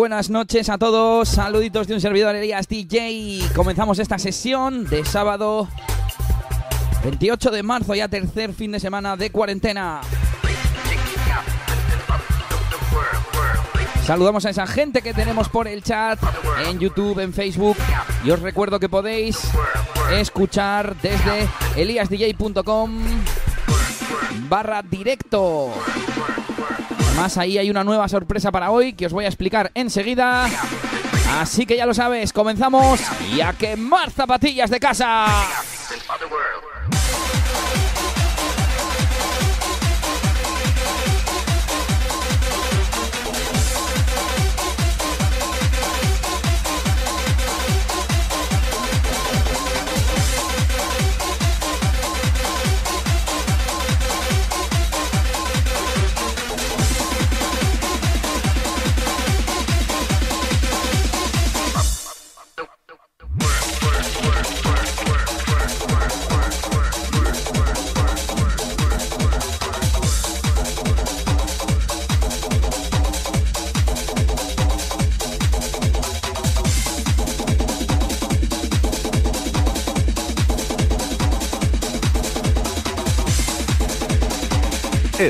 Buenas noches a todos, saluditos de un servidor Elías DJ. Comenzamos esta sesión de sábado 28 de marzo, ya tercer fin de semana de cuarentena. Saludamos a esa gente que tenemos por el chat, en YouTube, en Facebook. Y os recuerdo que podéis escuchar desde eliasdj.com barra directo. Además ahí hay una nueva sorpresa para hoy que os voy a explicar enseguida. Así que ya lo sabes, comenzamos y a quemar zapatillas de casa.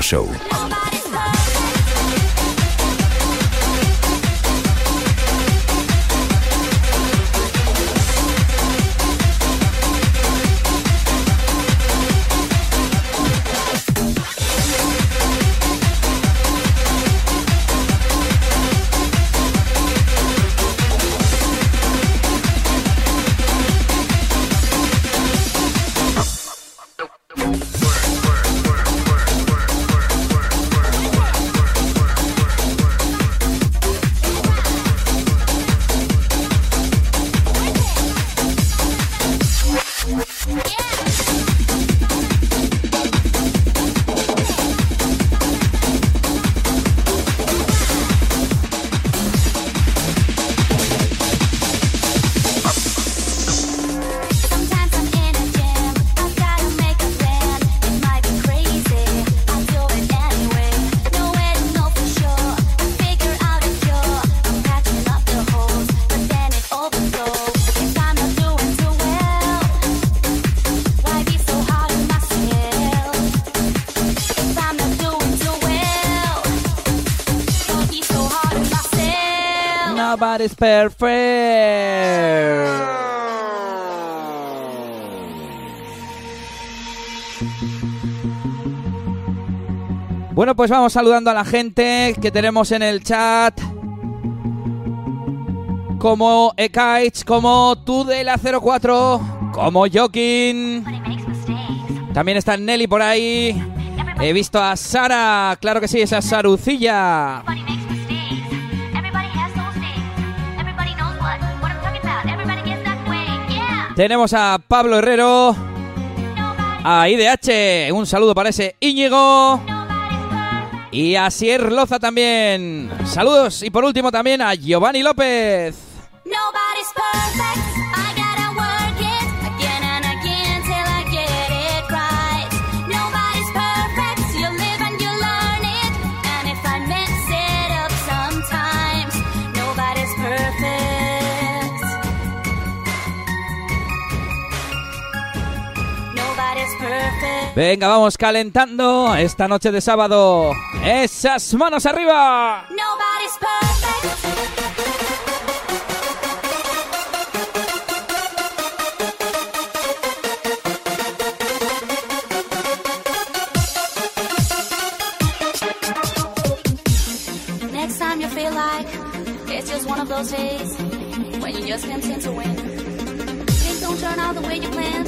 Show. Perfect. Bueno, pues vamos saludando a la gente que tenemos en el chat. Como Ekaich, como tú de la 04, como Jokin. También está Nelly por ahí. He visto a Sara, claro que sí, esa Sarucilla. Tenemos a Pablo Herrero, a IDH, un saludo para ese Íñigo. Y a Sier Loza también. Saludos. Y por último también a Giovanni López. Venga, vamos calentando esta noche de sábado. Esas manos arriba. one of those days when you just can't seem to win. Things don't turn out the way you planned.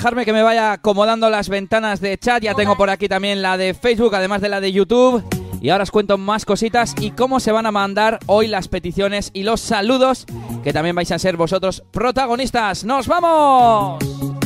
Dejarme que me vaya acomodando las ventanas de chat. Ya tengo por aquí también la de Facebook, además de la de YouTube. Y ahora os cuento más cositas y cómo se van a mandar hoy las peticiones y los saludos, que también vais a ser vosotros protagonistas. ¡Nos vamos!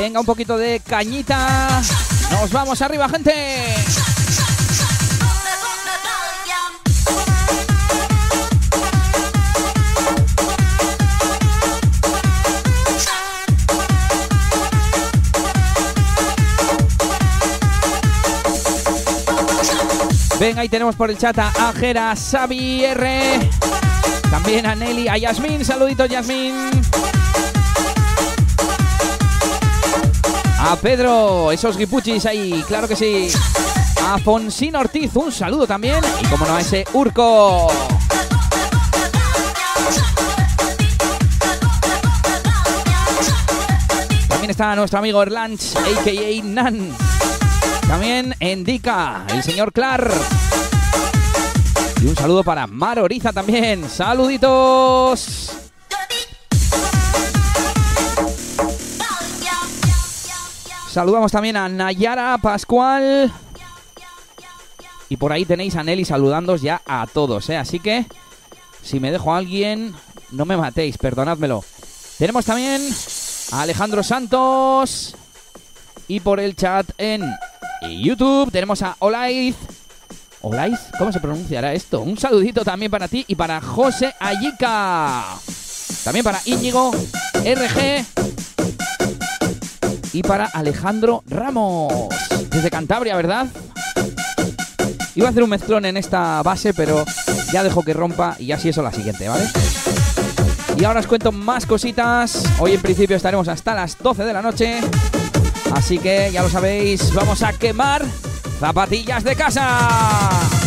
Venga, un poquito de cañita. Nos vamos arriba, gente. Venga, ahí tenemos por el chat a Ajera, Xavi R. También a Nelly, a Yasmín. Saluditos, Yasmín. A Pedro, esos guipuchis ahí, claro que sí. A Fonsín Ortiz, un saludo también. Y como no, a ese Urco. También está nuestro amigo Erlanch, a.k.a. Nan. También Indica, el señor Clar. Y un saludo para Mar Oriza también. Saluditos. Saludamos también a Nayara Pascual. Y por ahí tenéis a Nelly saludándos ya a todos, ¿eh? Así que, si me dejo a alguien, no me matéis, perdonádmelo. Tenemos también a Alejandro Santos. Y por el chat en YouTube tenemos a Olaiz. ¿Olaiz? ¿Cómo se pronunciará esto? Un saludito también para ti y para José Ayika. También para Íñigo RG. Y para Alejandro Ramos. Desde Cantabria, ¿verdad? Iba a hacer un mezclón en esta base, pero ya dejo que rompa y así eso la siguiente, ¿vale? Y ahora os cuento más cositas. Hoy en principio estaremos hasta las 12 de la noche. Así que ya lo sabéis, vamos a quemar zapatillas de casa.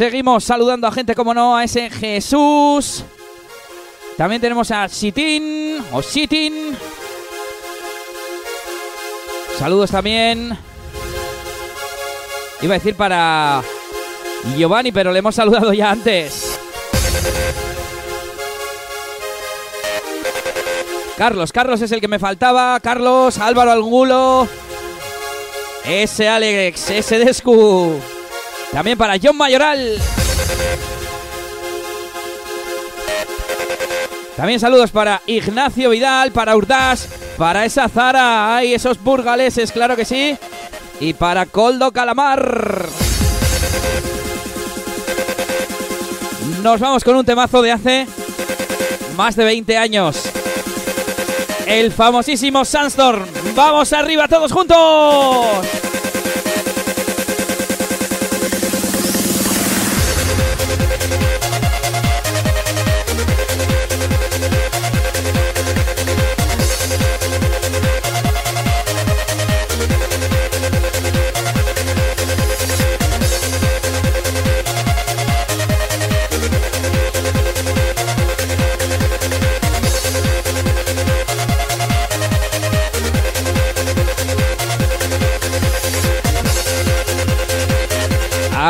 Seguimos saludando a gente, como no, a ese Jesús. También tenemos a Sitin o Sitin. Saludos también. Iba a decir para Giovanni, pero le hemos saludado ya antes. Carlos, Carlos es el que me faltaba. Carlos, Álvaro Angulo. Ese Alex, ese Descu. También para John Mayoral. También saludos para Ignacio Vidal, para Urdaz, para esa Zara, ay, esos burgaleses, claro que sí. Y para Coldo Calamar. Nos vamos con un temazo de hace más de 20 años. El famosísimo Sandstorm. Vamos arriba todos juntos.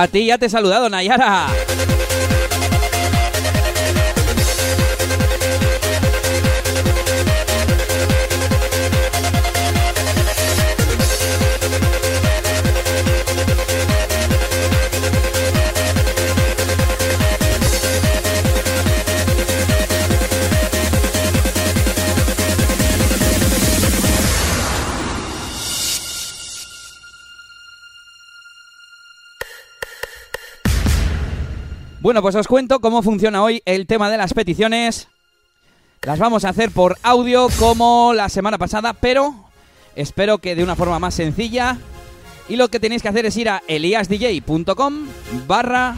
A ti ya te he saludado, Nayara. Bueno, pues os cuento cómo funciona hoy el tema de las peticiones. Las vamos a hacer por audio como la semana pasada, pero espero que de una forma más sencilla. Y lo que tenéis que hacer es ir a eliasdj.com barra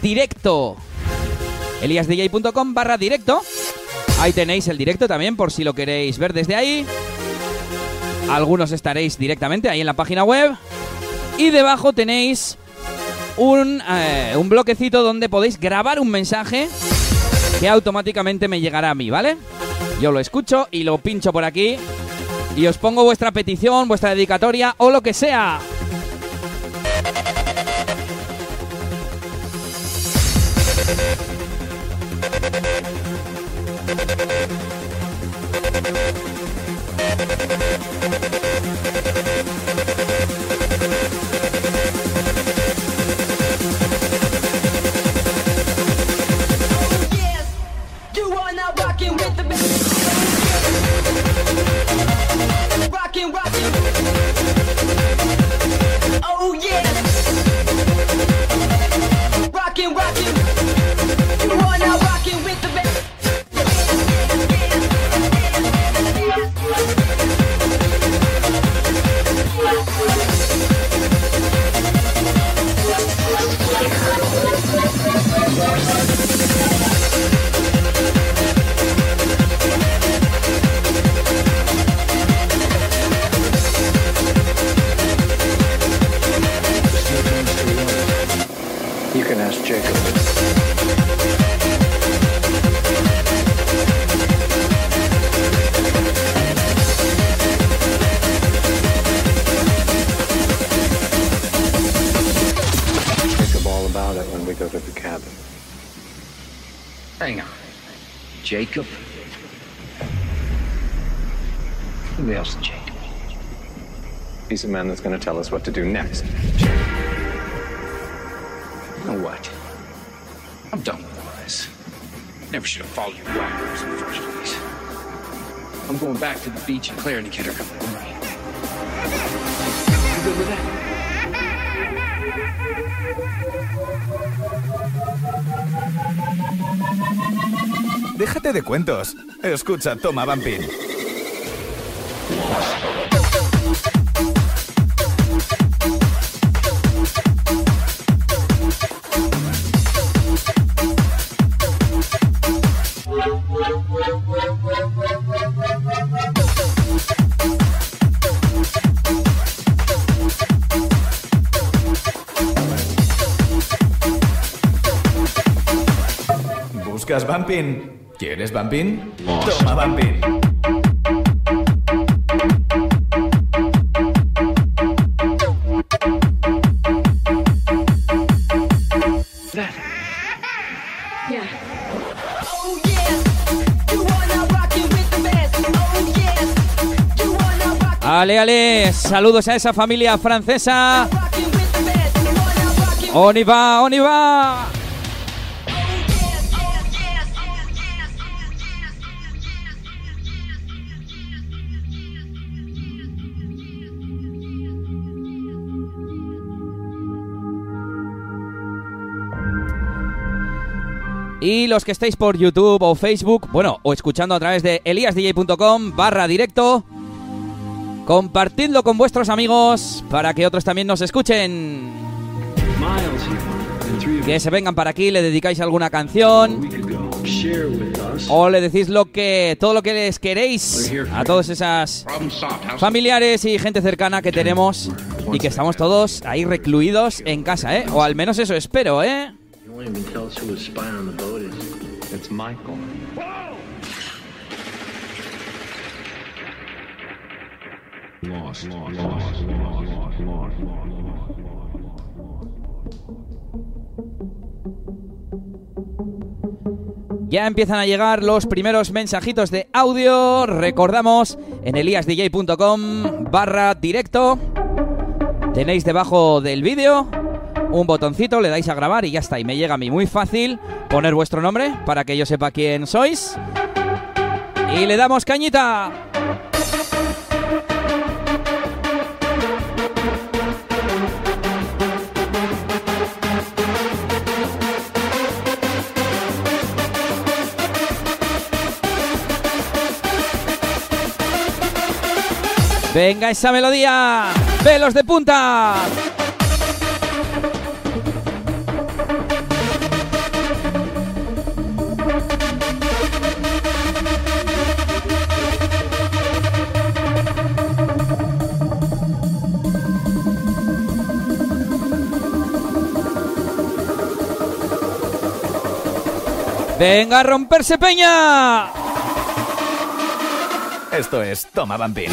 directo. eliasdj.com barra directo. Ahí tenéis el directo también por si lo queréis ver desde ahí. Algunos estaréis directamente ahí en la página web. Y debajo tenéis un, eh, un bloquecito donde podéis grabar un mensaje que automáticamente me llegará a mí, ¿vale? Yo lo escucho y lo pincho por aquí y os pongo vuestra petición, vuestra dedicatoria o lo que sea. Rocking, rocking. Oh yeah. He's the man that's going to tell us what to do next. You know what? I'm done with all this. Never should have followed you whackers in the first place. I'm going back to the beach and Claire and get her coming with me. You good with that? Déjate de cuentos. Escucha, toma, Vampin. You are now rocking, Ale, ale, saludos a esa familia francesa. rocking with the best. Y los que estáis por YouTube o Facebook, bueno, o escuchando a través de eliasdj.com barra directo, compartidlo con vuestros amigos para que otros también nos escuchen. Que se vengan para aquí, le dedicáis alguna canción o le decís lo que todo lo que les queréis a todas esas familiares y gente cercana que tenemos y que estamos todos ahí recluidos en casa, ¿eh? O al menos eso espero, ¿eh? Ya empiezan a llegar los primeros mensajitos de audio. Recordamos en eliasdj.com barra directo. Tenéis debajo del vídeo un botoncito, le dais a grabar y ya está. Y me llega a mí muy fácil poner vuestro nombre para que yo sepa quién sois. Y le damos cañita. Venga esa melodía. Velos de punta. Venga a romperse peña. Esto es Toma Vampir.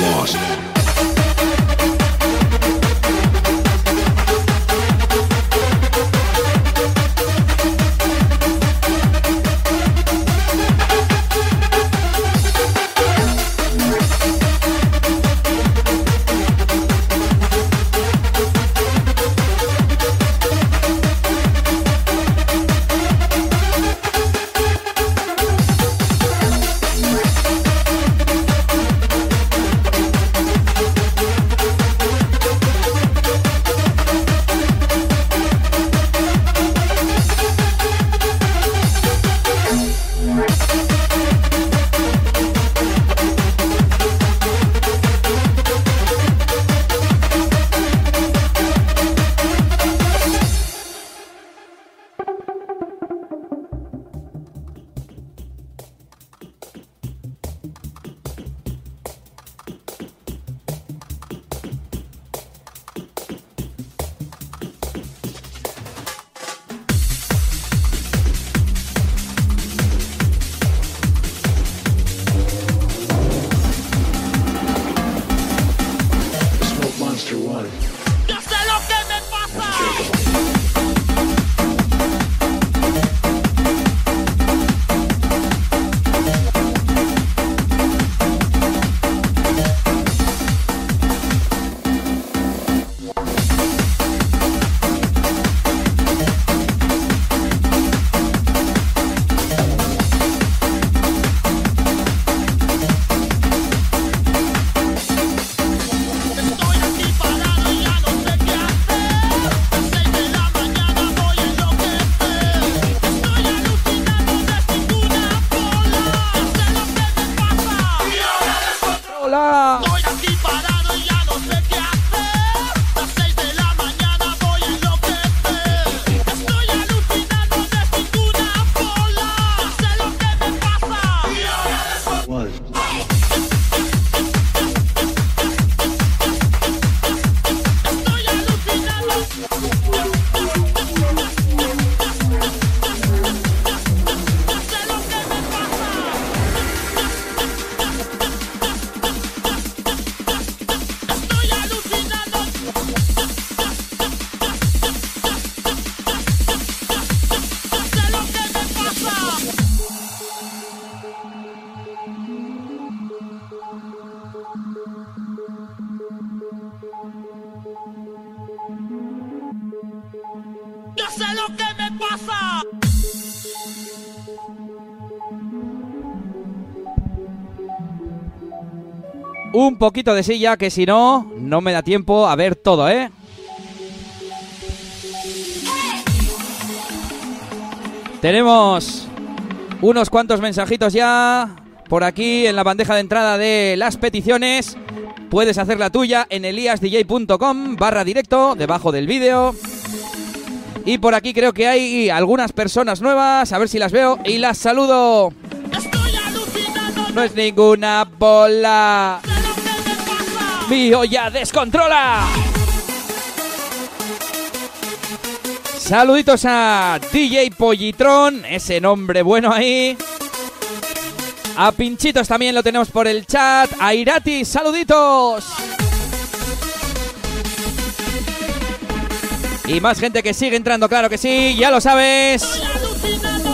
Poquito de silla que si no, no me da tiempo a ver todo, ¿eh? Tenemos unos cuantos mensajitos ya por aquí en la bandeja de entrada de las peticiones. Puedes hacer la tuya en eliasdj.com barra directo, debajo del vídeo. Y por aquí creo que hay algunas personas nuevas, a ver si las veo y las saludo. No es ninguna bola. Mi olla descontrola. Saluditos a DJ Pollitrón, ese nombre bueno ahí. A Pinchitos también lo tenemos por el chat. A Irati, saluditos. Y más gente que sigue entrando, claro que sí, ya lo sabes.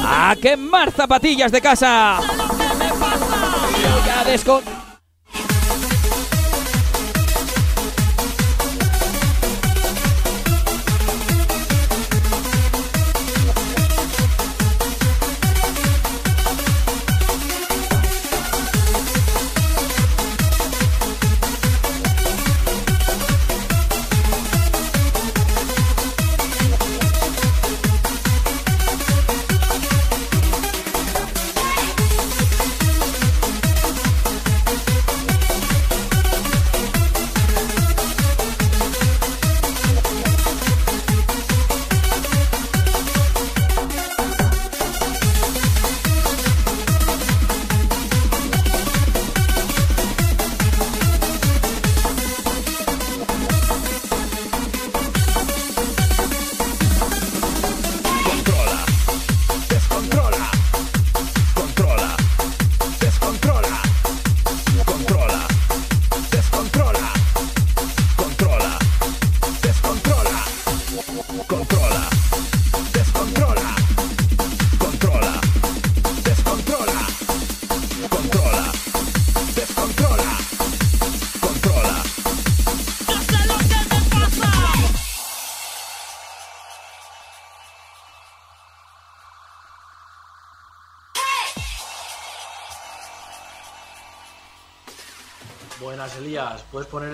¡A quemar zapatillas de casa! Voy a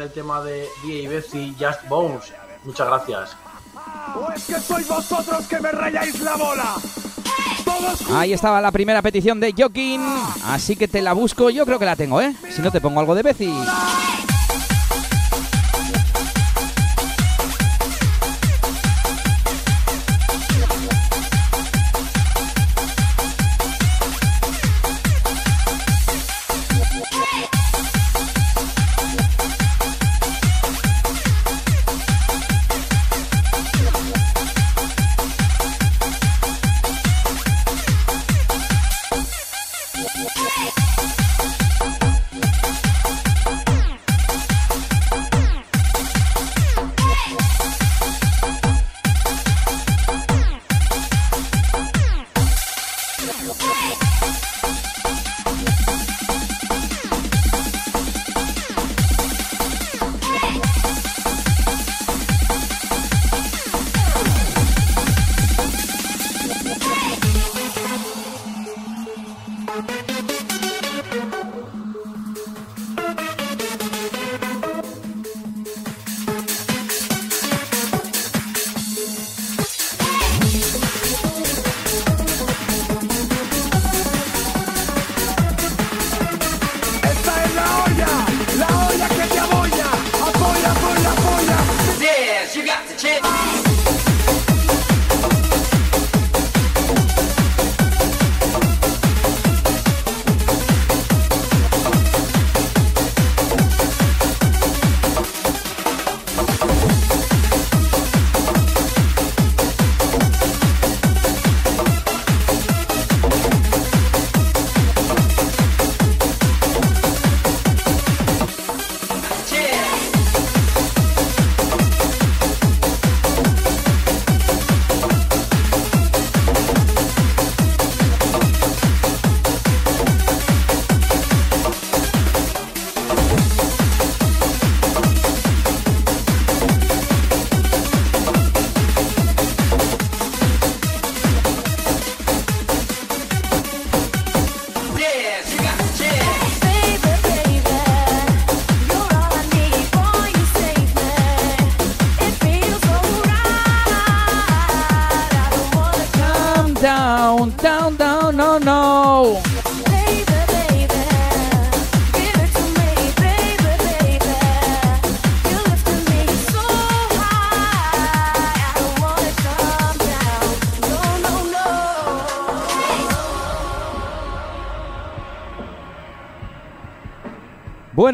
el tema de y Betsy Just Bones. Muchas gracias. ¿O es que sois vosotros que me rayáis la bola? Todos Ahí estaba la primera petición de Jokin. Así que te la busco. Yo creo que la tengo, ¿eh? Si no te pongo algo de Bezi.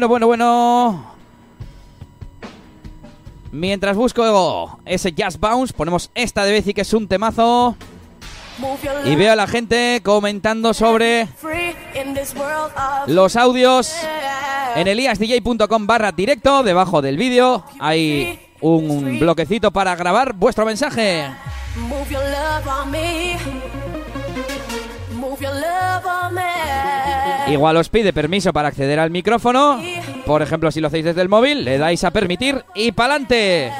Bueno, bueno, bueno. Mientras busco ese Jazz Bounce, ponemos esta de Bezi que es un temazo. Y veo a la gente comentando sobre los audios en eliasdj.com barra directo. Debajo del vídeo hay un bloquecito para grabar vuestro mensaje. Igual os pide permiso para acceder al micrófono. Por ejemplo, si lo hacéis desde el móvil, le dais a permitir y pa'lante.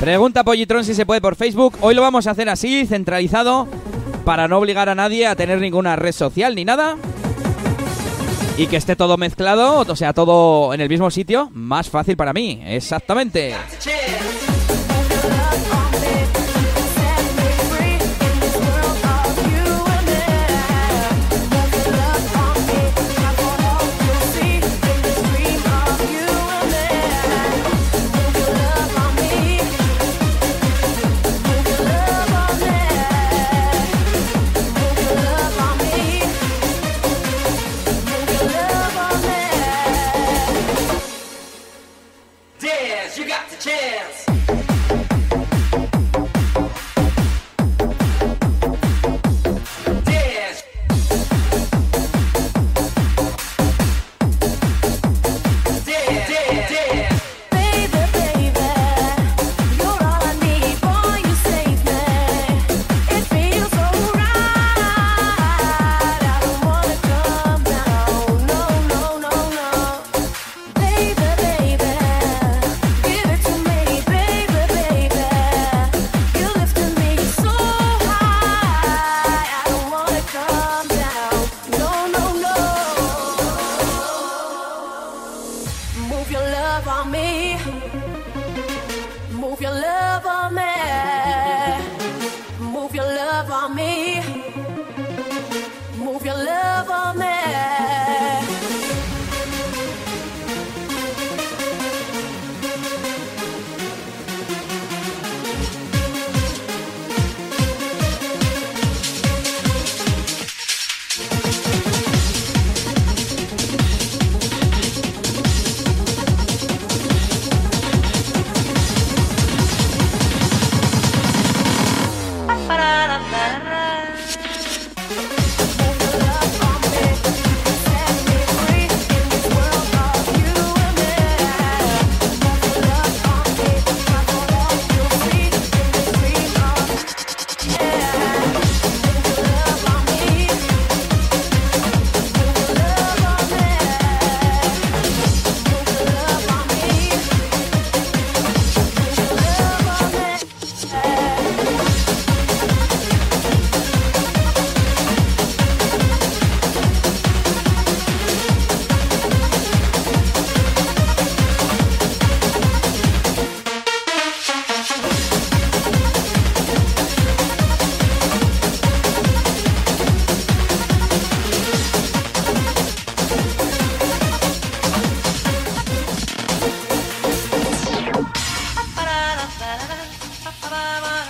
Pregunta Pollitrón si se puede por Facebook. Hoy lo vamos a hacer así, centralizado, para no obligar a nadie a tener ninguna red social ni nada. Y que esté todo mezclado, o sea, todo en el mismo sitio, más fácil para mí, exactamente.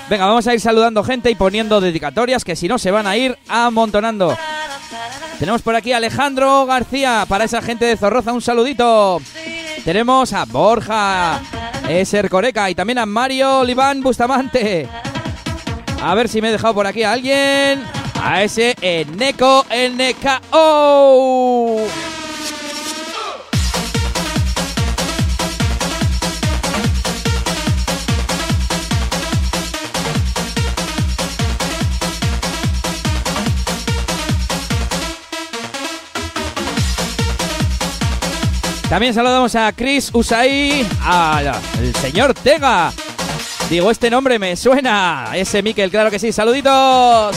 Venga, vamos a ir saludando gente y poniendo dedicatorias que si no se van a ir amontonando. Tenemos por aquí a Alejandro García, para esa gente de Zorroza, un saludito. Tenemos a Borja Eser Coreca y también a Mario Oliván Bustamante. A ver si me he dejado por aquí a alguien. A ese Eneco NKO. También saludamos a Chris Usai, al señor Tega. Digo, este nombre me suena. Ese Miquel, claro que sí. Saluditos.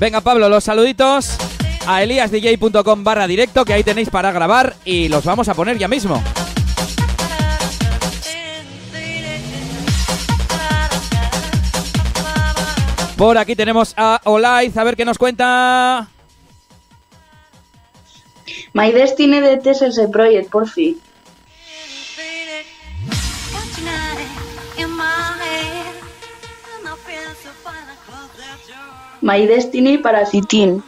Venga, Pablo, los saluditos a eliasdj.com barra directo, que ahí tenéis para grabar y los vamos a poner ya mismo. Por aquí tenemos a Olaiz, a ver qué nos cuenta. My Destiny de TSS Project, por fin. My Destiny para Citin.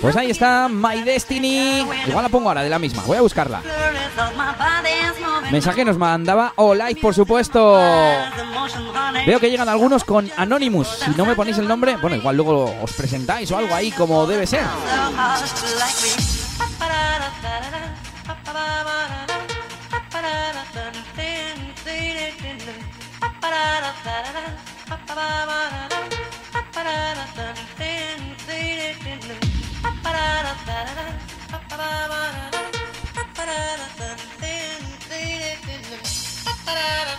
Pues ahí está My Destiny. Igual la pongo ahora de la misma. Voy a buscarla. Mensaje nos mandaba Olive, por supuesto. Veo que llegan algunos con Anonymous. Si no me ponéis el nombre, bueno, igual luego os presentáis o algo ahí como debe ser. Ta-da!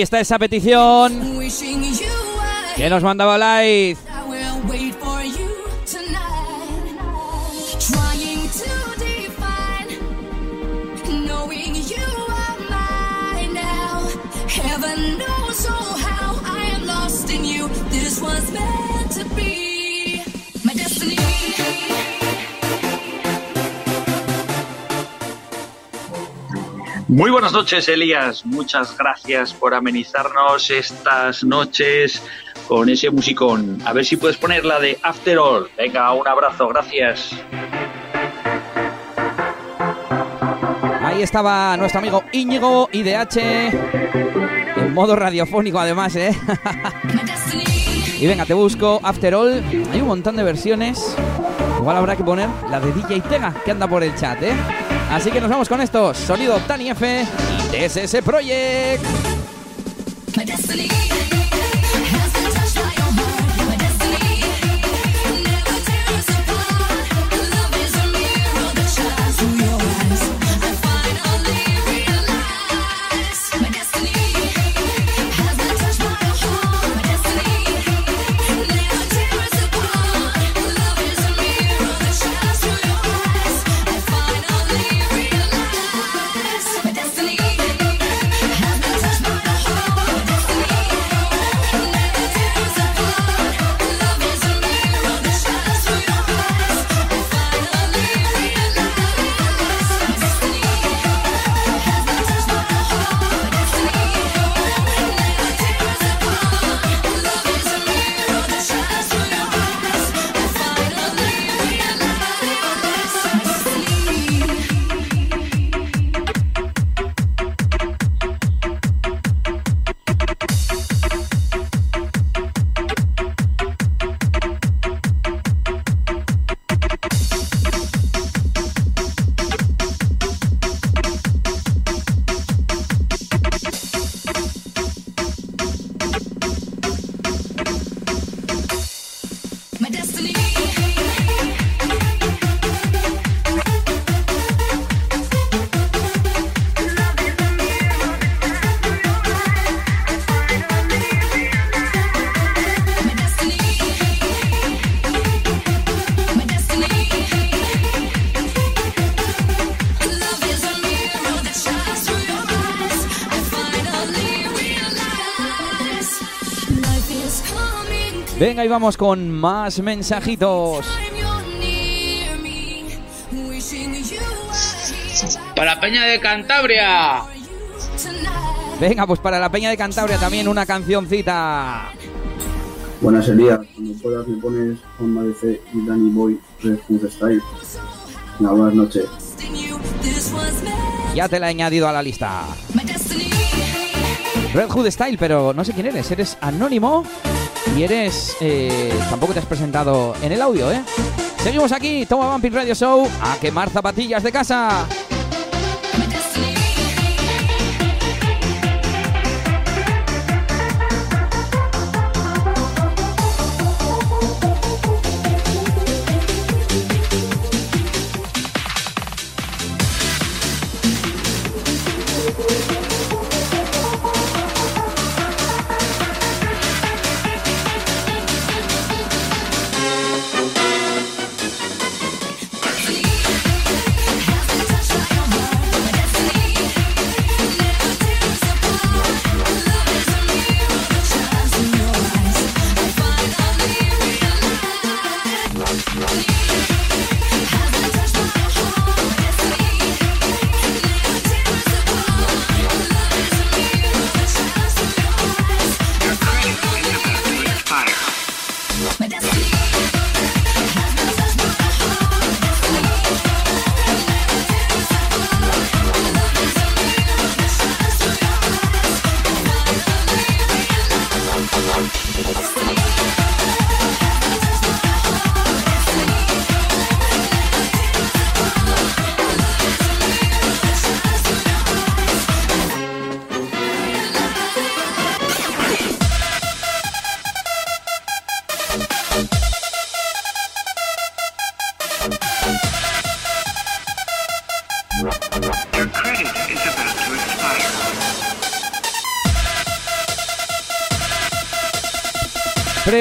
Ahí está esa petición que nos mandaba Live. Muy buenas noches, Elías. Muchas gracias por amenizarnos estas noches con ese musicón. A ver si puedes poner la de After All. Venga, un abrazo, gracias. Ahí estaba nuestro amigo Íñigo IDH. En modo radiofónico, además, ¿eh? y venga, te busco After All. Hay un montón de versiones. Igual habrá que poner la de DJ Tega, que anda por el chat, ¿eh? Así que nos vamos con estos. Sonido Tani F y TSS Project. Venga, y vamos con más mensajitos. Para Peña de Cantabria. Venga, pues para la Peña de Cantabria también una cancioncita. Buenas Elías, cuando puedas me pones Forma de C y Danny Boy Red Hood Style. Una buenas noches. Ya te la he añadido a la lista. Red Hood Style, pero no sé quién eres. Eres anónimo y eres... eh, tampoco te has presentado en el audio, ¿eh? Seguimos aquí, Toma Vampir Radio Show, a quemar zapatillas de casa.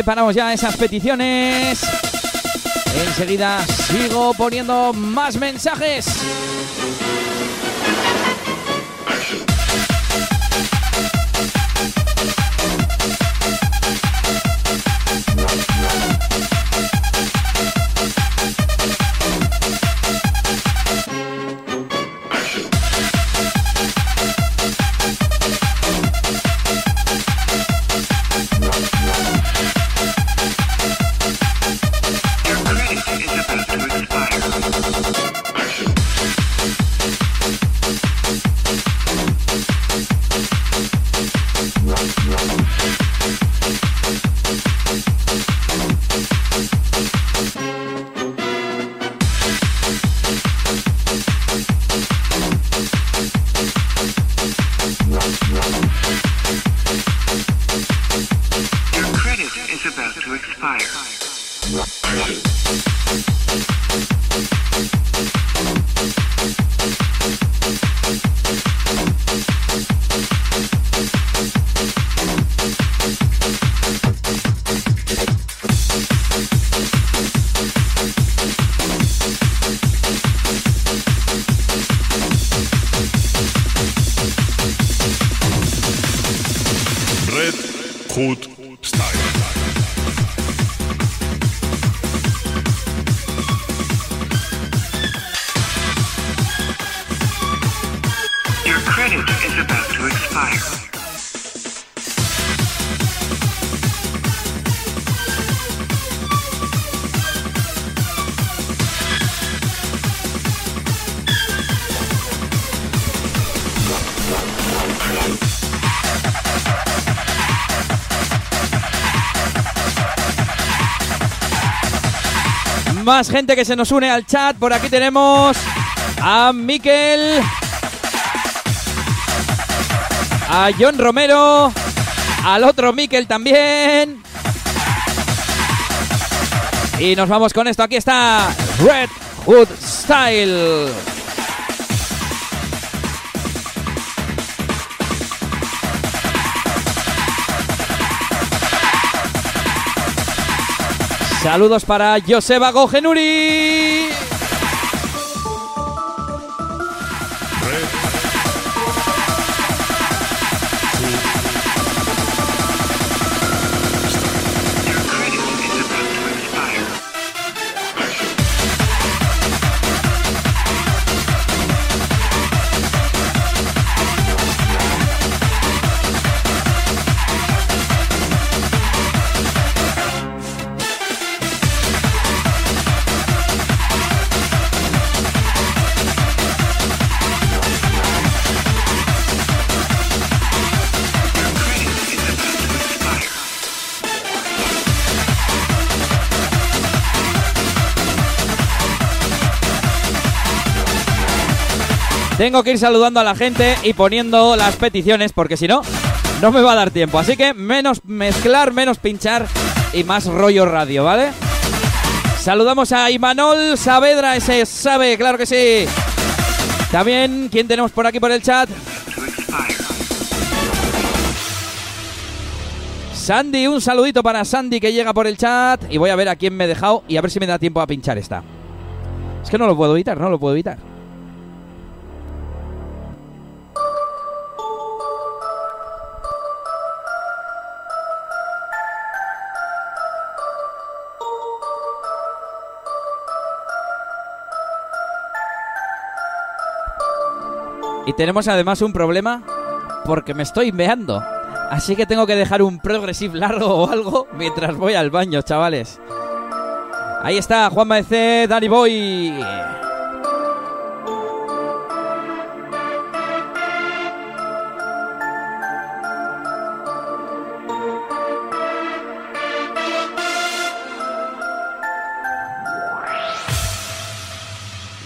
Preparamos ya esas peticiones. Enseguida sigo poniendo más mensajes. Más gente que se nos une al chat. Por aquí tenemos a Miquel, a John Romero, al otro Miquel también. Y nos vamos con esto. Aquí está Red Hood Style. Saludos para Joseba Gogenuri. Tengo que ir saludando a la gente y poniendo las peticiones porque si no, no me va a dar tiempo. Así que menos mezclar, menos pinchar y más rollo radio, ¿vale? Saludamos a Imanol Saavedra, ese sabe, claro que sí. También, ¿quién tenemos por aquí por el chat? Sandy, un saludito para Sandy que llega por el chat. Y voy a ver a quién me he dejado y a ver si me da tiempo a pinchar esta. Es que no lo puedo evitar, no lo puedo evitar. Y tenemos además un problema porque me estoy meando. Así que tengo que dejar un progresive largo o algo mientras voy al baño, chavales. Ahí está, Juan Maecé, Danny Boy.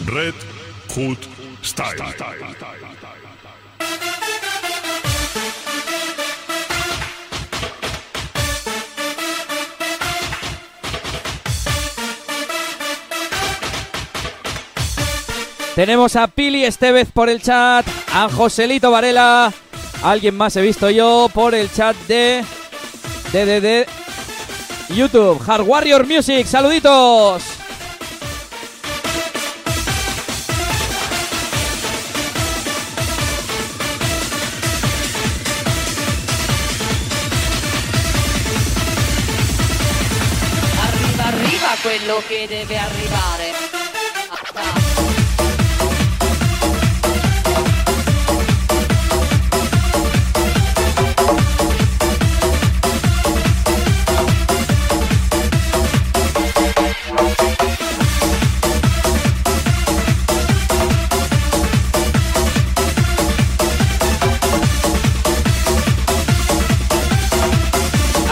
Red Hood Style. Tenemos a Pili Estevez por el chat, a Joselito Varela, alguien más he visto yo por el chat de de, de, de YouTube, Hard Warrior Music, saluditos. Arriva, arriva quello che deve arrivare.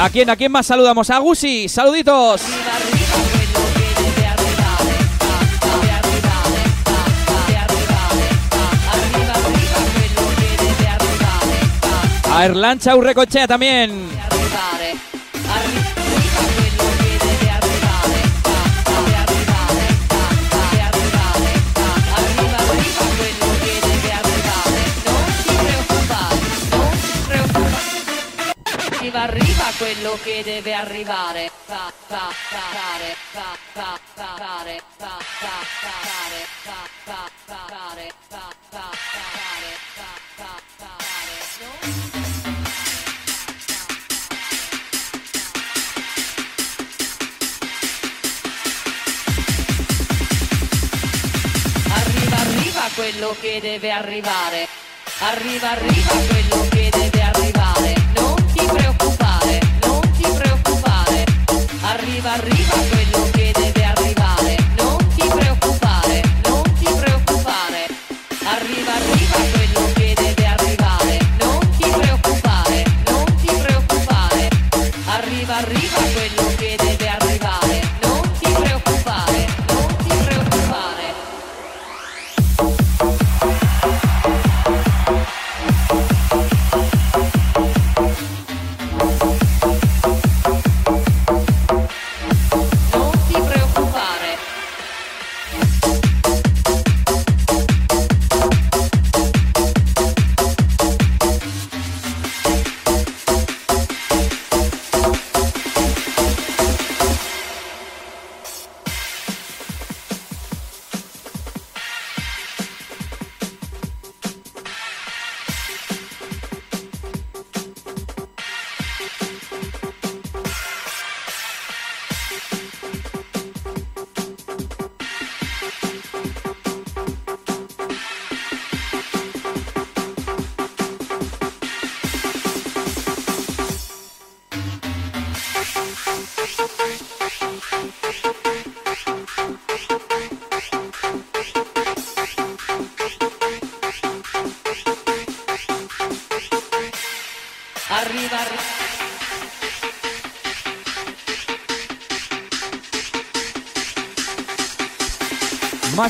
¿A quién, a quién más saludamos? A Gusi, saluditos. A Erlancha Urrecochea también. Quello che deve arrivare. Fa, fa, fare. Fa, fa, fare. Fa, fa, fare. Fa, fa, fare. Fa, fa, fare. Fa, fa, fare. Arriva, arriva quello che deve arrivare. Arriva, arriva quello che deve arrivare. Non ti preoccupare, Arriva.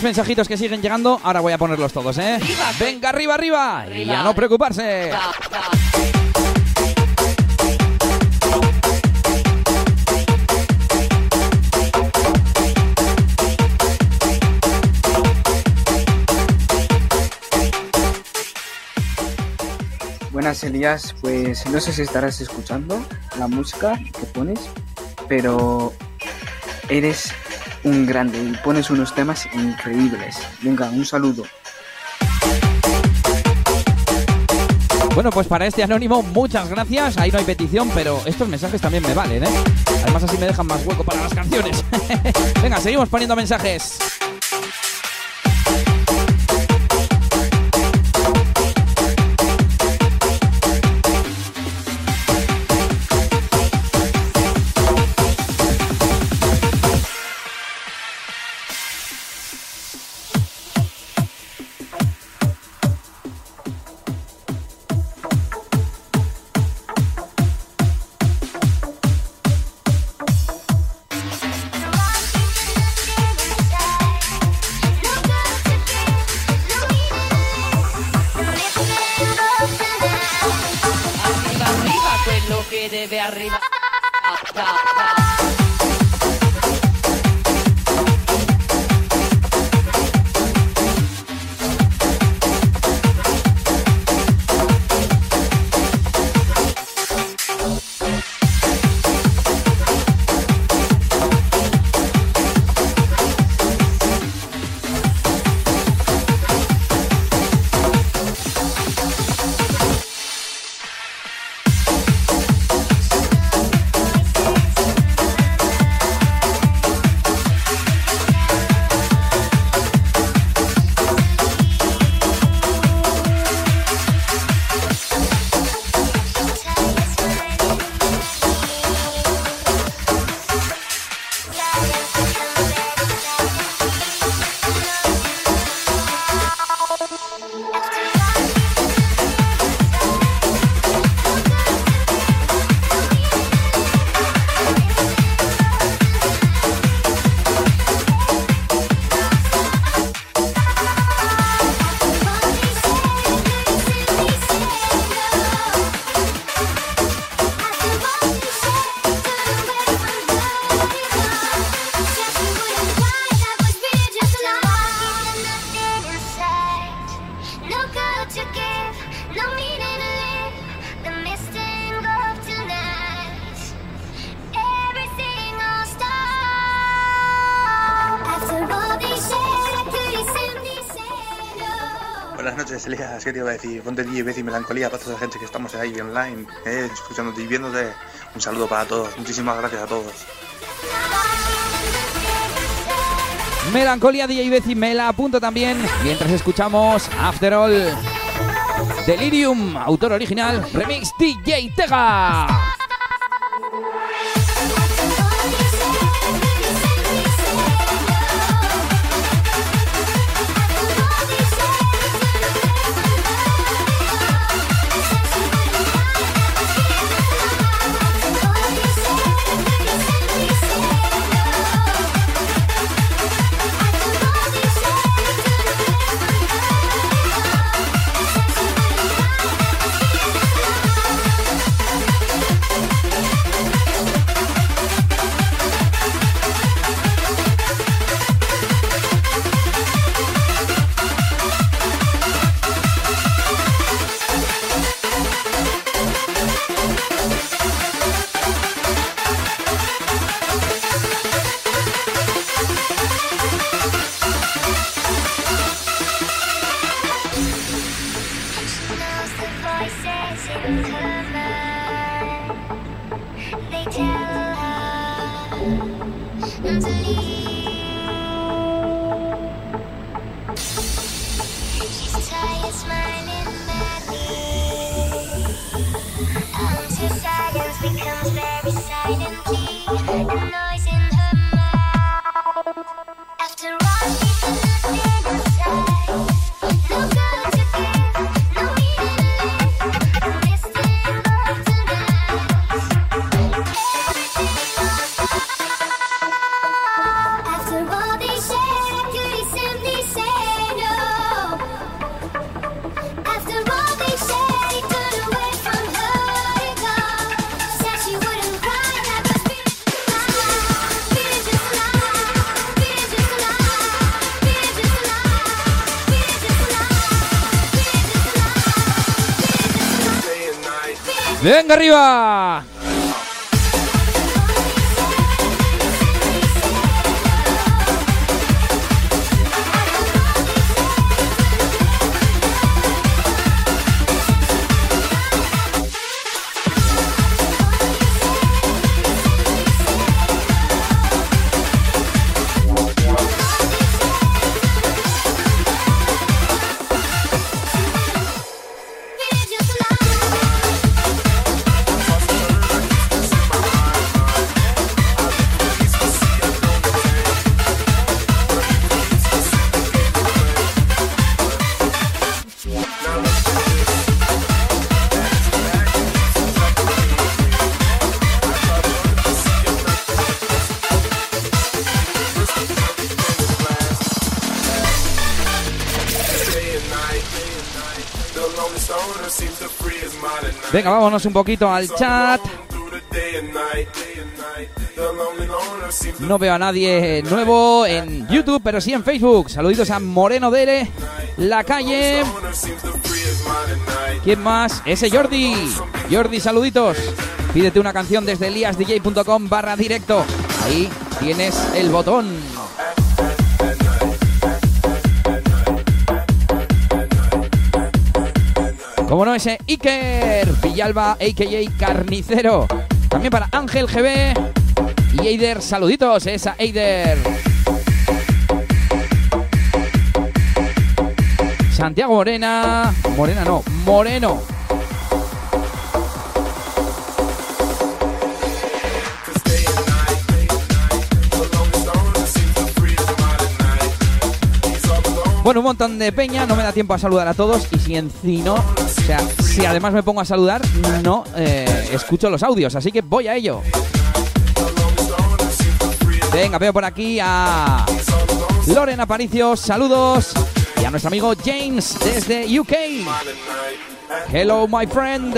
Más mensajitos que siguen llegando. Ahora voy a ponerlos todos, ¿eh? Venga, arriba, arriba. Y a no preocuparse. Buenas Elías, pues no sé si estarás escuchando la música que pones, pero eres un grande y pones unos temas increíbles. Venga, un saludo. Bueno, pues para este anónimo, muchas gracias. Ahí no hay petición, pero estos mensajes también me valen, ¿eh? Además así me dejan más hueco para las canciones. Venga, seguimos poniendo mensajes. ¿Qué te iba a decir? Ponte DJ Bez y melancolía para toda la gente que estamos ahí online, eh, escuchándote y viéndote. Un saludo para todos. Muchísimas gracias a todos. Melancolía DJ Bezi me la apunto también mientras escuchamos After All. Delirium, autor original, remix DJ Tega. Arriba. Venga, vámonos un poquito al chat. No veo a nadie nuevo en YouTube, pero sí en Facebook. Saluditos a Moreno Dere, La Calle. ¿Quién más? Ese Jordi. Jordi, saluditos. Pídete una canción desde eliasdj.com barra directo. Ahí tienes el botón. Como no, ese Iker Villalba, a.k.a. Carnicero. También para Ángel GB y Eider. Saluditos, esa Eider. Santiago Morena. Morena no, Moreno. Bueno, un montón de peña, no me da tiempo a saludar a todos y si encino, o sea, si además me pongo a saludar, no eh, escucho los audios, así que voy a ello. Venga, veo por aquí a Loren Aparicio, saludos. Y a nuestro amigo James desde UK. Hello, my friend.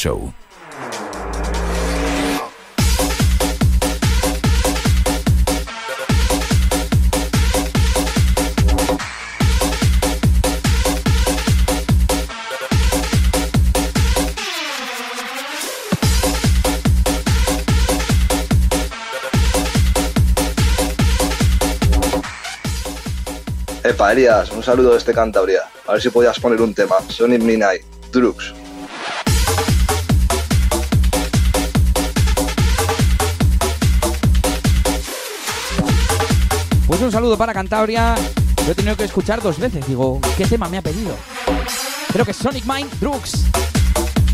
Show. Epa, Elías, un saludo desde Cantabria. A ver si podías poner un tema. Sonic Midnight, Drugs. Saludo para Cantabria. Yo he tenido que escuchar dos veces. Digo, ¿qué tema me ha pedido? Creo que Sonic Mind Drugs.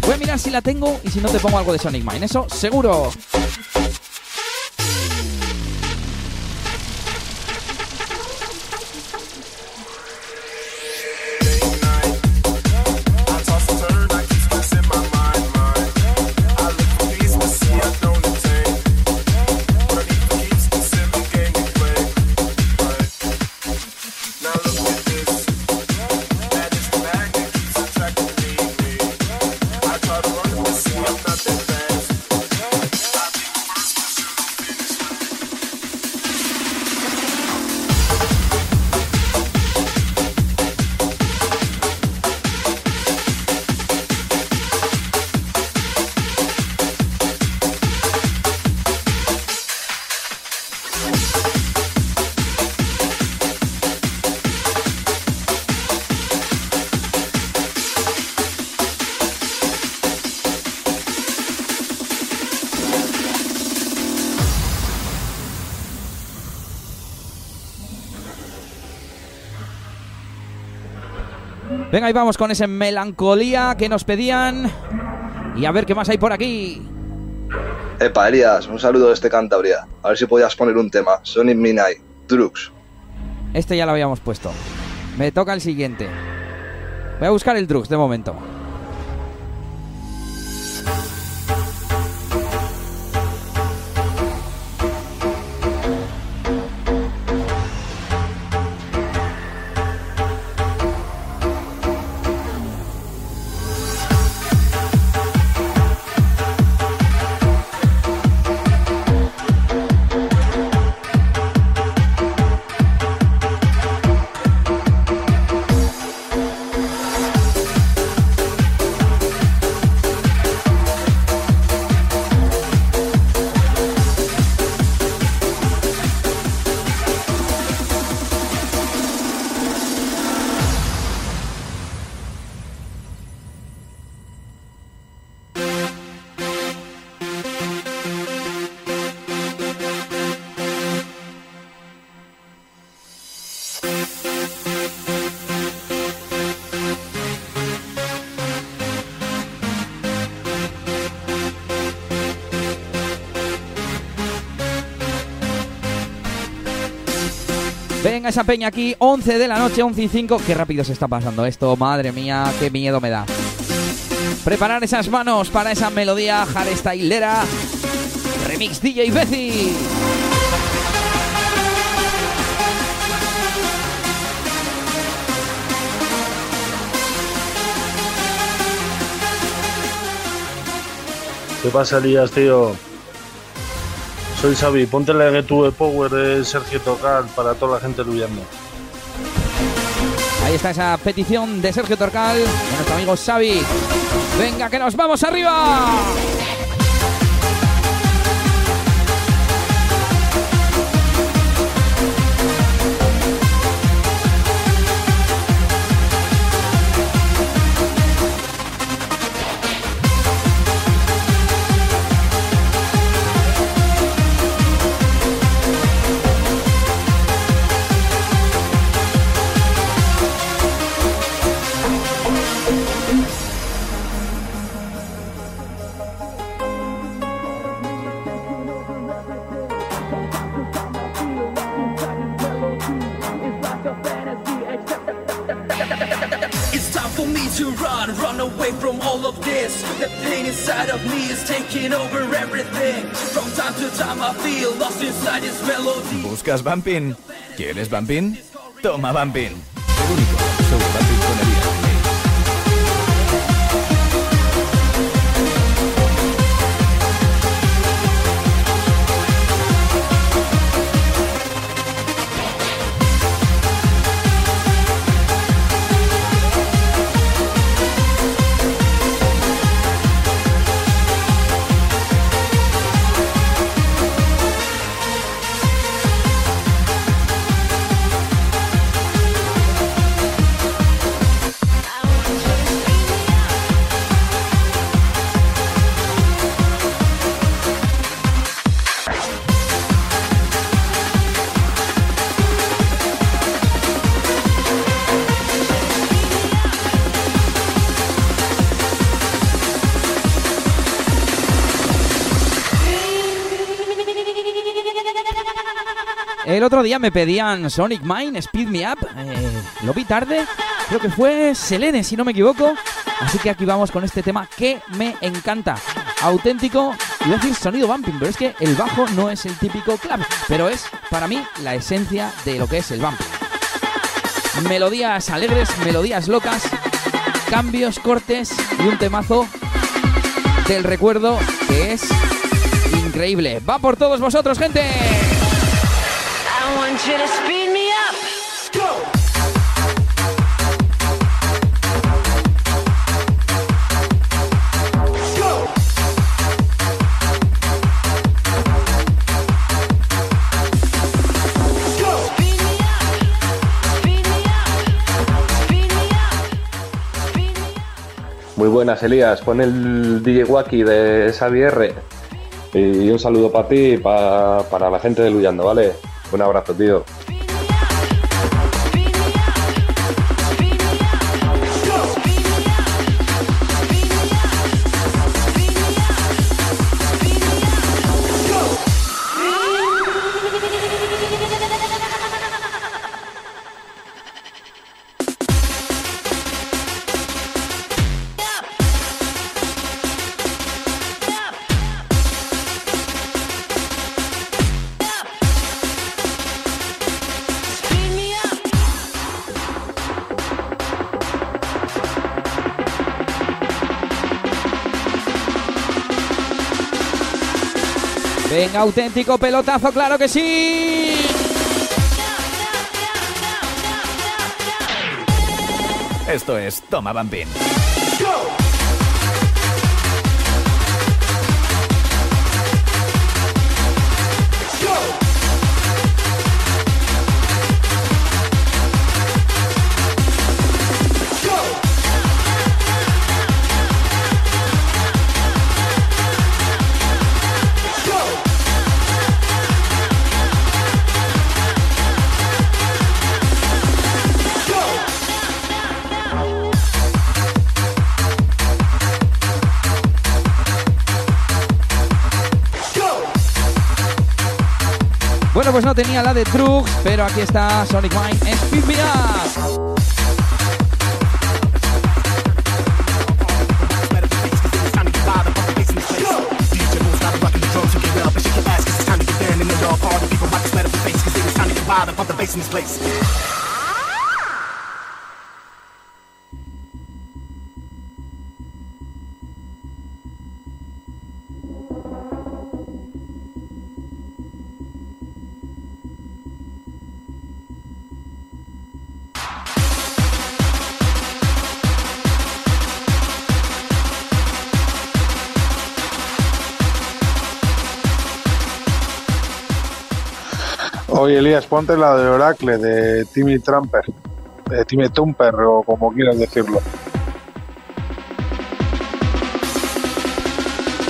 Voy a mirar si la tengo y si no te pongo algo de Sonic Mind. Eso seguro. Venga, y vamos con ese melancolía que nos pedían. Y a ver qué más hay por aquí. Epa, Elías, un saludo desde Cantabria. A ver si podías poner un tema. Sonic Midnight, Drugs. Este ya lo habíamos puesto. Me toca el siguiente. Voy a buscar el Drugs de momento. Peña aquí, 11 de la noche, 11 y 5. Qué rápido se está pasando esto, madre mía, qué miedo me da. Preparar esas manos para esa melodía hardstylera. Remix DJ Bezi. ¿Qué pasa, Elías, tío? Soy Xavi, ponte la to the Power de Sergio Tocal para toda la gente huyendo. Ahí está esa petición de Sergio Torcal, de nuestro amigo Xavi. Venga, que nos vamos arriba. Inside of me is taking over everything. From time to time I feel lost inside this melody. ¿Buscas Bumping? ¿Quieres Bumping? Toma Bumping. El único otro día me pedían Sonic Mine, Speed Me Up. Eh, lo vi tarde, creo que fue Selene, si no me equivoco. Así que aquí vamos con este tema que me encanta. Auténtico, iba a decir sonido bumping, pero es que el bajo no es el típico clap, pero es para mí la esencia de lo que es el bumping. Melodías alegres, melodías locas, cambios, cortes y un temazo del recuerdo que es increíble. Va por todos vosotros, gente. Muy buenas, Elías. Pon el DJ Wacky de Xavier. Y un saludo para ti y pa- para la gente de Luyando, ¿vale? Un abrazo, tío. Auténtico pelotazo, claro que sí. Esto es Toma Bambín. Tenía la de Trugs, pero aquí está Sonic Wine Speed Me Up. Oye, Elías, ponte la de Oracle, de Timmy Trumper, de Timmy Tumper, o como quieras decirlo.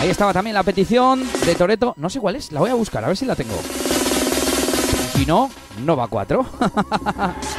Ahí estaba también la petición de Toreto. No sé cuál es, la voy a buscar, a ver si la tengo. Si no, Nova 4.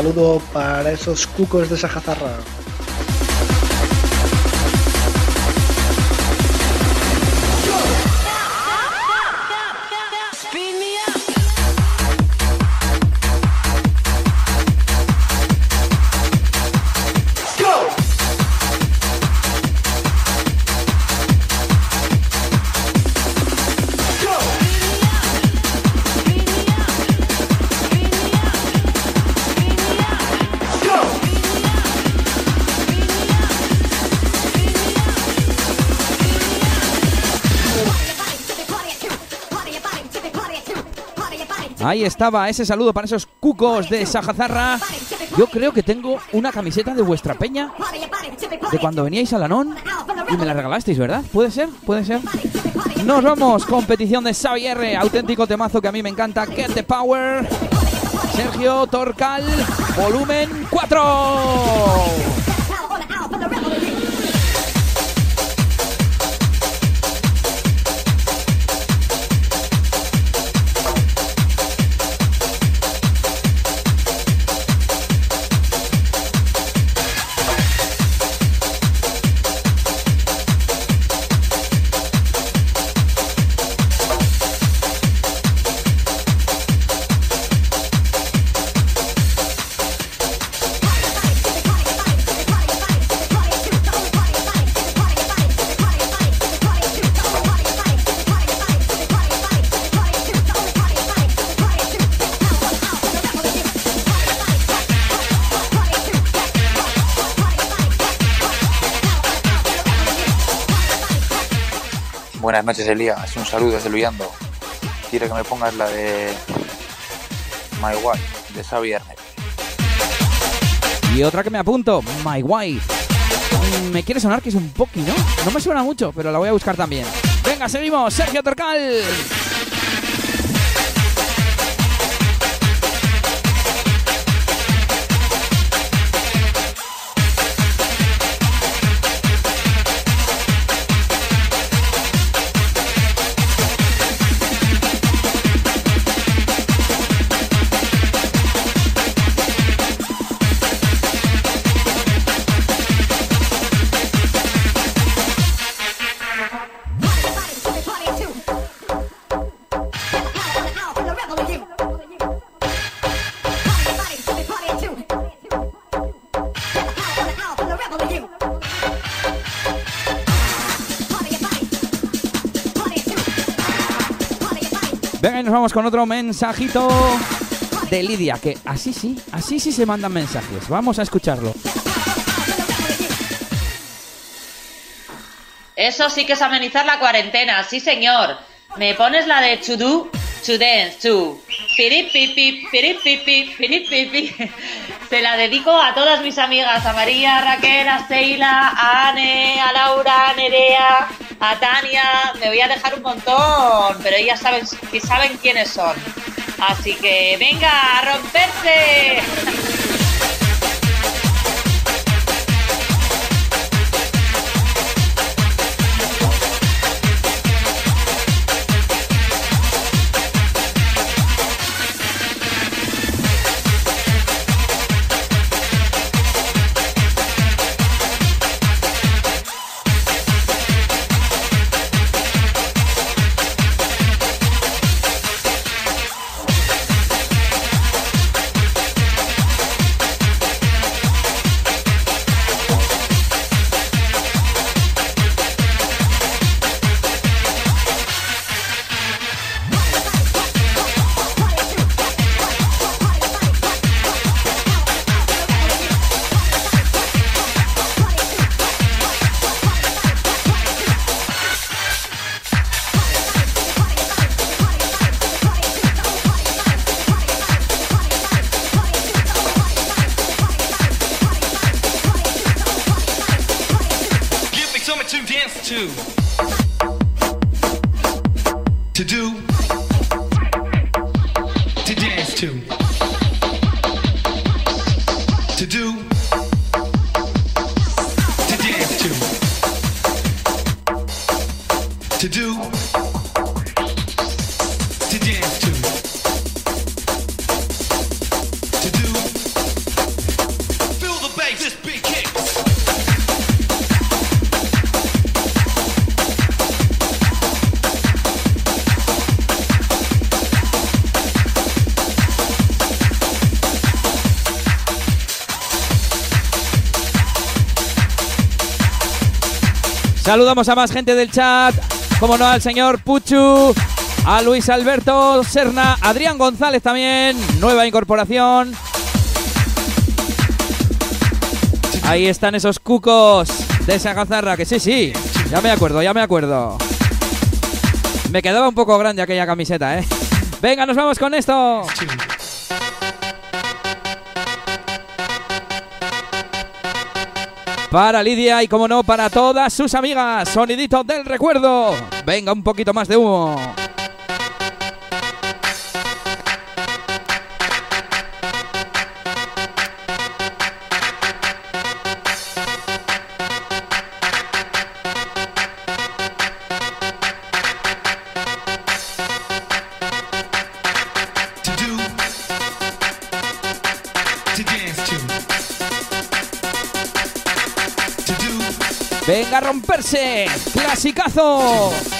saludo para esos cucos de Sajazarra. Ahí estaba ese saludo para esos cucos de Sajazarra. Yo creo que tengo una camiseta de vuestra peña de cuando veníais a Lanón y me la regalasteis, ¿verdad? ¿Puede ser? ¿Puede ser? Nos vamos, competición de Xavier, auténtico temazo que a mí me encanta, Get the Power. Sergio Torcal, volumen 4. Noches, Elías. Un saludo desde Luyando. Quiero que me pongas la de My Wife, de Xavier. Y otra que me apunto, My Wife. Mm, Me quiere sonar que es un poqui, ¿no? No me suena mucho, pero la voy a buscar también. Venga, seguimos. Sergio Torcal. Con otro mensajito de Lidia, que así sí, así sí se mandan mensajes. Vamos a escucharlo. Eso sí que es amenizar la cuarentena, sí señor. ¿Me pones la de to do? To dance, to. Piripipi, piripipi, piripipi. Se la dedico a todas mis amigas, a María, a Raquel, a Seila, a Anne, a Laura, a Nerea, a Tania. Me voy a dejar un montón, pero ellas saben, saben quiénes son. Así que venga, a romperse. Saludamos a más gente del chat, como no al señor Puchu, a Luis Alberto Serna, Adrián González también, nueva incorporación. Ahí están esos cucos de esa gazarra, que sí, sí, ya me acuerdo, ya me acuerdo. Me quedaba un poco grande aquella camiseta, ¿eh? Venga, nos vamos con esto. Para Lidia y como no, para todas sus amigas. Sonidito del recuerdo. Venga, un poquito más de humo. Clasicazo.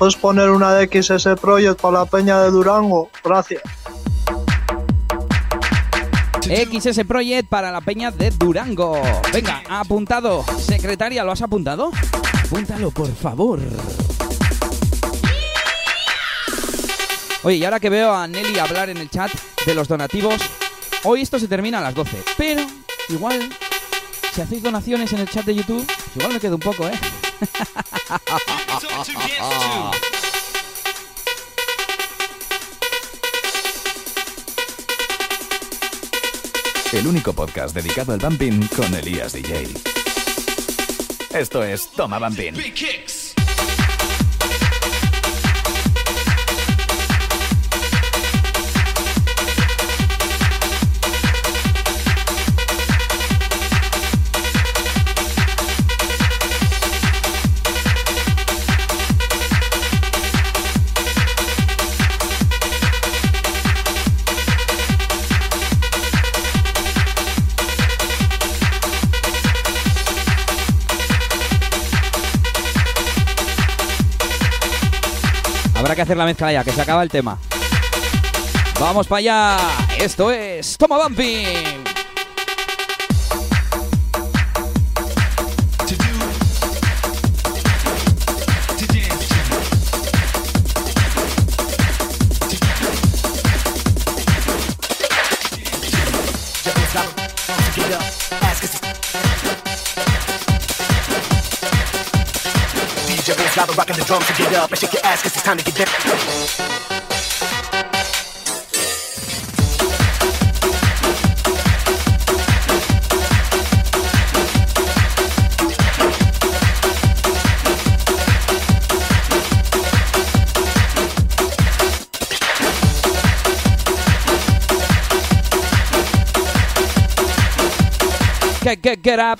¿Puedes poner una de XS Project para la peña de Durango? Gracias. XS Project para la peña de Durango. Venga, apuntado. Secretaria, ¿lo has apuntado? Apúntalo, por favor. Oye, y ahora que veo a Nelly hablar en el chat de los donativos, hoy esto se termina a las 12. Pero, igual, si hacéis donaciones en el chat de YouTube, igual me quedo un poco, ¿eh? El único podcast dedicado al bumping con Elías DJ. Esto es Toma Bumping. Kicks. que hacer la mezcla ya, que se acaba el tema. Vamos para allá. Esto es Toma Bumping. Stop rocking the drums to get up and shake your ass 'cause it's time to get down. Get, get, get up.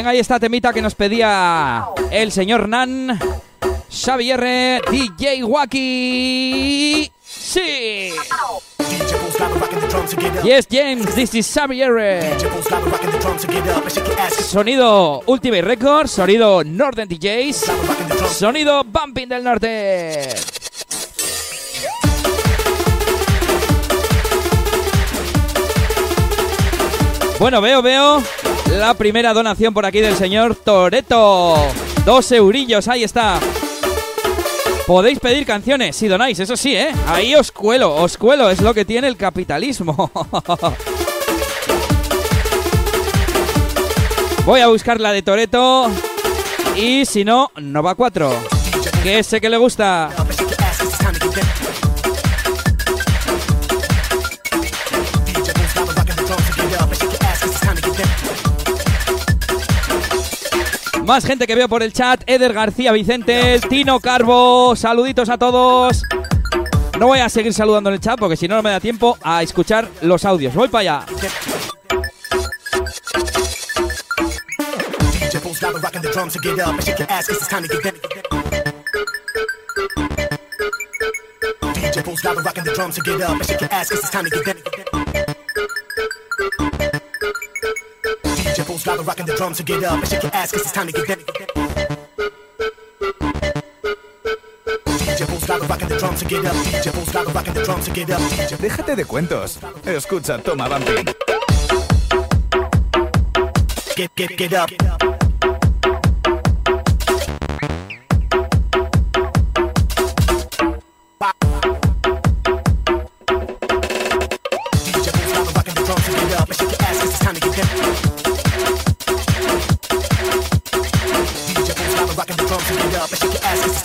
Venga, ahí está temita que nos pedía el señor Nan. Xavier DJ Wacky. Sí. Yes, James, this is Xavier. Sonido Ultimate Records, sonido Northern DJs, sonido Bumping del Norte. Bueno, veo, veo la primera donación por aquí del señor Toreto. Dos eurillos, ahí está. Podéis pedir canciones si donáis, eso sí, ¿eh? Ahí os cuelo, os cuelo, es lo que tiene el capitalismo. Voy a buscar la de Toreto. Y si no, Nova 4. Que sé que le gusta. Más gente que veo por el chat. Eder García Vicente, Tino Carbo. Saluditos a todos. No voy a seguir saludando en el chat porque si no, no me da tiempo a escuchar los audios. Voy para allá. Stop rocking the drums to get up and shake your ass 'cause it's time to get down. DJ won't stop rocking the drums to get up. and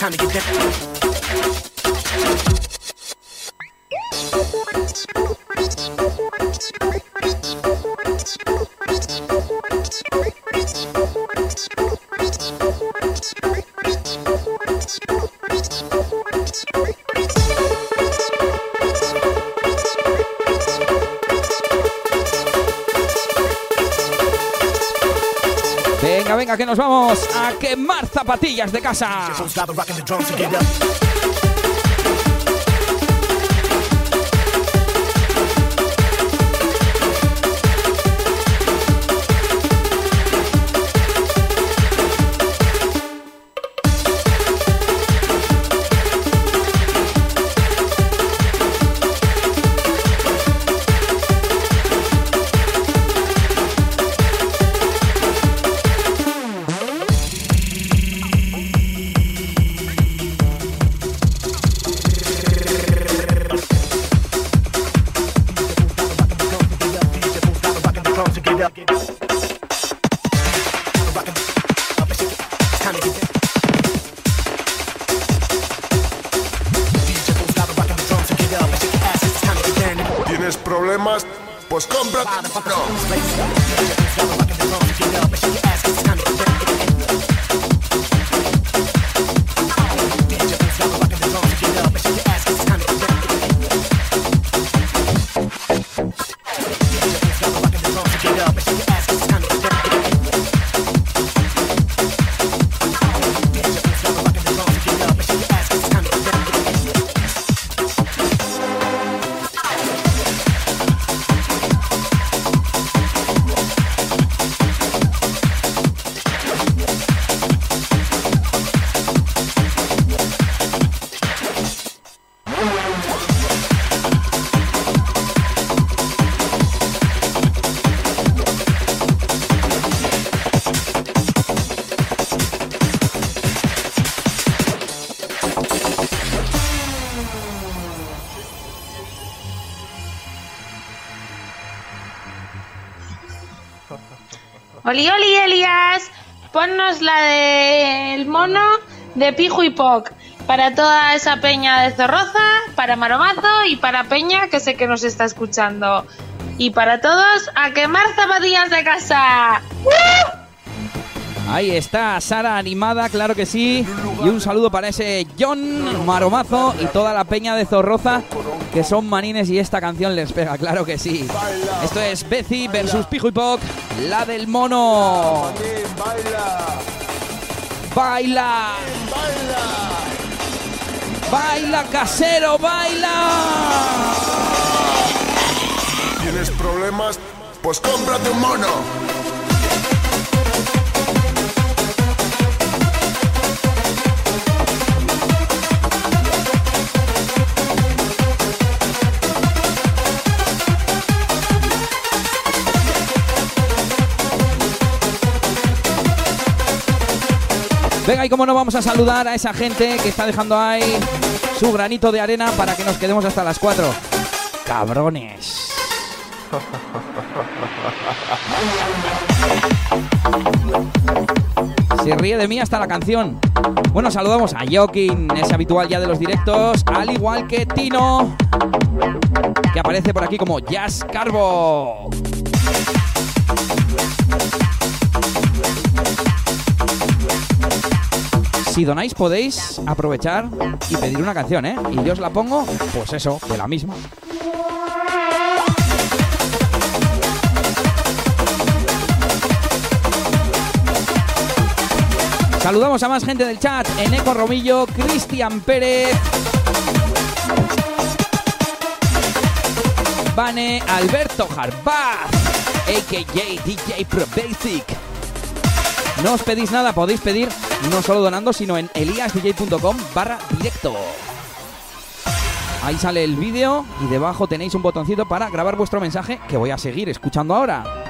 time to get down. Que nos vamos a quemar zapatillas de casa. La del mono de Pijo y Poc. Para toda esa peña de Zorroza, para Maromazo y para Peña que sé que nos está escuchando. Y para todos, a quemar zapatillas de casa. Ahí está, Sara animada, claro que sí. Y un saludo para ese John Maromazo y toda la peña de Zorroza, que son manines y esta canción les pega, claro que sí. Esto es Bezi versus Pijo y Poc, la del mono. Casero, baila. ¿Tienes problemas? Pues cómprate un mono. Venga, y cómo no vamos a saludar a esa gente que está dejando ahí su granito de arena para que nos quedemos hasta las 4. Cabrones. Se ríe de mí hasta la canción. Bueno, saludamos a Joaquín, es habitual ya de los directos, al igual que Tino, que aparece por aquí como Jazz Carbo. Si donáis podéis aprovechar y pedir una canción, ¿eh? Y yo os la pongo, pues eso, de la misma. Saludamos a más gente del chat, Eneco Romillo, Cristian Pérez, Vane, Alberto Jarbaz, a.k.a. DJ Pro Basic. No os pedís nada, podéis pedir no solo donando, sino en eliasdj.com barra directo. Ahí sale el vídeo y debajo tenéis un botoncito para grabar vuestro mensaje que voy a seguir escuchando ahora.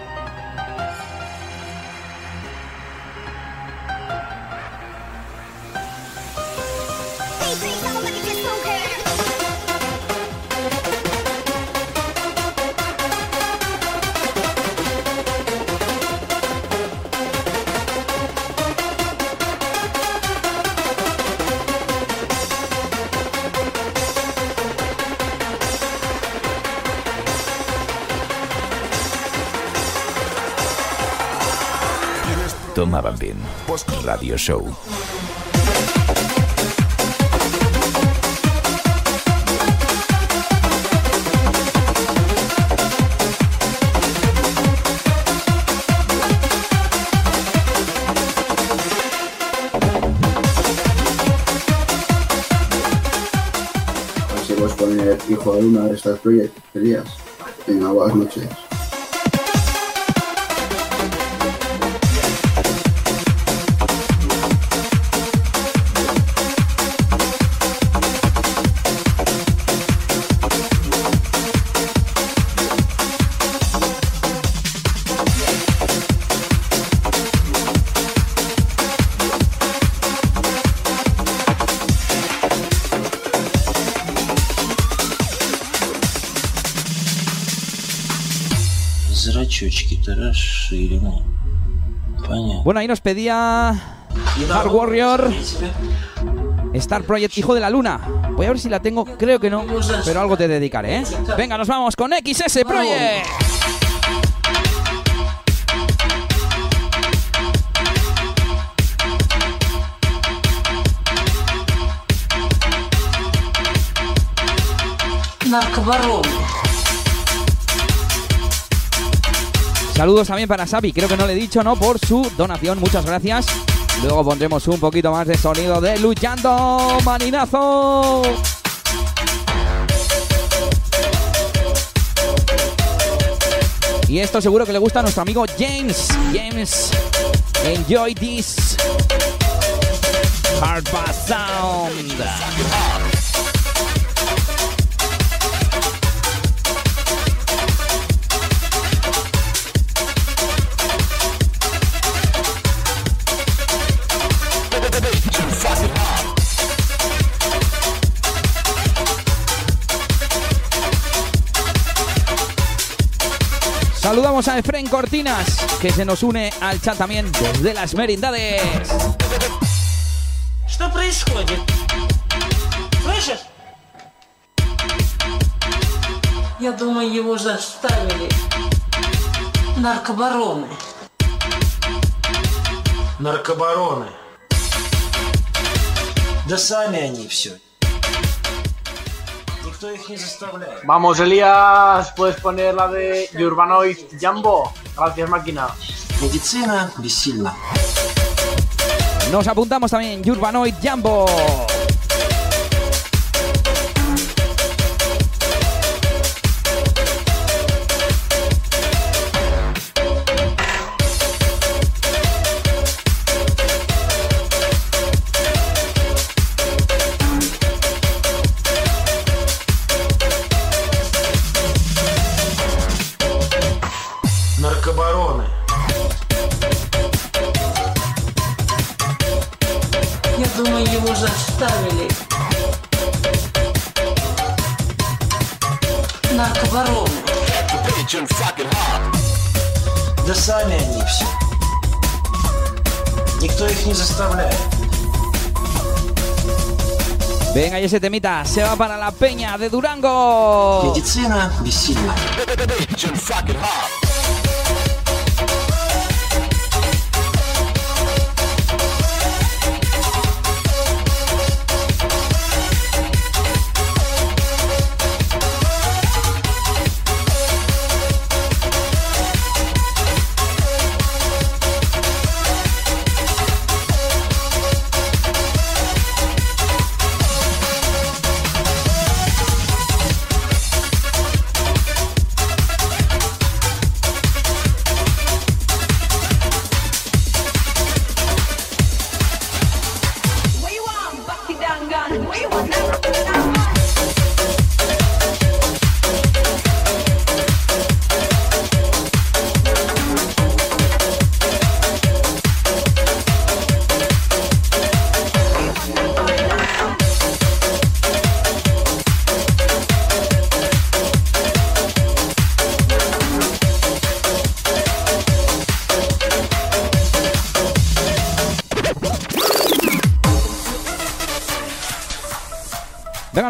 Radio Show. A ver si puedes poner Hijo de Luna de Project, Elías. Venga, buenas noches. Bueno, ahí nos pedía Dark Warrior. Star Project Hijo de la Luna. Voy a ver si la tengo, creo que no, pero algo te dedicaré, ¿eh? Venga, nos vamos con XS Project. Narcobarón. Saludos también para Xavi, creo que no le he dicho, ¿no? Por su donación, muchas gracias. Luego pondremos un poquito más de sonido de Luchando Maninazo. Y esto seguro que le gusta a nuestro amigo James. James, enjoy this hard bass sound. Saludamos a Efren Cortinas, que se nos une al chat también desde las merindades. Что происходит? Слышишь? Я думаю, его заставили наркобароны. Наркобароны. Да сами они все. Никто их не заставляет. Vamos, Elías, puedes poner la de Urbanoid Jumbo. Gracias, máquina. Медицина бессильна. Nos apuntamos también Urbanoid Jumbo. Да сами они все. Никто их не заставляет. Venga, y ese temita se va para la peña de Durango. Медицина бессильна. Venga,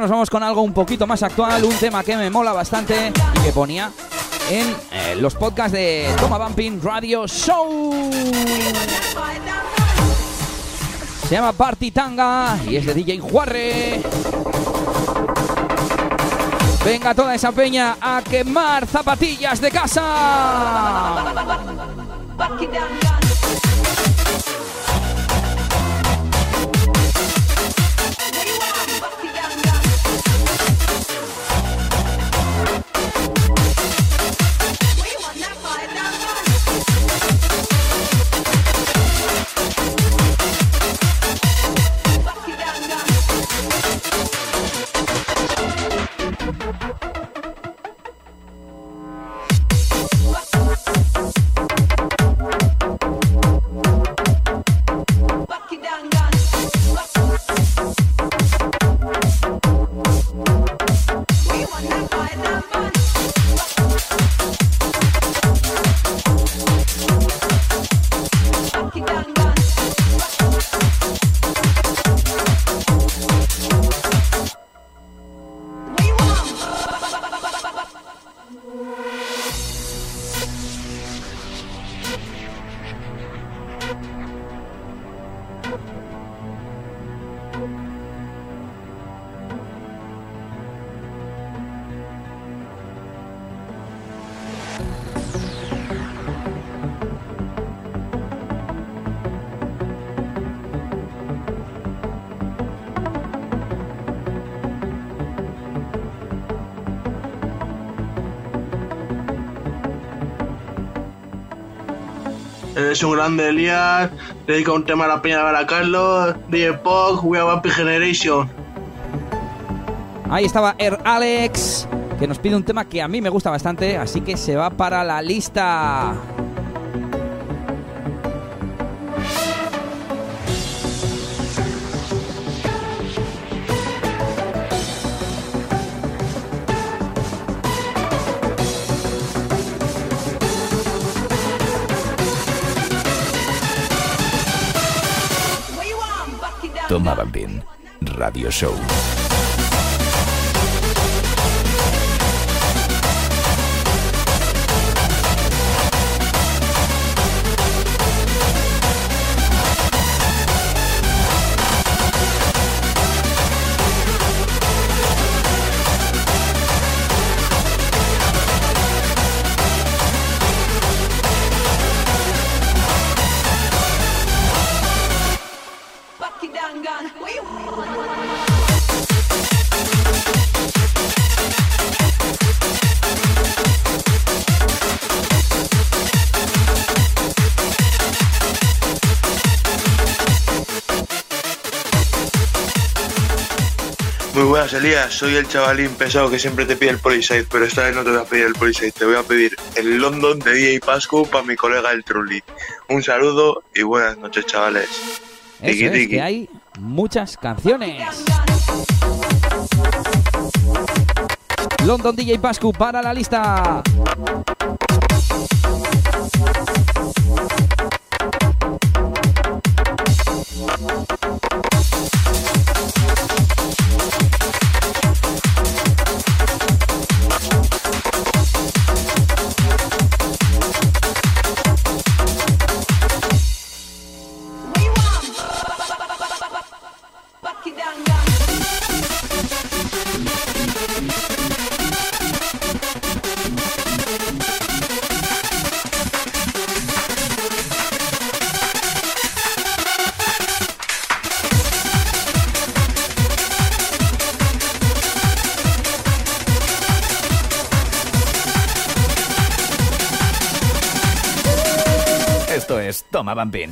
Nos vamos con algo un poquito más actual, un tema que me mola bastante y que ponía en eh, los podcasts de Toma Bumping Radio Show. Se llama Party Tanga y es de DJ Juarre. Venga toda esa peña a quemar zapatillas de casa. Eres un grande, Elías. Dedica un tema a la peña de Baracarlo. DJ Pog, We Are Vampy Generation. Ahí estaba Er Alex, que nos pide un tema que a mí me gusta bastante, así que se va para la lista. Radio Show. Buenas, Elías. Soy el chavalín pesado que siempre te pide el Polyside, pero esta vez no te voy a pedir el Polyside. Te voy a pedir el London de DJ Pascu para mi colega el Trulli. Un saludo y buenas noches, chavales. Eso Tiki, es, tiki. que hay muchas canciones. London DJ Pascu para la lista. Toma Bambín.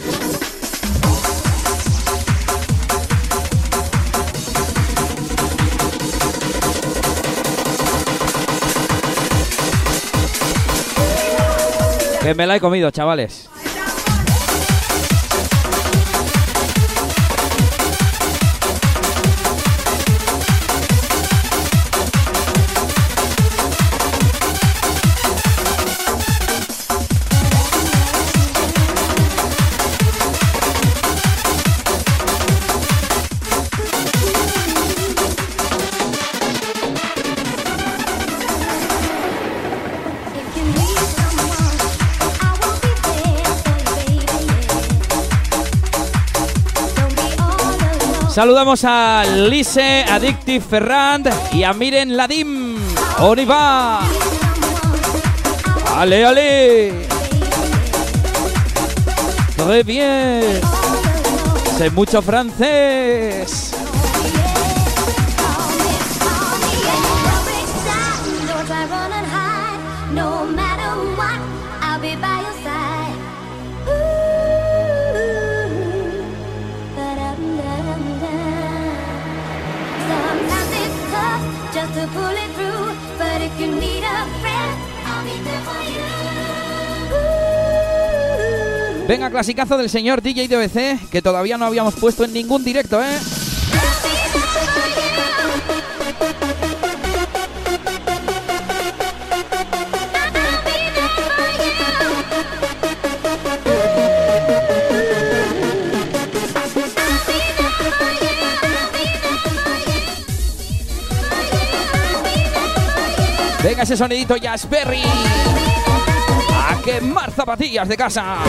Que me la he comido, chavales. Saludamos a Lise, Addictive Ferrand y a Miren Ladim. ¡On y va! ¡Ale, ale! ¡Très bien! ¡Sé mucho francés! Venga, clasicazo del señor DJ DBC, que todavía no habíamos puesto en ningún directo, ¿eh? Venga ese sonidito Jazzberry. A quemar zapatillas de casa.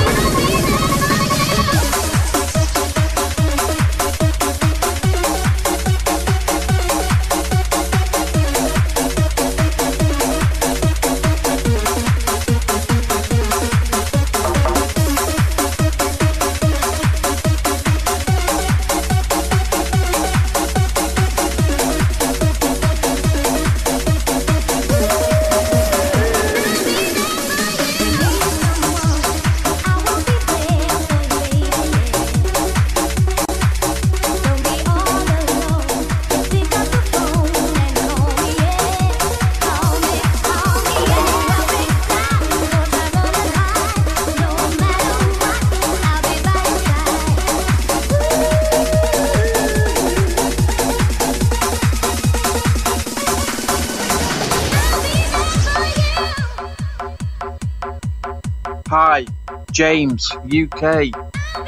James, UK.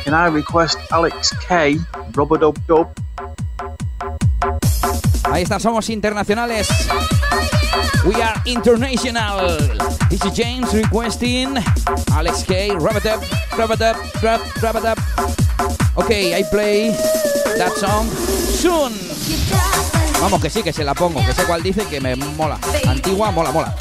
Can I request Alex K, Rubber Dub Dub? Ahí está, somos internacionales. We are international. This is James requesting Alex K. Rub it up, rub it up, rub, rub it up. Okay, I play that song soon. Vamos, que sí, que se la pongo, que sé cuál dice que me mola. Antigua, mola, mola.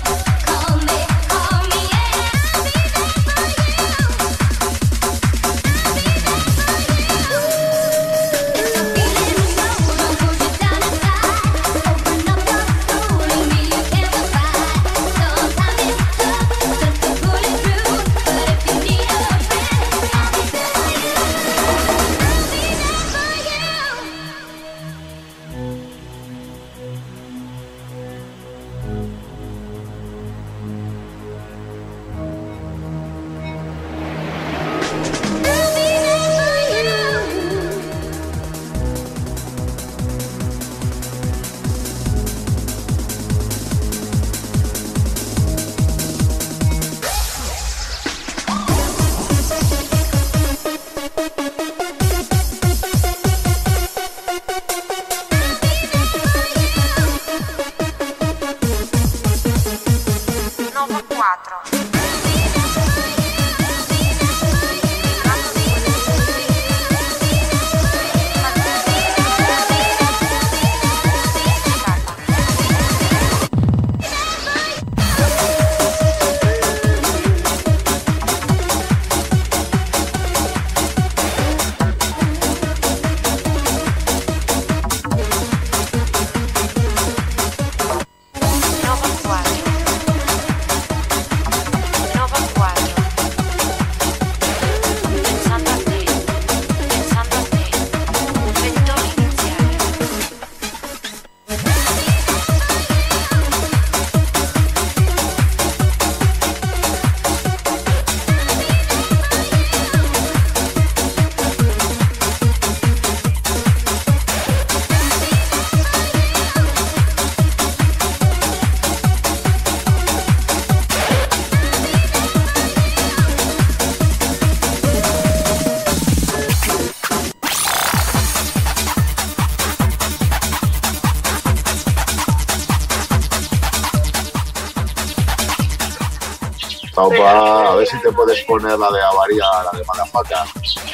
si te puedes poner la de avaría, la de malafaca.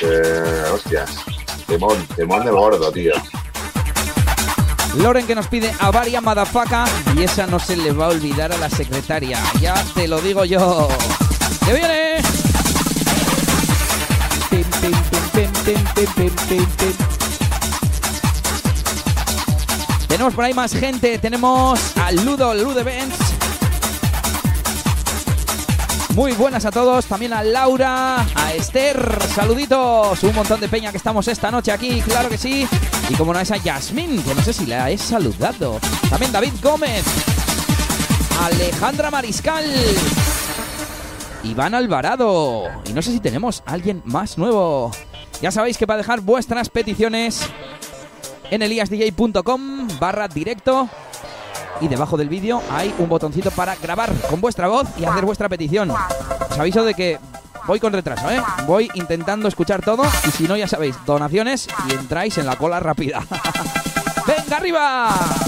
Eh, hostias, temón, temón de gordo, tío. Loren que nos pide avaria madafaca y esa no se le va a olvidar a la secretaria. Ya te lo digo yo. ¡Que viene! Tenemos por ahí más gente. Tenemos a Ludo, Ludo Benz. Muy buenas a todos, también a Laura, a Esther, saluditos, un montón de peña que estamos esta noche aquí, claro que sí. Y como no es a Yasmín, que no sé si la he saludado. También David Gómez, Alejandra Mariscal, Iván Alvarado. Y no sé si tenemos a alguien más nuevo. Ya sabéis que para dejar vuestras peticiones en eliasdj.com barra directo y debajo del vídeo hay un botoncito para grabar con vuestra voz y hacer vuestra petición. Os aviso de que voy con retraso, ¿eh? Voy intentando escuchar todo y si no, ya sabéis, donaciones y entráis en la cola rápida. ¡Venga arriba!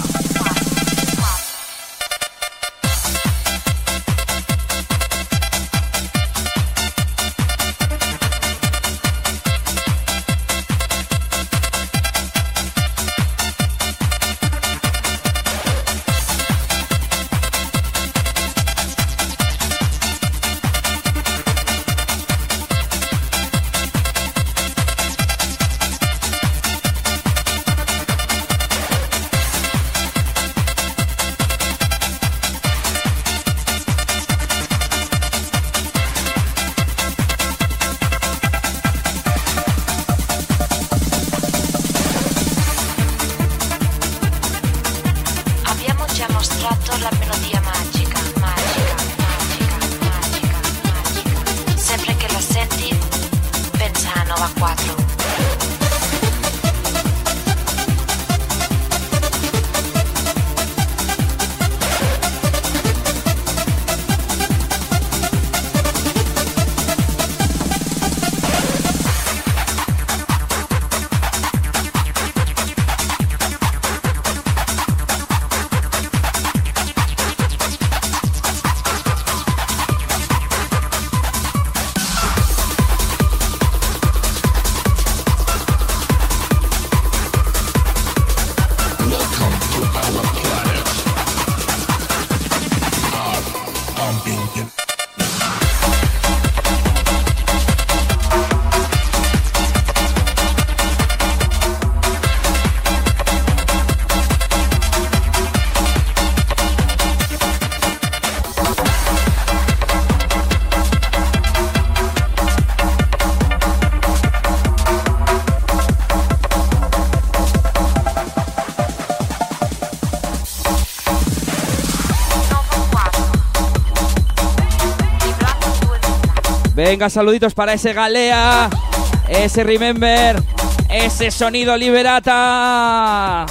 Venga, saluditos para ese Galea, ese Remember, ese sonido Liberata.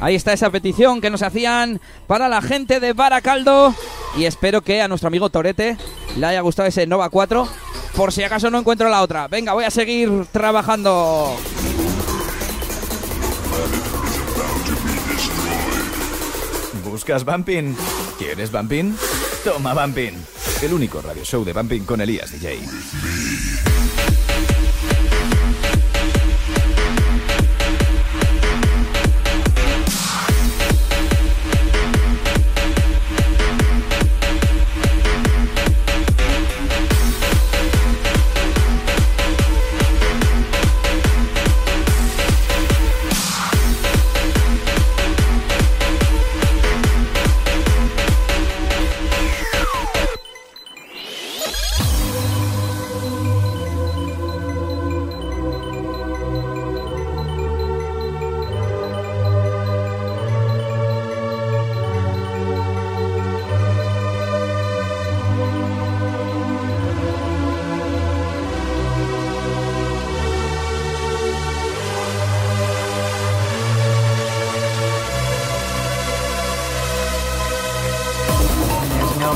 Ahí está esa petición que nos hacían para la gente de Baracaldo. Y espero que a nuestro amigo Torete le haya gustado ese Nova 4. Por si acaso no encuentro la otra. Venga, voy a seguir trabajando. ¿Buscas Bumping? ¿Quieres Bumping? Toma Bumping. El único radio show de Bumping con Elías DJ.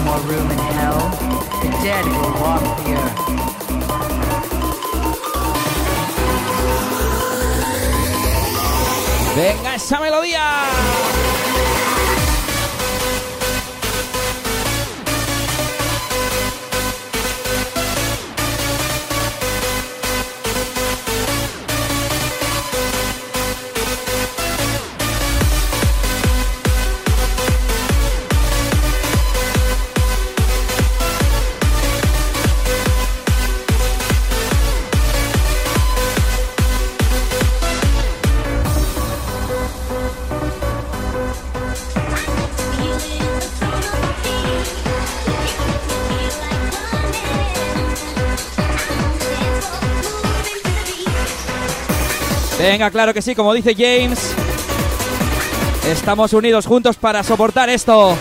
More room in hell. The dead will walk the earth. Venga, esa melodía. Venga, claro que sí, como dice James. Estamos unidos juntos para soportar esto.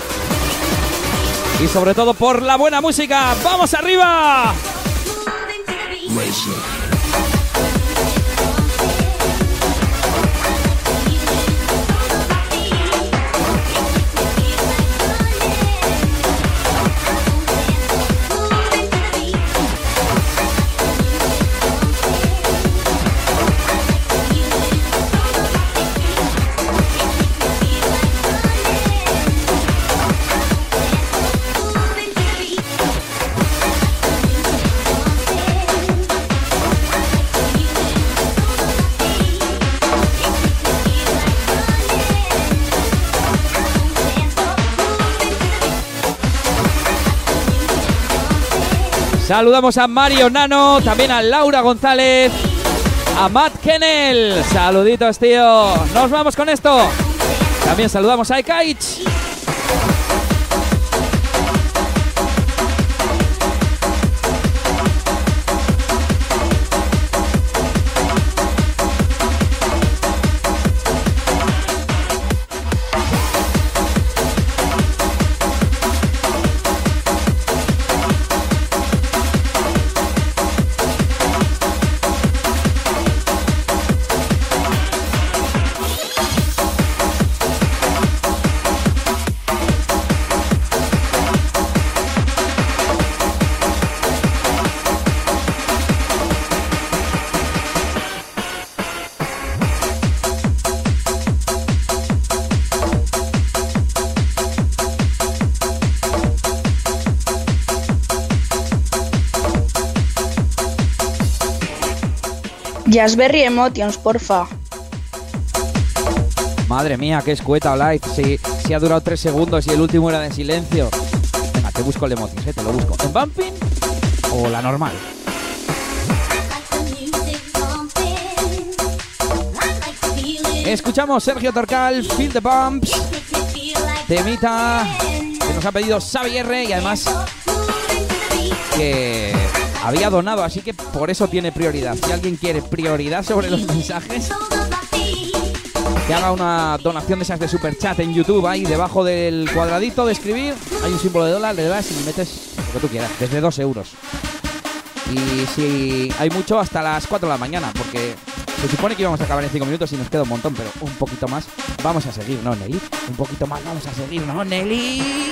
Y sobre todo por la buena música. ¡Vamos arriba! Saludamos a Mario Nano, también a Laura González, a Matt Kennel. Saluditos, tío. Nos vamos con esto. También saludamos a Ekaich. Jazzberry Emotions, porfa. Madre mía, qué escueta, Light. Si, si ha durado tres segundos y el último era de silencio. Venga, te busco el emotis, eh, te lo busco. ¿En Bumping o la normal? Escuchamos Sergio Torcal, Feel the Bumps, temita que nos ha pedido Xavi R y además que había donado, así que por eso tiene prioridad. Si alguien quiere prioridad sobre los mensajes, que haga una donación de esas de super chat en YouTube. Ahí debajo del cuadradito de escribir hay un símbolo de dólar, le das y le metes lo que tú quieras, desde 2 euros. Y si hay mucho, hasta las 4 de la mañana, porque se supone que íbamos a acabar en 5 minutos y nos queda un montón, pero un poquito más vamos a seguir, ¿no, Nelly? Un poquito más vamos a seguir, ¿no, Nelly?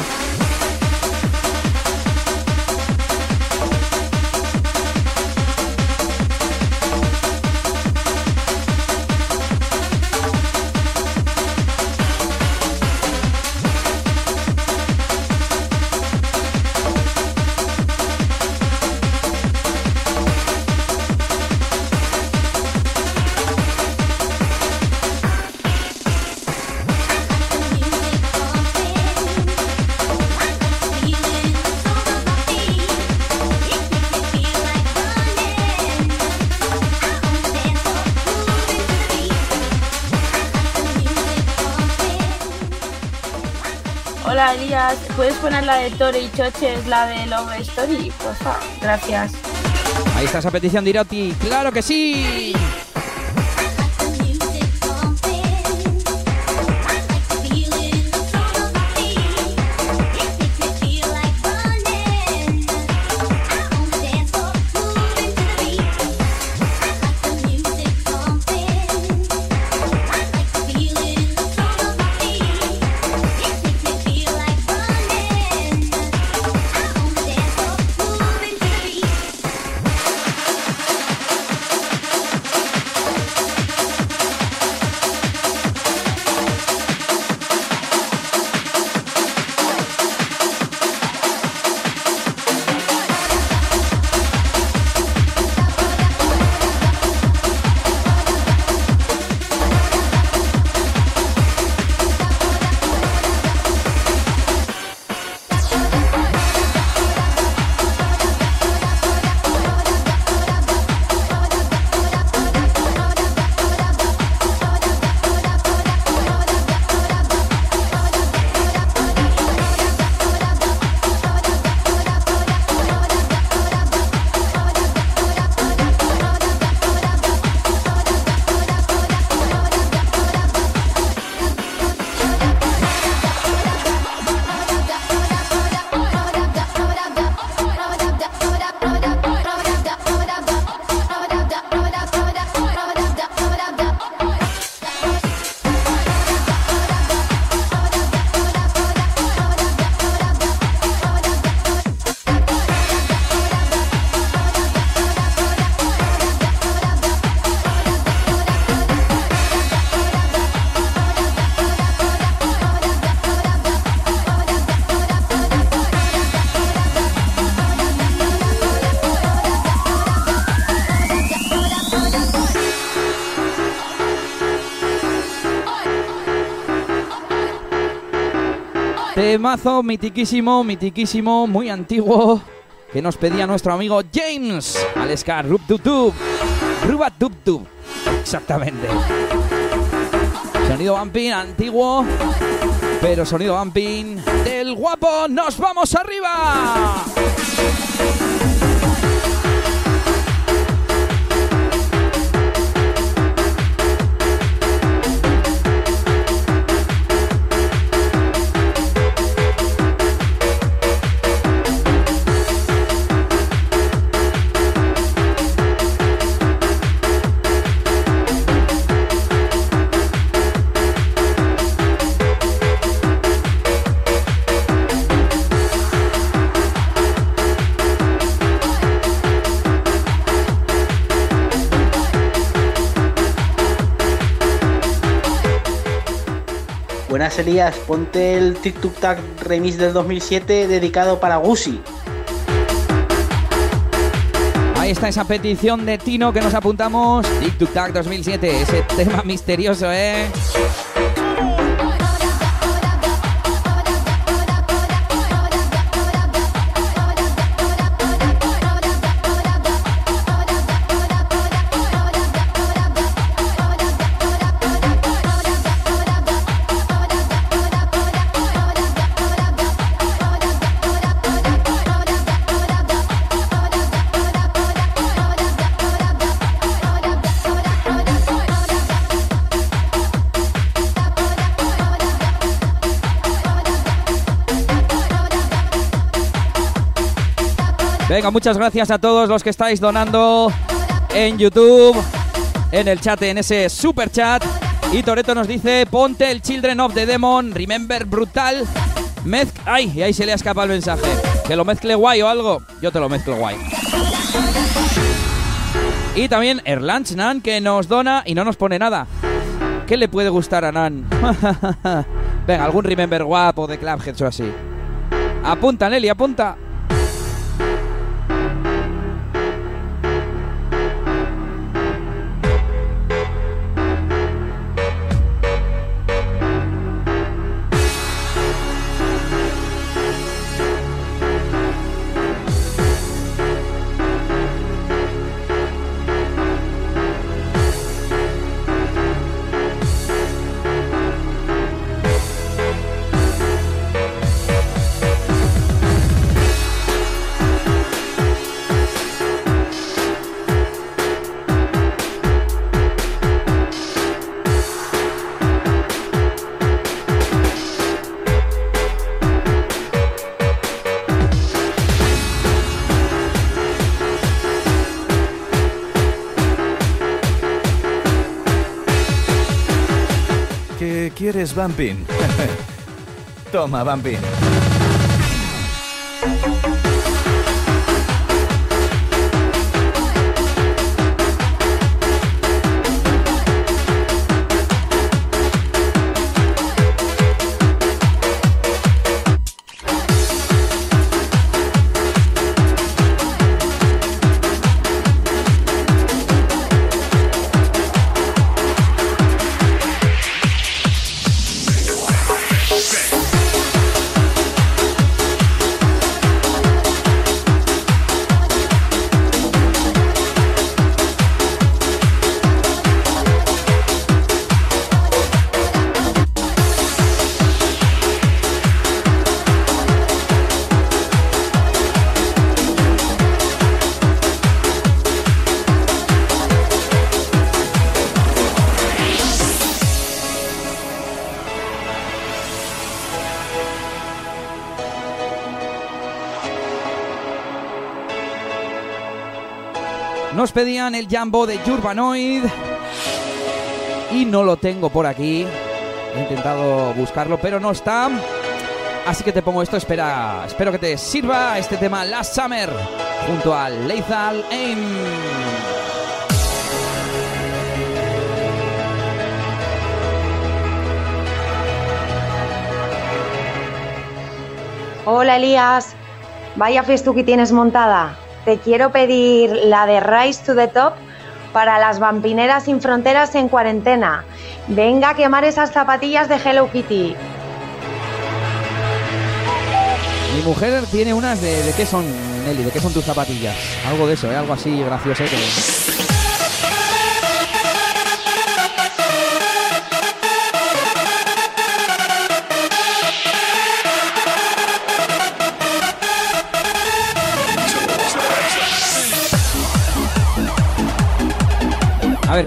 Poner la de Tore y Choches, la de Love Story? Porfa, gracias. Ahí está esa petición de Iroti. ¡Claro que sí! Temazo mitiquísimo, mitiquísimo, muy antiguo, que nos pedía nuestro amigo James Aleska Rub Dub Dub. Rubat Dub Dub. Exactamente. Sonido bumping antiguo, pero sonido bumping del guapo. ¡Nos vamos arriba! Elías, ponte el Tag remix del 2007 dedicado para Gusi. Ahí está esa petición de Tino que nos apuntamos. TikTok Tag 2007, ese tema misterioso, ¿eh? Muchas gracias a todos los que estáis donando en YouTube, en el chat, en ese super chat. Y Toreto nos dice, ponte el Children of the Demon, Remember Brutal. Mezc Ay, y ahí se le ha escapado el mensaje. Que lo mezcle guay o algo. Yo te lo mezclo guay. Y también Erlanch Nan que nos dona y no nos pone nada. ¿Qué le puede gustar a Nan? Venga, algún Remember guapo de Clubheads o así. Apunta, Nelly, apunta. Bumping? Toma, Bumping. Pedían el Jumbo de Urbanoid. Y no lo tengo por aquí. He intentado buscarlo, pero no está. Así que te pongo esto. Espera, espero que te sirva este tema Last Summer junto a Lethal Aim. Hola Elías, vaya festuki tienes montada. Te quiero pedir la de Rise to the Top para las vampineras sin fronteras en cuarentena. Venga a quemar esas zapatillas de Hello Kitty. Mi mujer tiene unas de, qué son, Nelly, de qué son tus zapatillas. Algo de eso, ¿eh? algo así gracioso. ¿eh?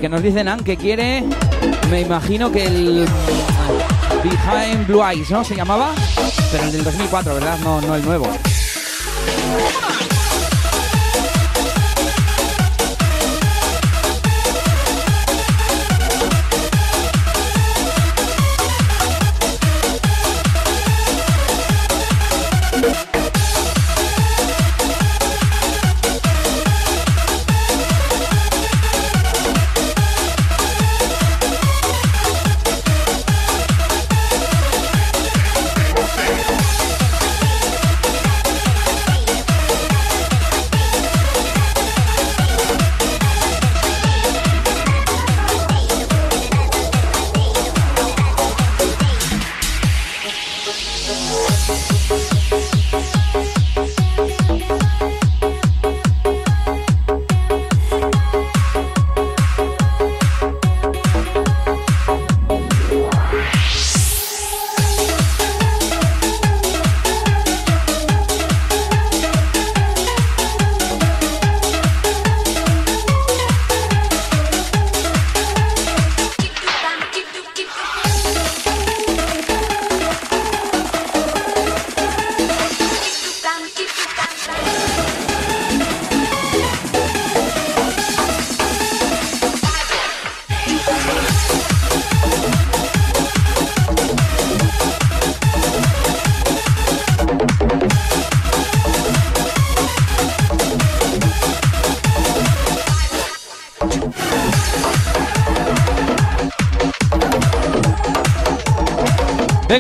Que nos dicen Ann que quiere. Me imagino que el. Behind Blue Eyes, ¿no? Se llamaba. Pero el del 2004, ¿verdad? No, no el nuevo.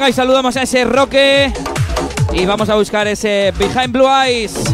Y saludamos a ese Roque. Y vamos a buscar ese Behind Blue Eyes.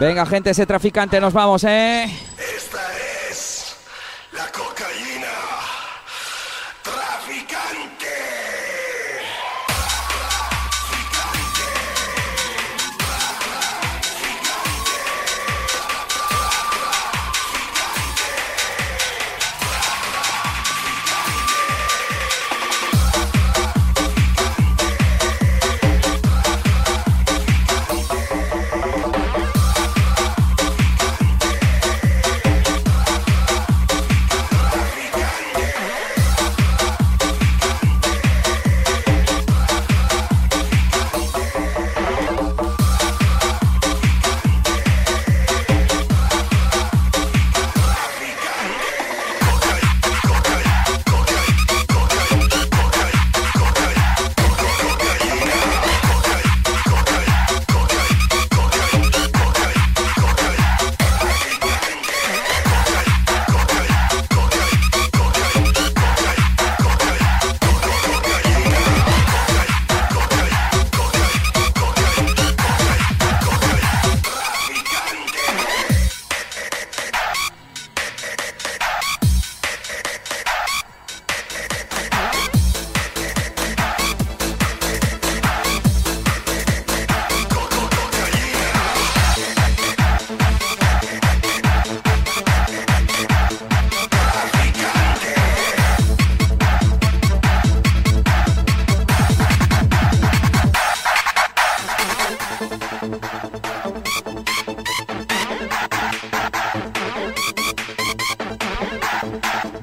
Venga, gente, ese traficante, nos vamos, ¿eh?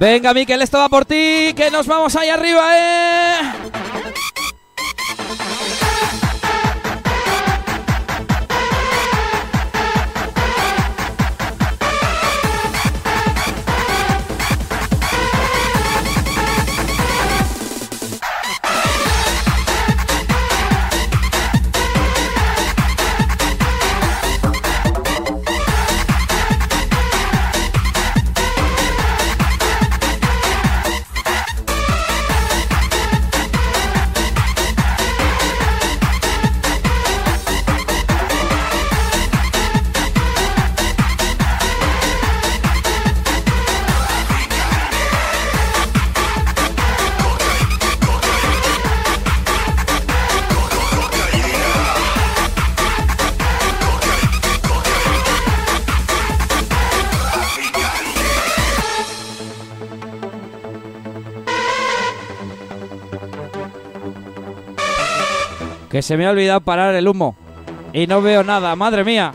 Venga, Miquel, esto va por ti, que nos vamos ahí arriba, ¿eh? Que se me ha olvidado parar el humo. Y no veo nada, madre mía.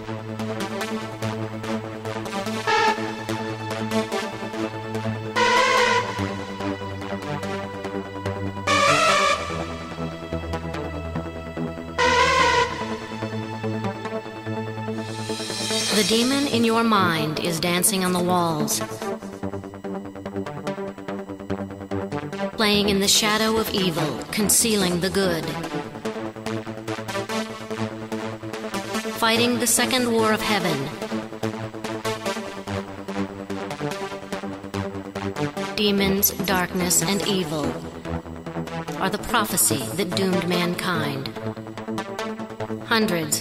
The demon in your mind is dancing on the walls, playing in the shadow of evil, concealing the good. Fighting the second war of heaven. Demons, darkness, and evil are the prophecy that doomed mankind. Hundreds,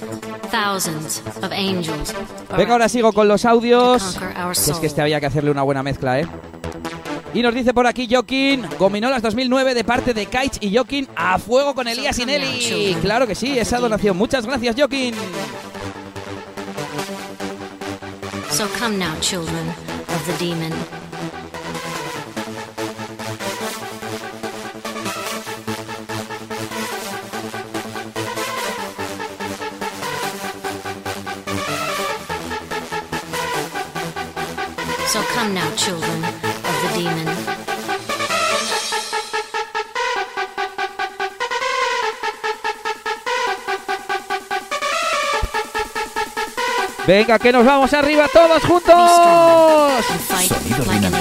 thousands of angels Venga, ahora sigo con los audios. es que este había que hacerle una buena mezcla, ¿eh? Y nos dice por aquí Joaquín, Gominolas 2009 de parte de Kaich y Joaquín, a fuego con Elías y Nelly. Claro que sí, esa donación. Muchas gracias, Joaquín. So come now, children of the demon. So come now, children Venga, que nos vamos arriba todos juntos. Sonido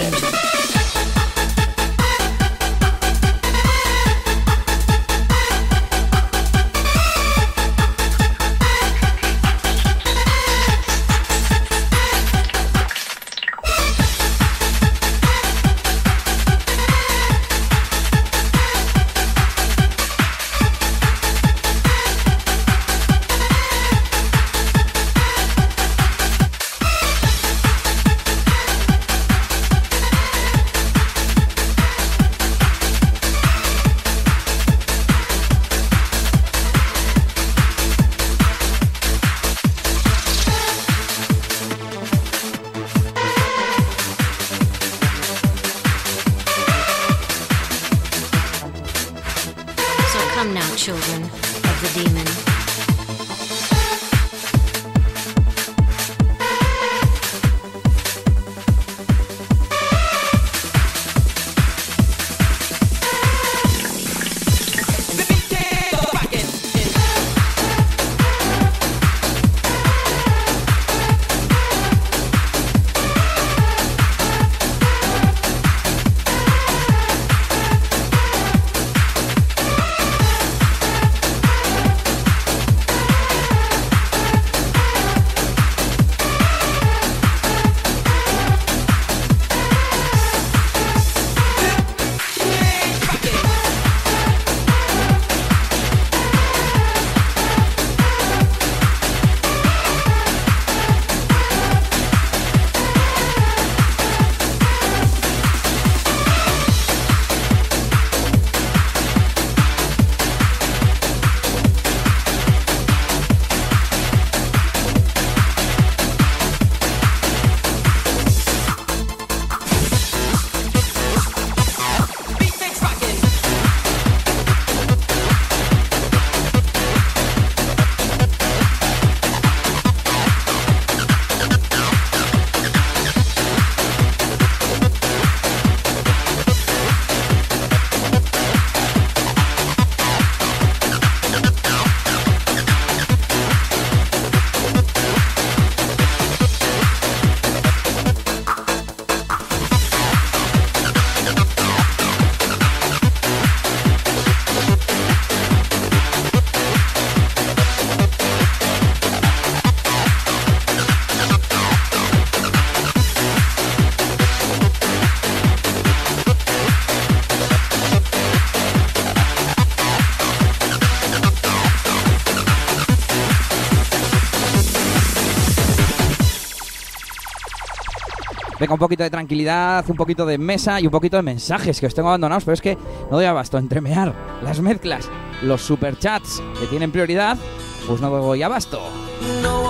Un poquito de tranquilidad, un poquito de mesa y un poquito de mensajes que os tengo abandonados, pero es que no doy abasto entremear las mezclas, los superchats que tienen prioridad, pues no doy abasto. No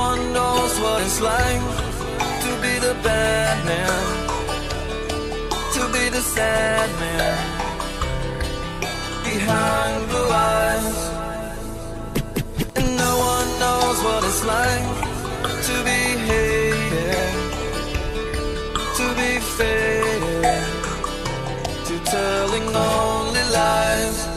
to be faded, to telling only lies.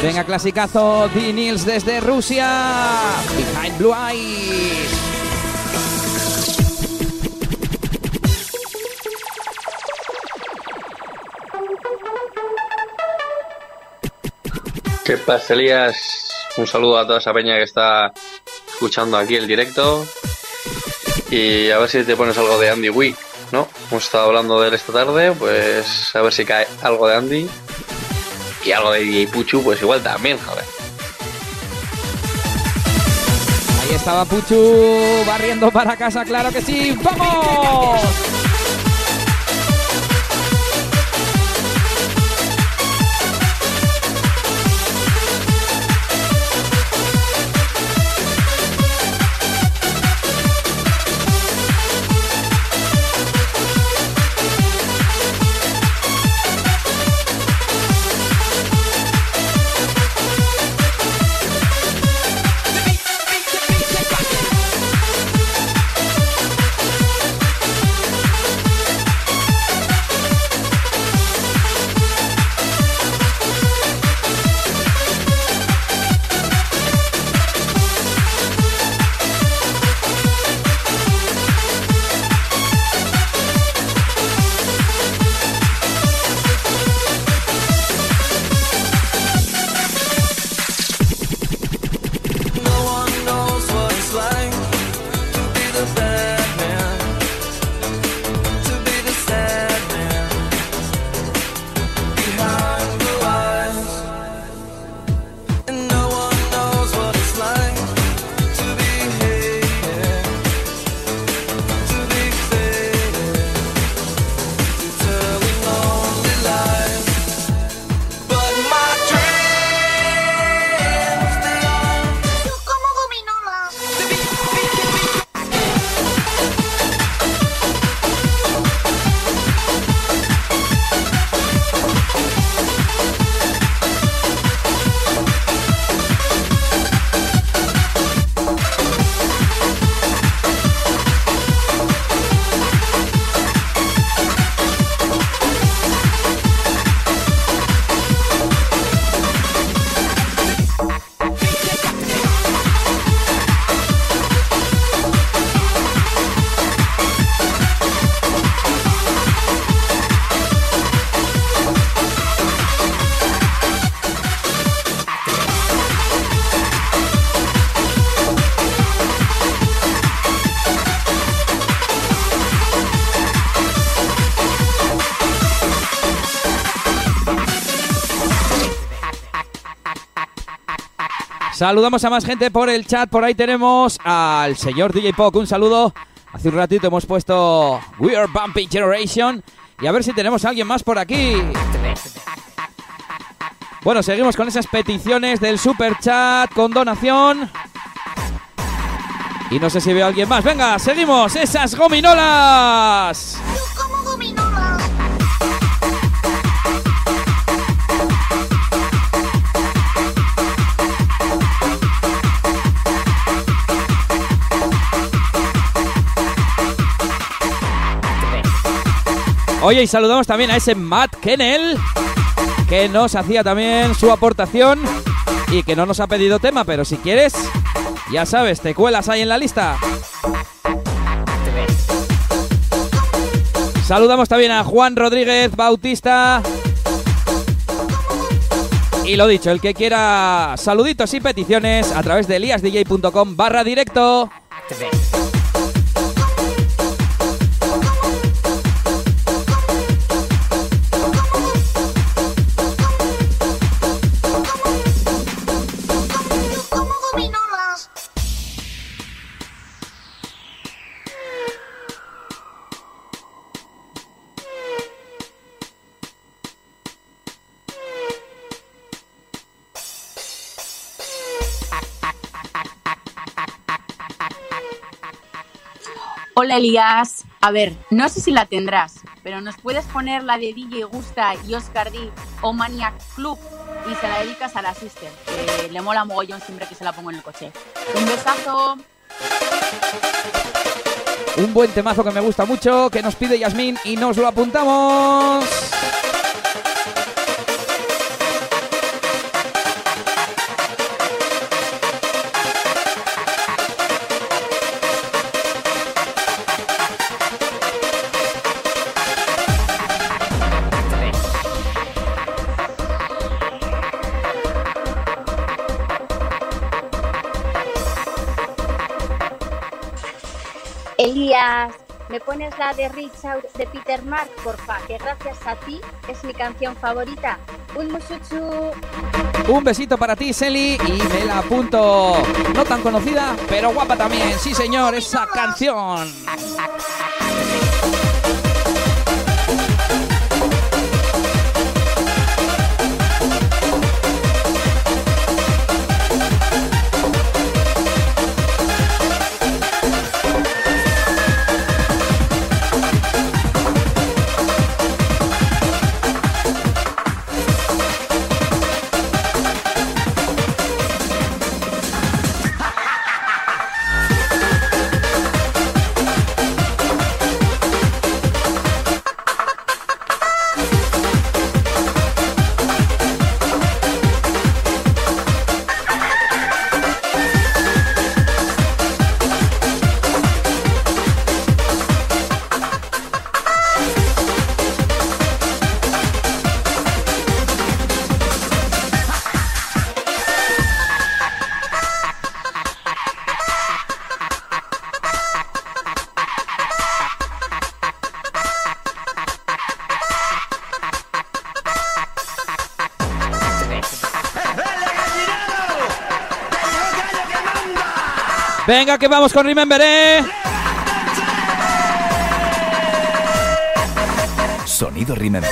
Venga, clasicazo, D. Nils desde Rusia, Behind Blue Eyes. ¿Qué pasa? Un saludo a toda esa peña que está escuchando aquí el directo. Y a ver si te pones algo de Andy Wick, ¿no? Hemos estado hablando de él esta tarde, pues a ver si cae algo de Andy. Y algo de DJ Puchu, pues igual también, joder. Ahí estaba Puchu barriendo para casa, claro que sí. ¡Vamos! Saludamos a más gente por el chat. Por ahí tenemos al señor DJ Pok. Un saludo. Hace un ratito hemos puesto We Are Bumpy Generation. Y a ver si tenemos a alguien más por aquí. Bueno, seguimos con esas peticiones del super chat con donación. Y no sé si veo a alguien más. Venga, seguimos. Esas gominolas. Oye, y saludamos también a ese Matt Kennel, que nos hacía también su aportación y que no nos ha pedido tema, pero si quieres, ya sabes, te cuelas ahí en la lista. Saludamos también a Juan Rodríguez Bautista Y lo dicho, el que quiera saluditos y peticiones a través de eliasdj.com barra directo. Hola Elías. A ver, no sé si la tendrás, pero nos puedes poner la de DJ Gusta y Oscar D o Maniac Club y se la dedicas a la sister, que le mola mogollón siempre que se la pongo en el coche. Un besazo. Un buen temazo que me gusta mucho, que nos pide Yasmín y nos lo apuntamos. Elías, ¿me pones la de Reach Out de Peter Mark, porfa? Que gracias a ti es mi canción favorita. Un musuchu. Un besito para ti, Selly, y me la apunto. No tan conocida, pero guapa también. Sí, señor, esa canción. Venga, que vamos con Remember, ¿eh? Sonido Remember.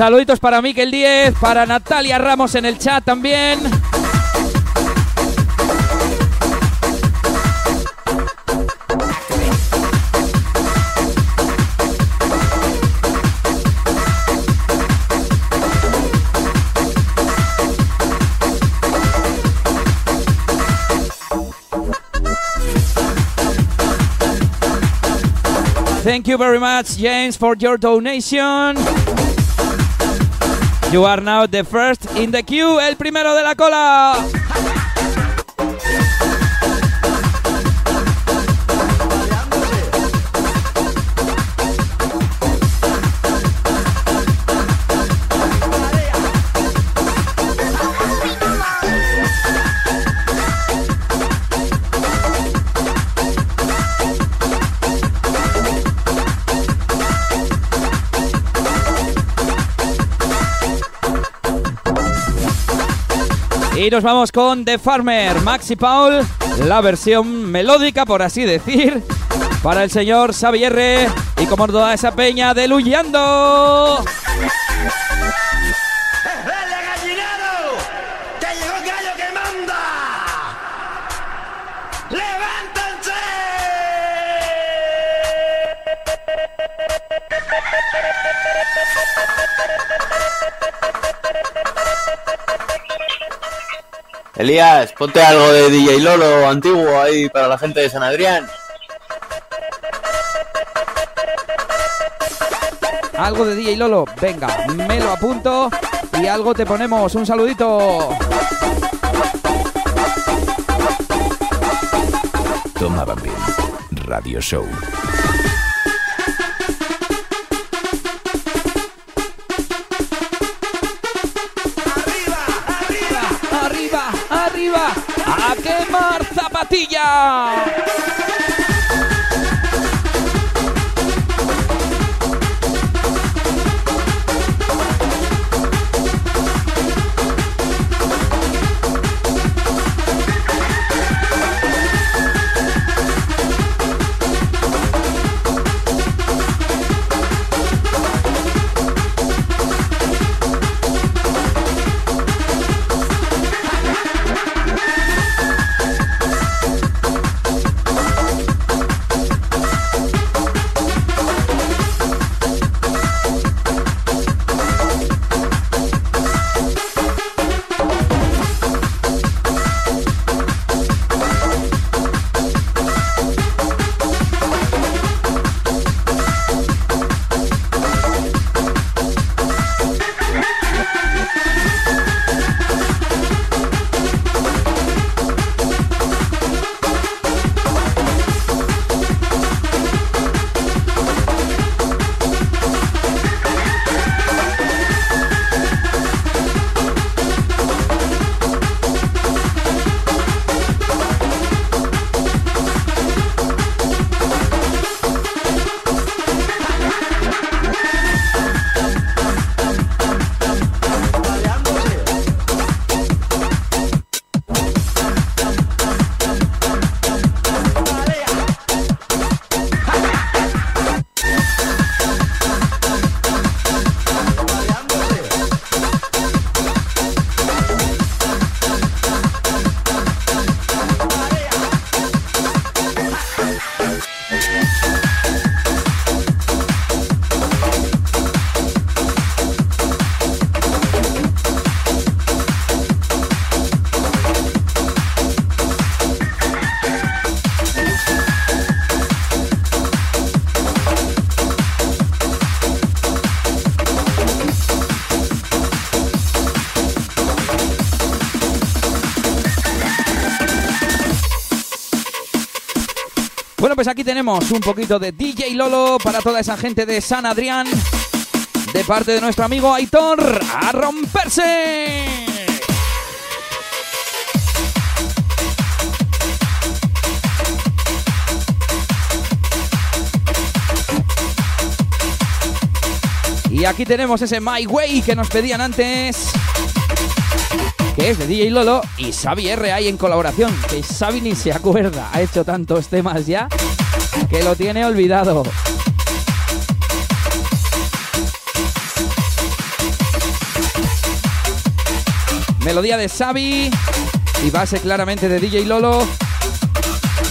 Saluditos para Miquel 10, para Natalia Ramos en el chat también. Thank you very much, James, for your donation. You are now the first in the queue, el primero de la cola. Y nos vamos con The Farmer, Maxi Paul, la versión melódica, por así decir, para el señor Xavier y como toda esa peña de Luyando. Elías, ponte algo de DJ Lolo antiguo ahí para la gente de San Adrián. Algo de DJ Lolo, venga, me lo apunto y algo te ponemos. Un saludito. Toma Bambín. Radio Show. Arriba, a quemar zapatilla. Pues aquí tenemos un poquito de DJ Lolo para toda esa gente de San Adrián. De parte de nuestro amigo Aitor, a romperse. Y aquí tenemos ese My Way que nos pedían antes. Que es de DJ Lolo y Xavi R en colaboración. Que Xavi ni se acuerda. Ha hecho tantos temas ya que lo tiene olvidado. Melodía de Xavi y base claramente de DJ Lolo.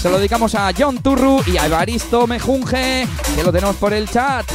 Se lo dedicamos a John Turru y a Evaristo Mejunge, que lo tenemos por el chat.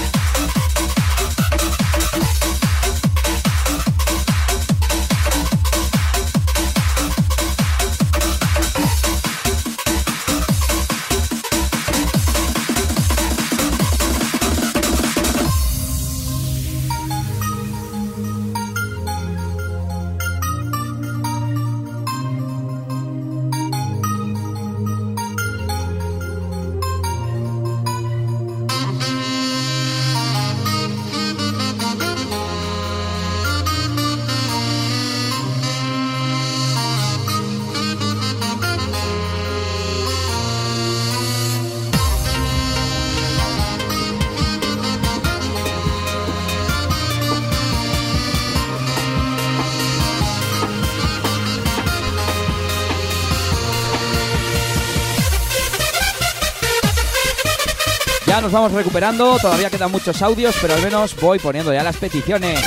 Vamos recuperando, todavía quedan muchos audios, pero al menos voy poniendo ya las peticiones.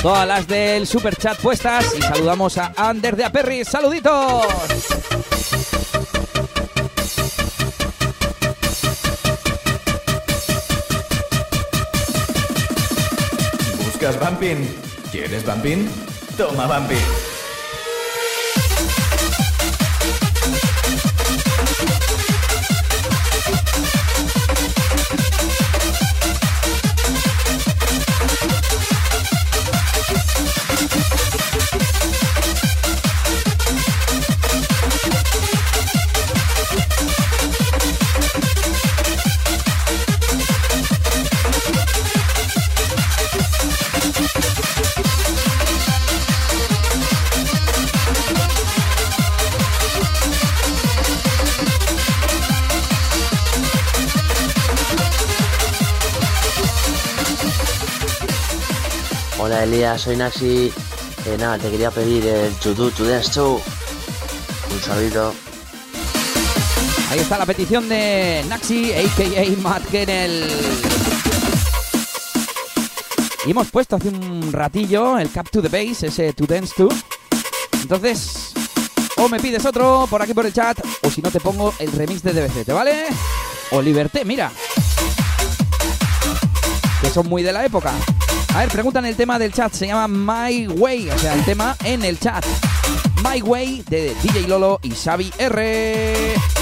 Todas las del super chat puestas y saludamos a Ander de Aperris. ¡Saluditos! ¿Buscas Bumping? ¿Quieres Bumping? Toma Bumping. Soy Naxi. Eh, nada, te quería pedir el To Do To Dance Show. Un saludo. Ahí está la petición de Naxi, a.k.a. Matt Kennel. Y hemos puesto hace un ratillo el Cap to the Base, ese To Dance To. Entonces, o me pides otro por aquí por el chat, o si no te pongo el remix de DBC, ¿te vale? O Liberté, mira. Que son muy de la época. A ver, preguntan el tema del chat, se llama My Way, o sea, el tema en el chat. My Way de DJ Lolo y Xavi R.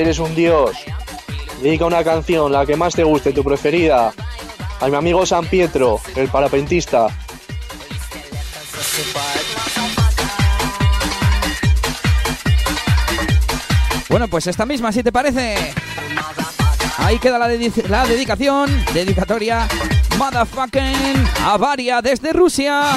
eres un dios. Dedica una canción, la que más te guste, tu preferida. A mi amigo San Pietro, el parapentista. Bueno, pues esta misma, si te parece. Ahí queda la, la dedicación, dedicatoria, motherfucking Avaria desde Rusia.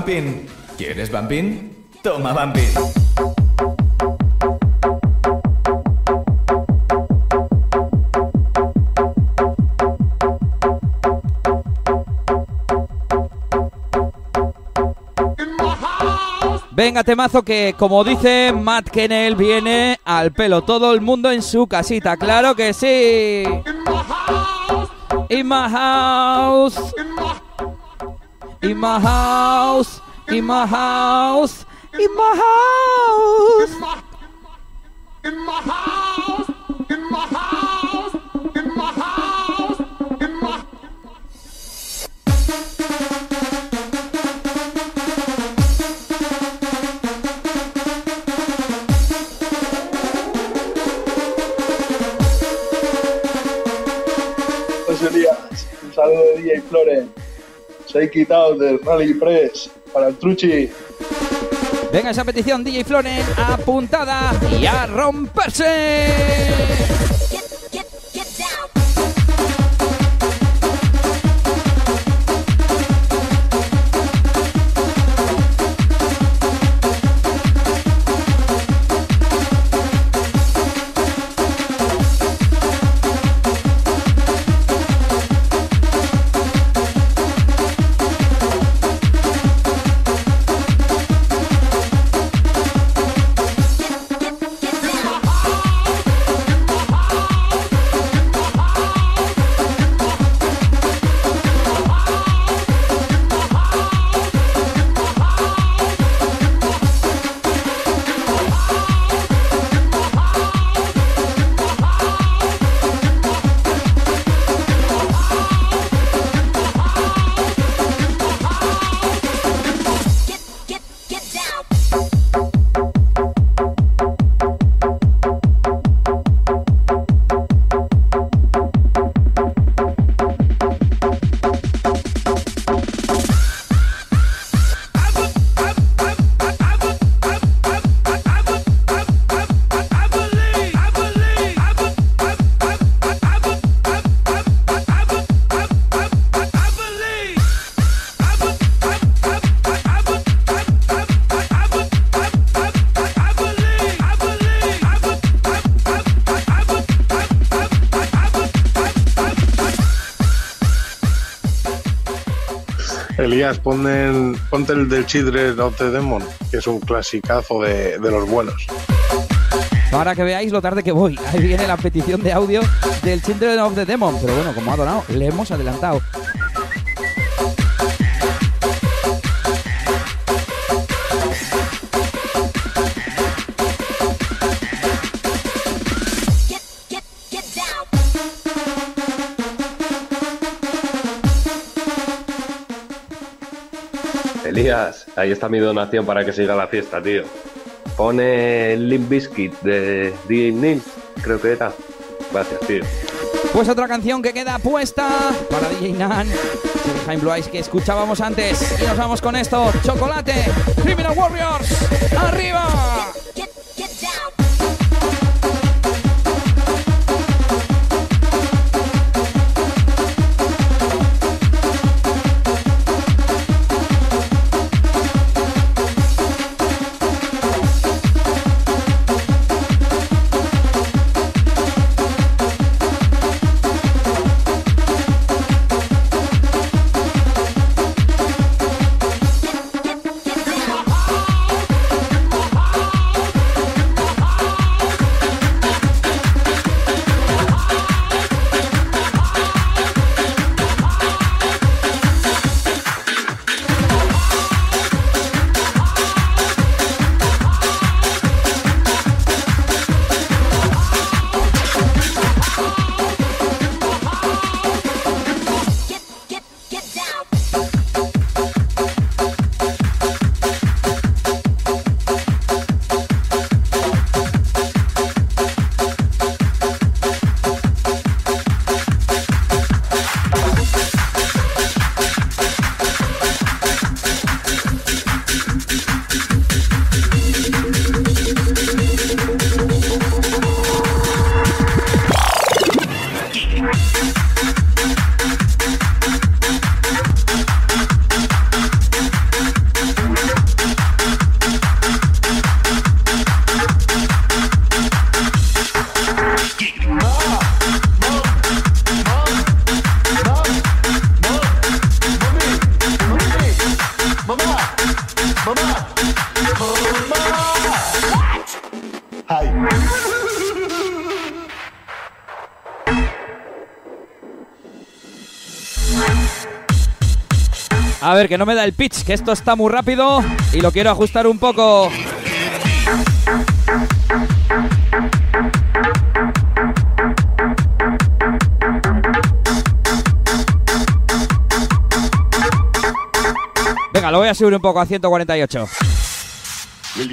¿Buscas Bumping? ¿Quieres Bumping? Toma Bumping. Venga, temazo que, como dice Matt Kennel, viene al pelo. Todo el mundo en su casita, claro que sí. In my house. In my house. In my house. In my house. Soy quitado del Rally Press para el Truchi. Venga esa petición, DJ Floren, apuntada y a romperse. El del Children of the Demon, que es un clasicazo de, de los buenos. Para que veáis lo tarde que voy. Ahí viene la petición de audio del Children of the Demon. Pero bueno, como ha donado, le hemos adelantado. Ahí está mi donación para que siga la fiesta, tío. Pone Limp Bizkit de DJ Neil, creo que era. Gracias, tío. Pues otra canción que queda puesta para DJ Nan. Jaime Blue Eyes que escuchábamos antes. Y nos vamos con esto. Chocolate. Criminal Warriors. Arriba. Que no me da el pitch, que esto está muy rápido y lo quiero ajustar un poco. Venga, lo voy a subir un poco a 148. Will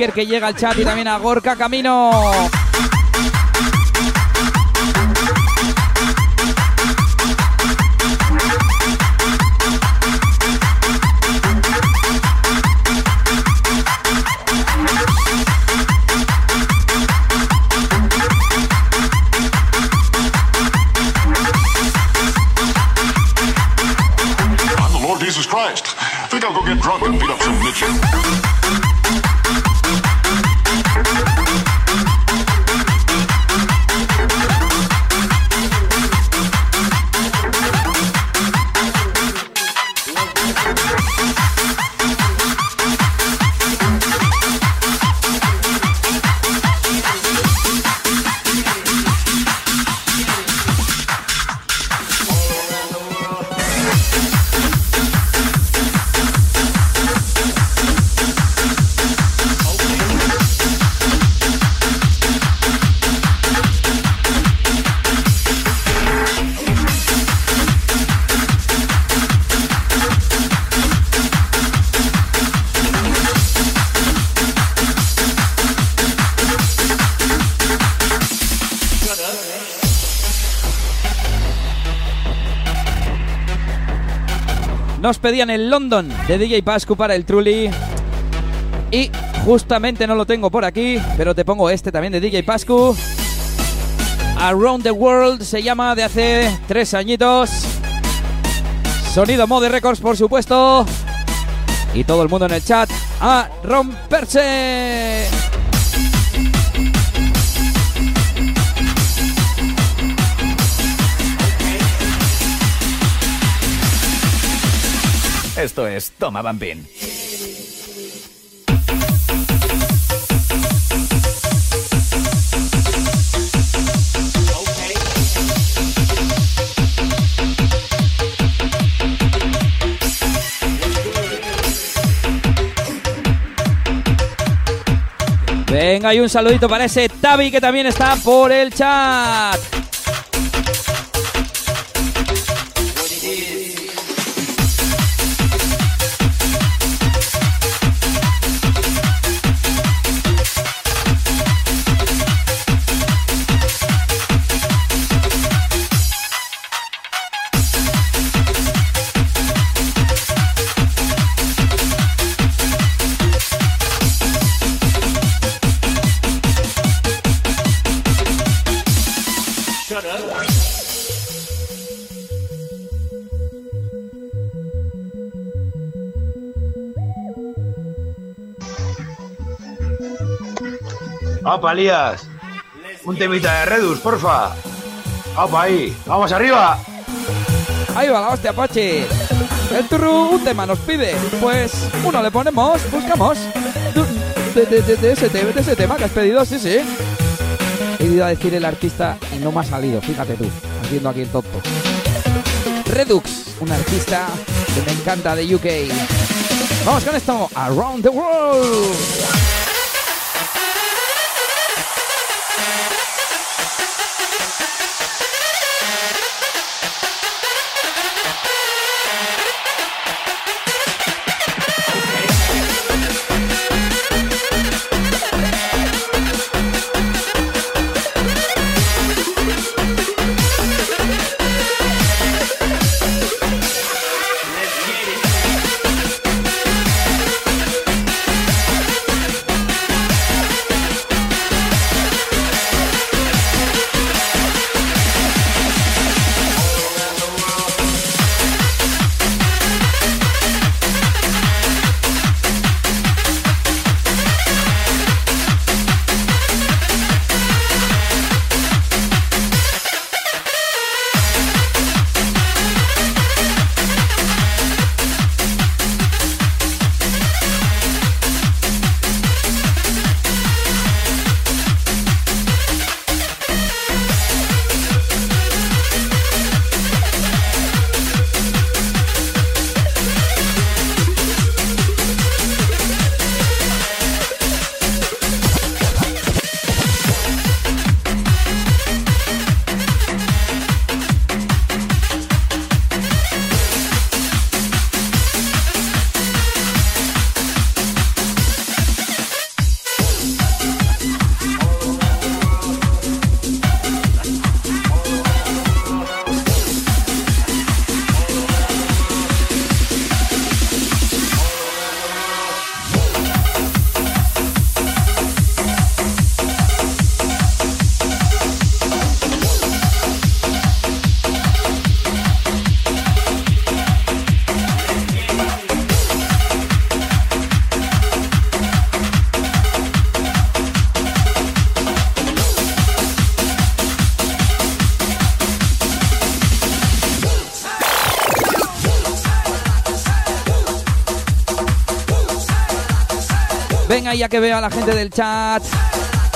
Que llega al chat y también a Gorka Camino. Pedían el London de DJ Pascu para el Truly. Y justamente no lo tengo por aquí, pero te pongo este también de DJ Pascu. Around the World se llama de hace tres añitos. Sonido Mode Records, por supuesto. Y todo el mundo en el chat a romperse. Esto es Toma Bambín. Venga, y un saludito para ese Tavi que también está por el chat. ¡Opa, Elías! Un temita de Redus, porfa. ¡Opa, ahí! ¡Vamos arriba! Ahí va la hostia, Pachi. El turru un tema nos pide. Pues uno le ponemos, buscamos. De ese tema que has pedido, sí, sí. He ido a decir el artista y no me ha salido, fíjate tú, haciendo aquí el tonto. Redux, un artista que me encanta de UK. Vamos con esto, Around the World. Venga, ya que veo a la gente del chat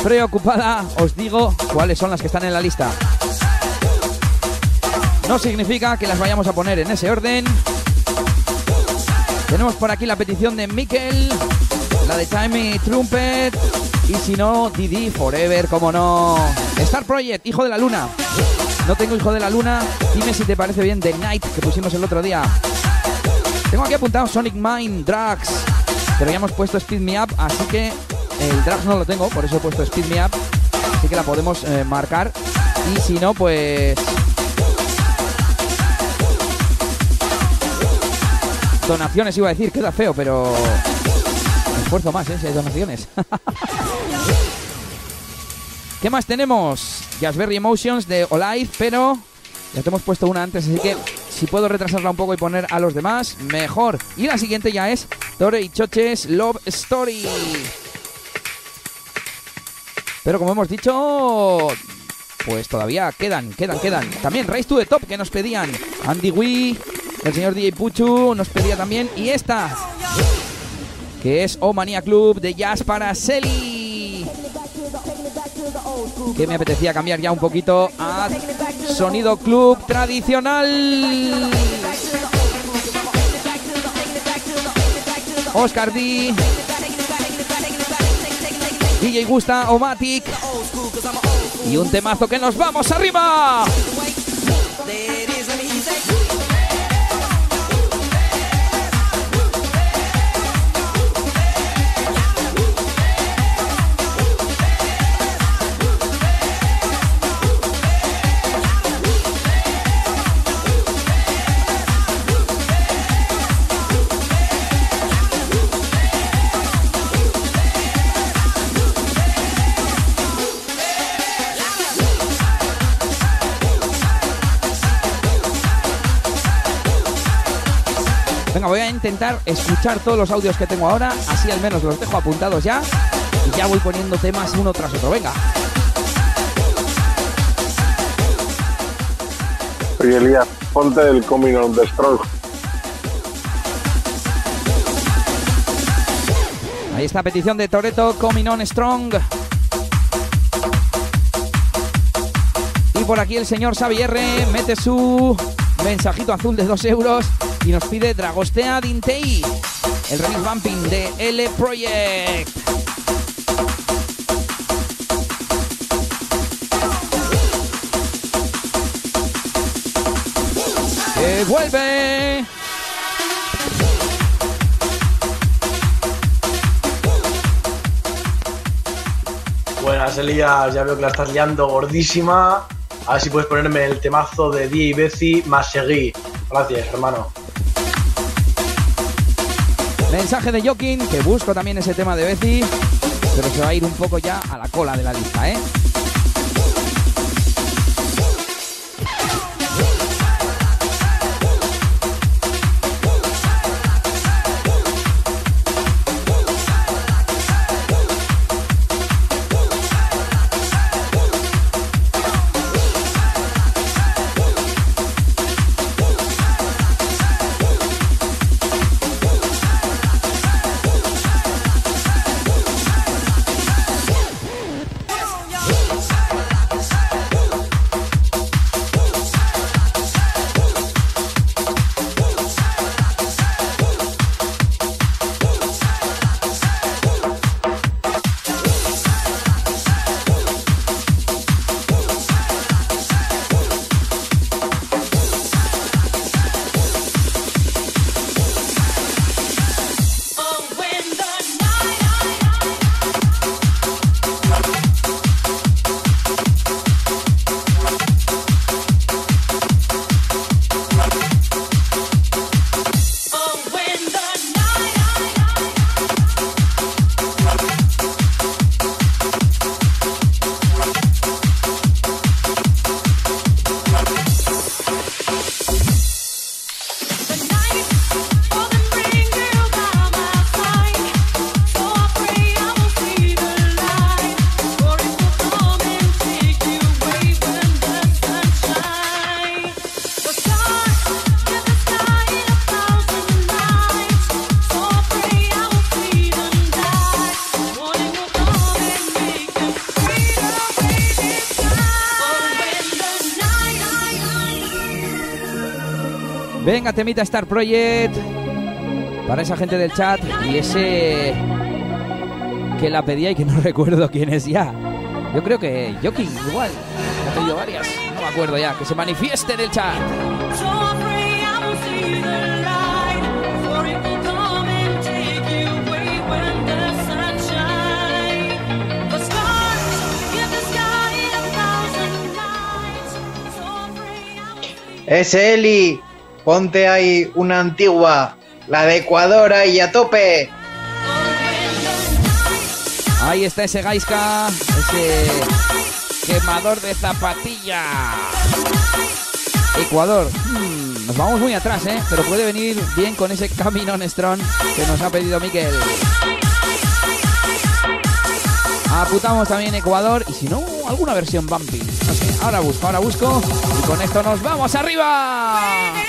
preocupada, os digo cuáles son las que están en la lista. No significa que las vayamos a poner en ese orden. Tenemos por aquí la petición de Mikel, la de Timey Trumpet, y si no, Didi Forever, como no. Star Project, Hijo de la Luna. No tengo Hijo de la Luna, dime si te parece bien The Night que pusimos el otro día. Tengo aquí apuntado Sonic Mind, Drugs, pero ya hemos puesto Speed Me Up, así que el Drugs no lo tengo, por eso he puesto Speed Me Up, así que la podemos eh, marcar. Y si no, pues Donaciones iba a decir, queda feo, pero. Esfuerzo más, ¿eh? Si donaciones. ¿Qué más tenemos? Jazzberry Emotions de Olive, pero ya te hemos puesto una antes, así que si puedo retrasarla un poco y poner a los demás, mejor. Y la siguiente ya es Tore y Choches Love Story. Pero como hemos dicho, pues todavía quedan, quedan, quedan. También Race to the Top que nos pedían. Andy Wee, el señor DJ Puchu nos pedía también. Y esta, que es Omania Club de Jazz para Selly. Que me apetecía cambiar ya un poquito a sonido club tradicional. Oscar D. DJ Gusta Omatic. Y un temazo que nos vamos arriba. Voy a intentar escuchar todos los audios que tengo ahora, así al menos los dejo apuntados ya. y ya voy poniendo temas uno tras otro. Venga. Oye, Elías, ponte el Coming on the Strong. Ahí está petición de Toreto, Coming On Strong. Y por aquí el señor Xavier mete su mensajito azul de 2 euros y nos pide Dragostea Dintei, el remix bumping de L Project. ¡Que vuelve! Buenas, Elías. Ya veo que la estás liando gordísima. A ver si puedes ponerme el temazo de Día y Bezi más seguí. Gracias, hermano. Mensaje de Jokin, que busco también ese tema de Bezi, pero se va a ir un poco ya a la cola de la lista, ¿eh? Temita Star Project. Para esa gente del chat y ese que la pedía y que no recuerdo quién es ya. Yo creo que Joking, igual. Ha pedido varias. No me acuerdo ya. Que se manifieste en el chat. Ese Eli, ponte ahí una antigua, la de Ecuador ahí a tope. Ahí está ese Gaiska, ese quemador de zapatilla. Ecuador. Hmm, nos vamos muy atrás, ¿eh? Pero puede venir bien con ese Caminón Strong que nos ha pedido Miquel. Aputamos también Ecuador y si no, alguna versión sé, ahora busco, ahora busco y con esto nos vamos arriba.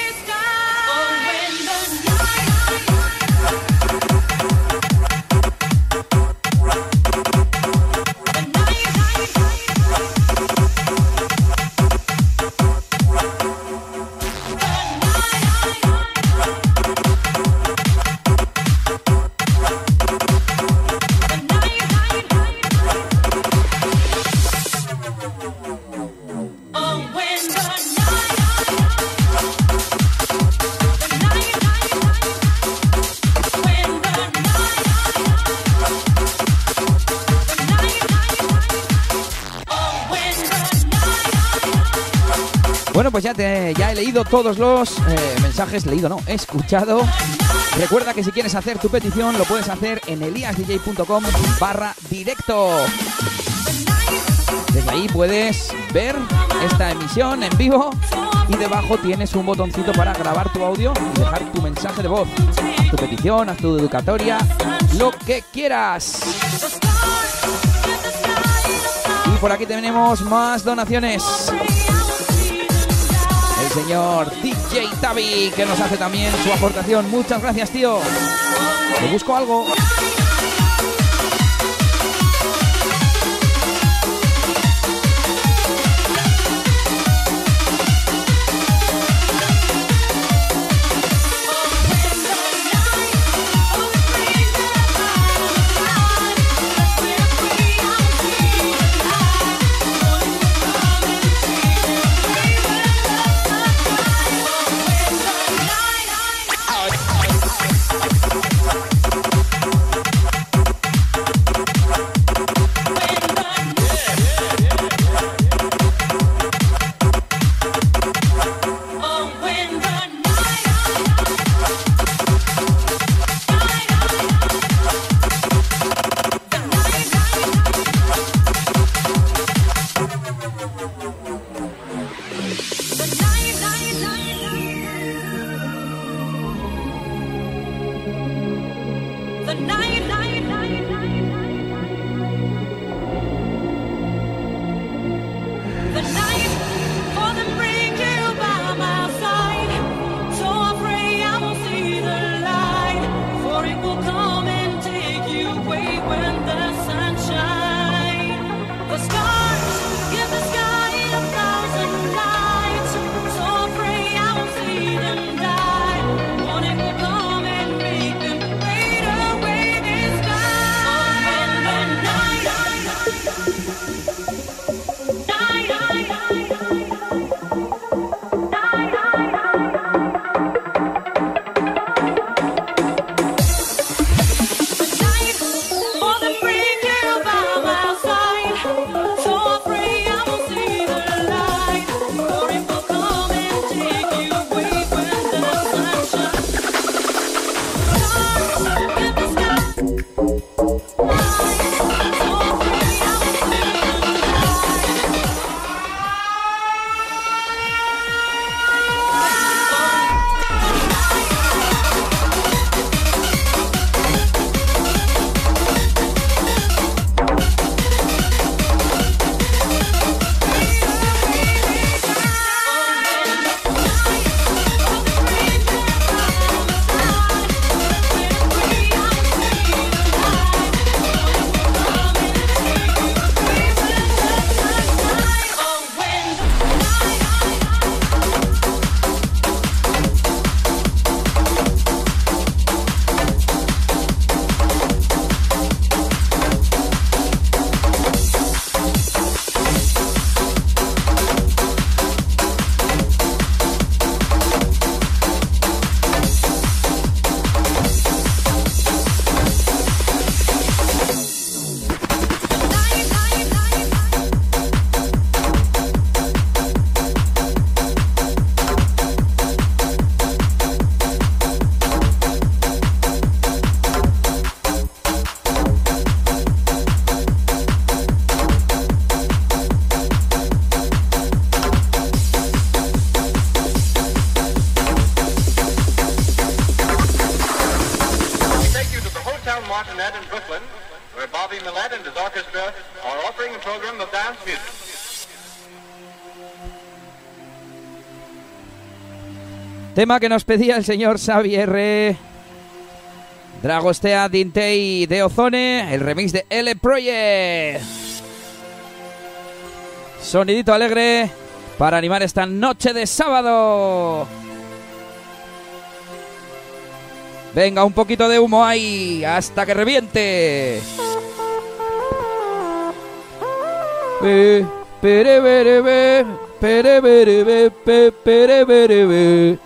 Eh, ya he leído todos los eh, mensajes, leído no, escuchado. Recuerda que si quieres hacer tu petición lo puedes hacer en eliasdj.com barra directo. Desde ahí puedes ver esta emisión en vivo y debajo tienes un botoncito para grabar tu audio y dejar tu mensaje de voz, tu petición, haz tu educatoria, lo que quieras. Y por aquí tenemos más donaciones señor DJ Tavi, que nos hace también su aportación. Muchas gracias, tío. Te busco algo. Tema que nos pedía el señor Xavier eh. Dragostea Dintei de Ozone, el remix de L Project. Sonidito alegre para animar esta noche de sábado. Venga, un poquito de humo ahí, hasta que reviente. Pere, pere, pere.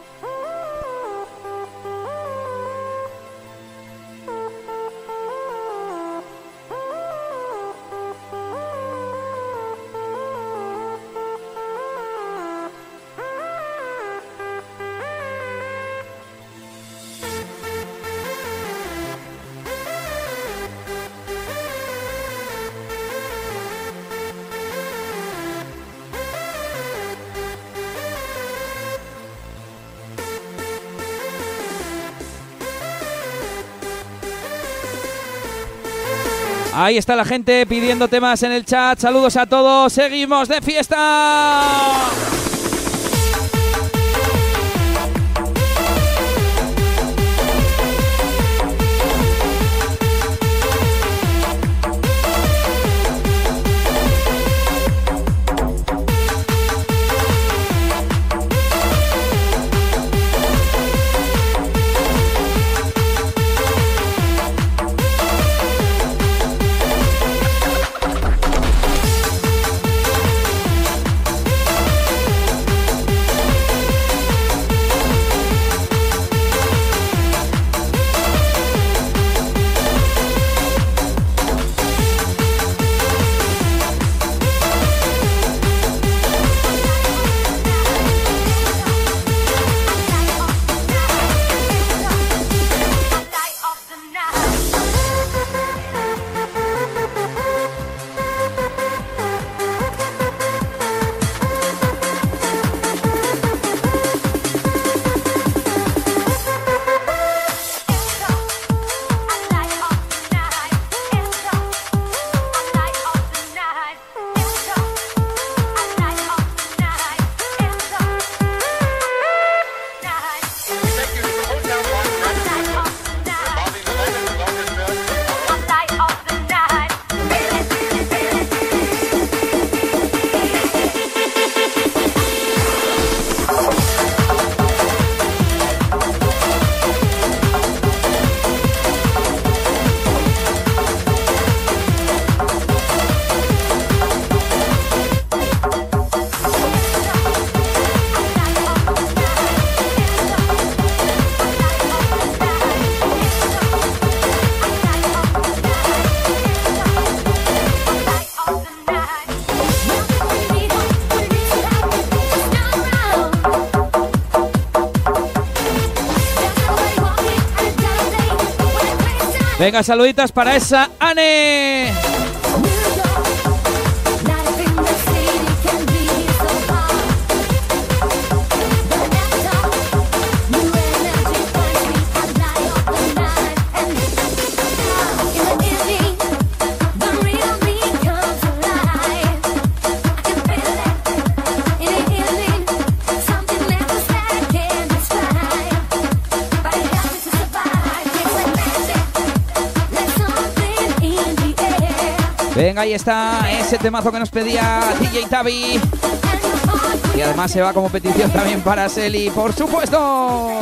Ahí está la gente pidiendo temas en el chat. Saludos a todos. Seguimos de fiesta. Venga, saluditas para esa Ane. Ahí está ese temazo que nos pedía DJ Tavi. Y además se va como petición también para Selly, por supuesto.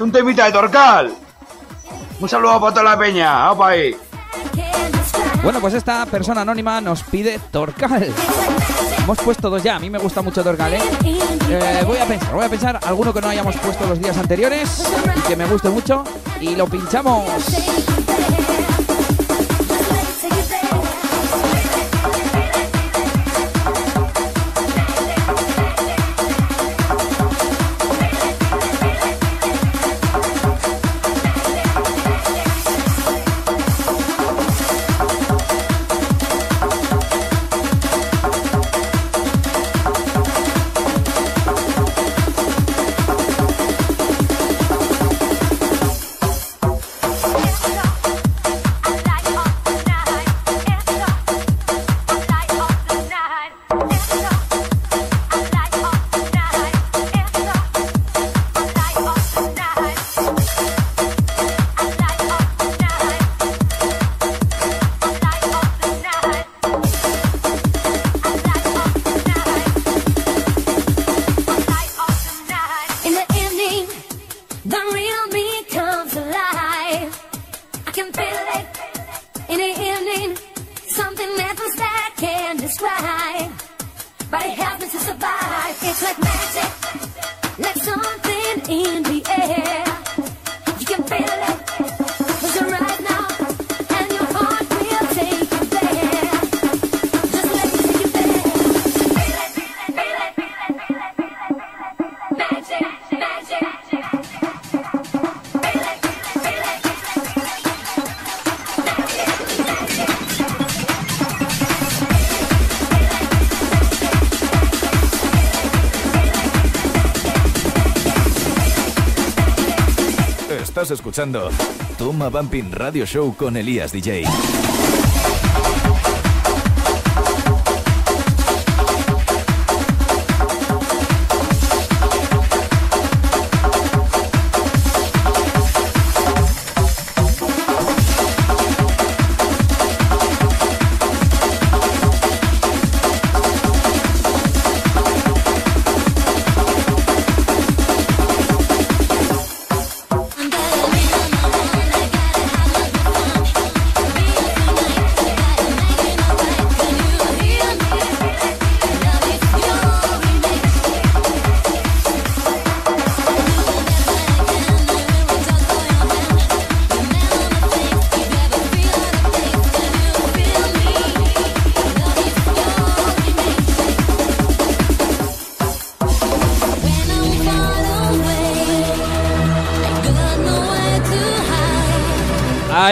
¡Un temita de Torcal! Un saludo para toda la peña. ¡Apa ahí! Bueno, pues esta persona anónima nos pide Torcal. Hemos puesto dos ya, a mí me gusta mucho Torcal, ¿eh? Eh, Voy a pensar, voy a pensar alguno que no hayamos puesto los días anteriores y que me guste mucho y lo pinchamos. Toma Bumping Radio Show con Elías DJ.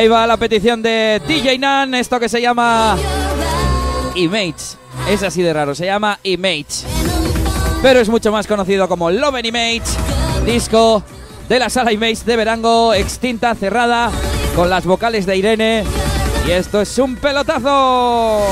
Ahí la petición de DJ Nan, esto que se llama Image. Es así de raro, se llama Image. Pero es mucho más conocido como Love and Image, disco de la sala Image de Verango, extinta, cerrada, con las vocales de Irene. Y esto es un pelotazo.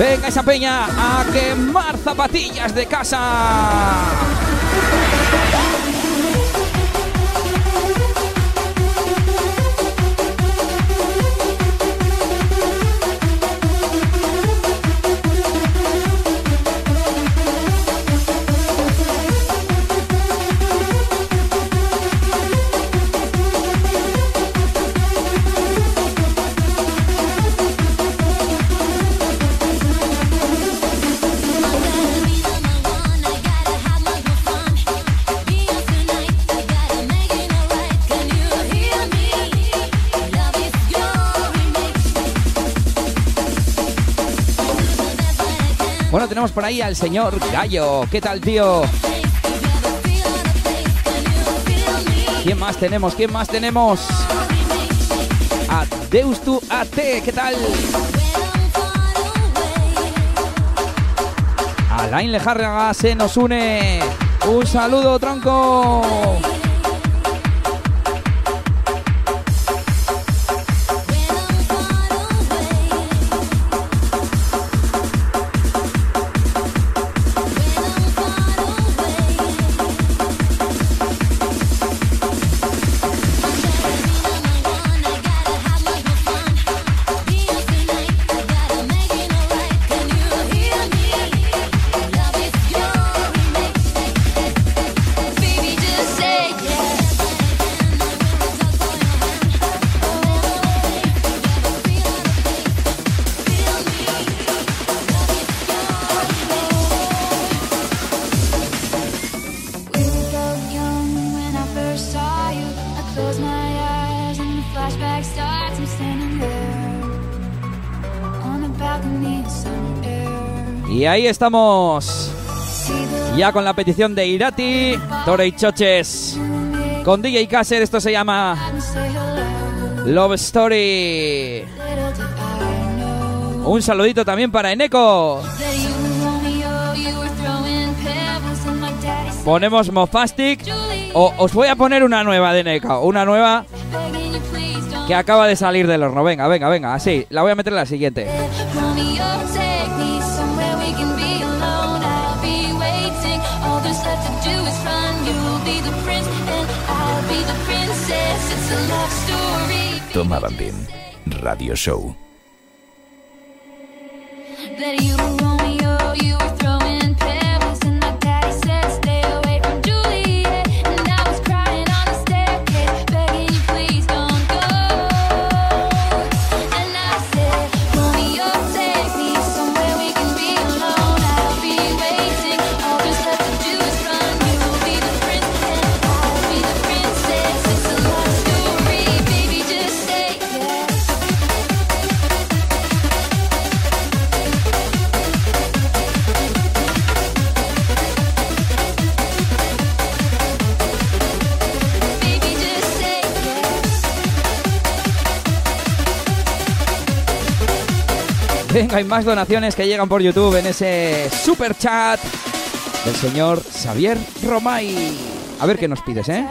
Venga esa peña a quemar zapatillas de casa. Tenemos por ahí al señor Gallo. ¿Qué tal, tío? ¿Quién más tenemos? ¿Quién más tenemos? A Deustu AT, ¿qué tal? Alain Lejarraga se nos une. Un saludo, tronco. Estamos. Ya con la petición de Irati, Tore y Choches. Con DJ Kasser, esto se llama Love Story. Un saludito también para Eneco. Ponemos Mofastic. O os voy a poner una nueva de Eneco. Una nueva que acaba de salir del horno. Venga, venga, venga. Así, la voy a meter en la siguiente. Bambín. Radio Show. Hay más donaciones que llegan por YouTube en ese super chat del señor Xavier Romay. A ver qué nos pides, ¿eh?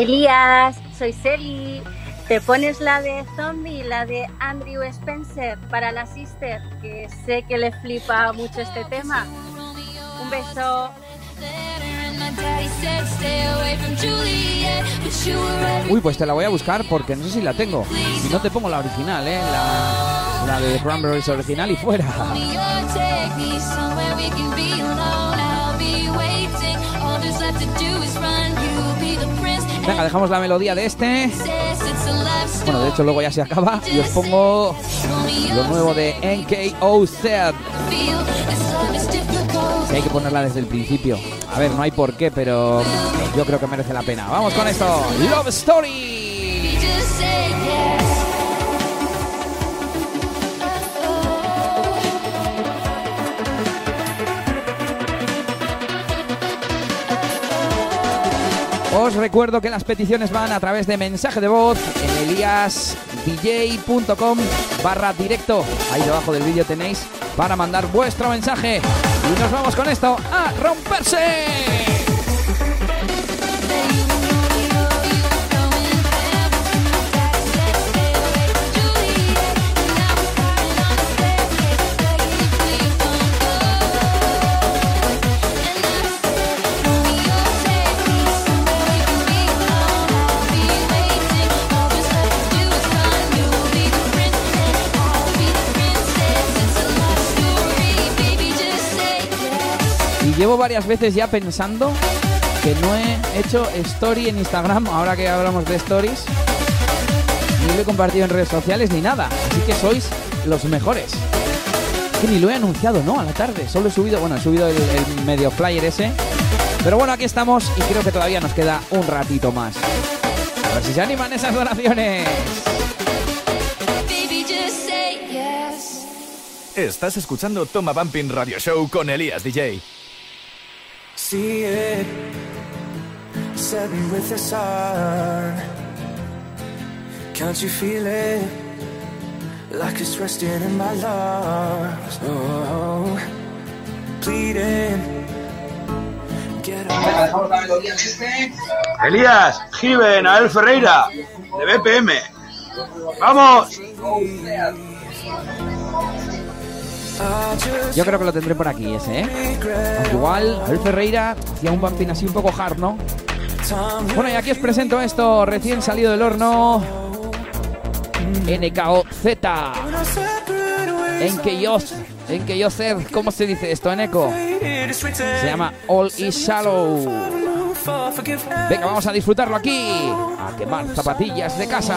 Elías, soy Celi. ¿Te pones la de Zombie, la de Andrew Spencer para la Sister? Que sé que le flipa mucho este tema. Un beso. Uy, pues te la voy a buscar porque no sé si la tengo. Si no te pongo la original, ¿eh? La, la de The Cranberries original y fuera. Venga, dejamos la melodía de este. Bueno, de hecho luego ya se acaba y os pongo lo nuevo de NKO Zed. Feel this love is difficult. Que hay que ponerla desde el principio. A ver, no hay por qué, pero yo creo que merece la pena. Vamos con esto. Love Story. Os recuerdo que las peticiones van a través de mensaje de voz en eliasdj.com barra directo. Ahí debajo del vídeo tenéis para mandar vuestro mensaje. Y nos vamos con esto a romperse. Llevo varias veces ya pensando que no he hecho story en Instagram, ahora que hablamos de stories. Ni lo he compartido en redes sociales ni nada. Así que sois los mejores. Que ni lo he anunciado, ¿no? A la tarde. Solo he subido, bueno, he subido el, el medio flyer ese. Pero bueno, aquí estamos y creo que todavía nos queda un ratito más. A ver si se animan esas donaciones. Estás escuchando Toma Bumping Radio Show con Elías DJ. See it, set me with the sun. Can't you feel it? Like it's resting in my lungs. Oh, bleeding. Get up. Elías, Given, Ael Ferreira, de BPM. ¡Vamos! Yo creo que lo tendré por aquí ese, ¿eh? Igual, Abel Ferreira hacía un bumping así un poco hard, ¿no? Bueno, y aquí os presento esto recién salido del horno. NKOZ. En que yo, en que yo sé, ¿cómo se dice esto en eco? Se llama All is Shallow. Venga, vamos a disfrutarlo aquí. A quemar zapatillas de casa.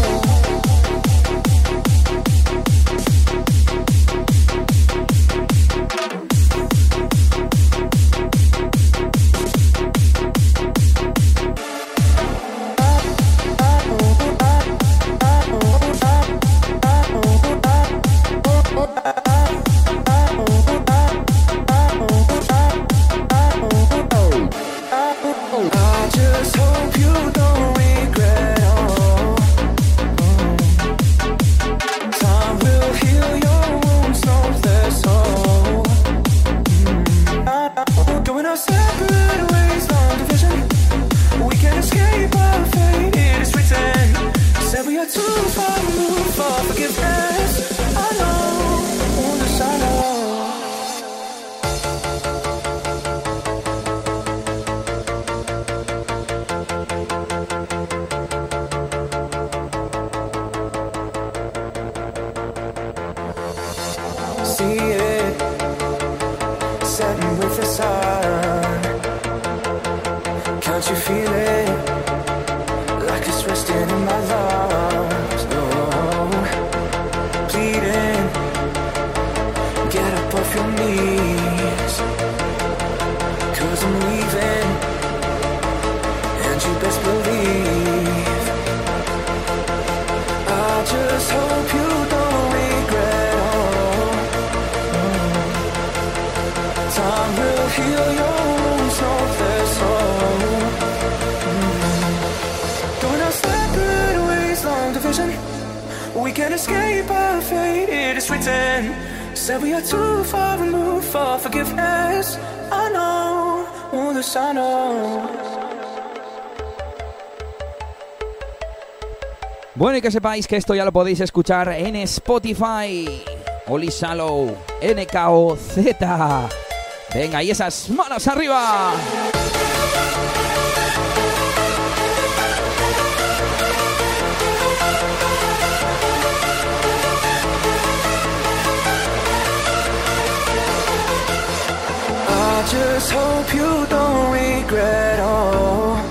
Bueno, y que sepáis que esto ya lo podéis escuchar en Spotify. Oli Shallow, NKOZ. Venga, y esas manos arriba. I just hope you don't regret all.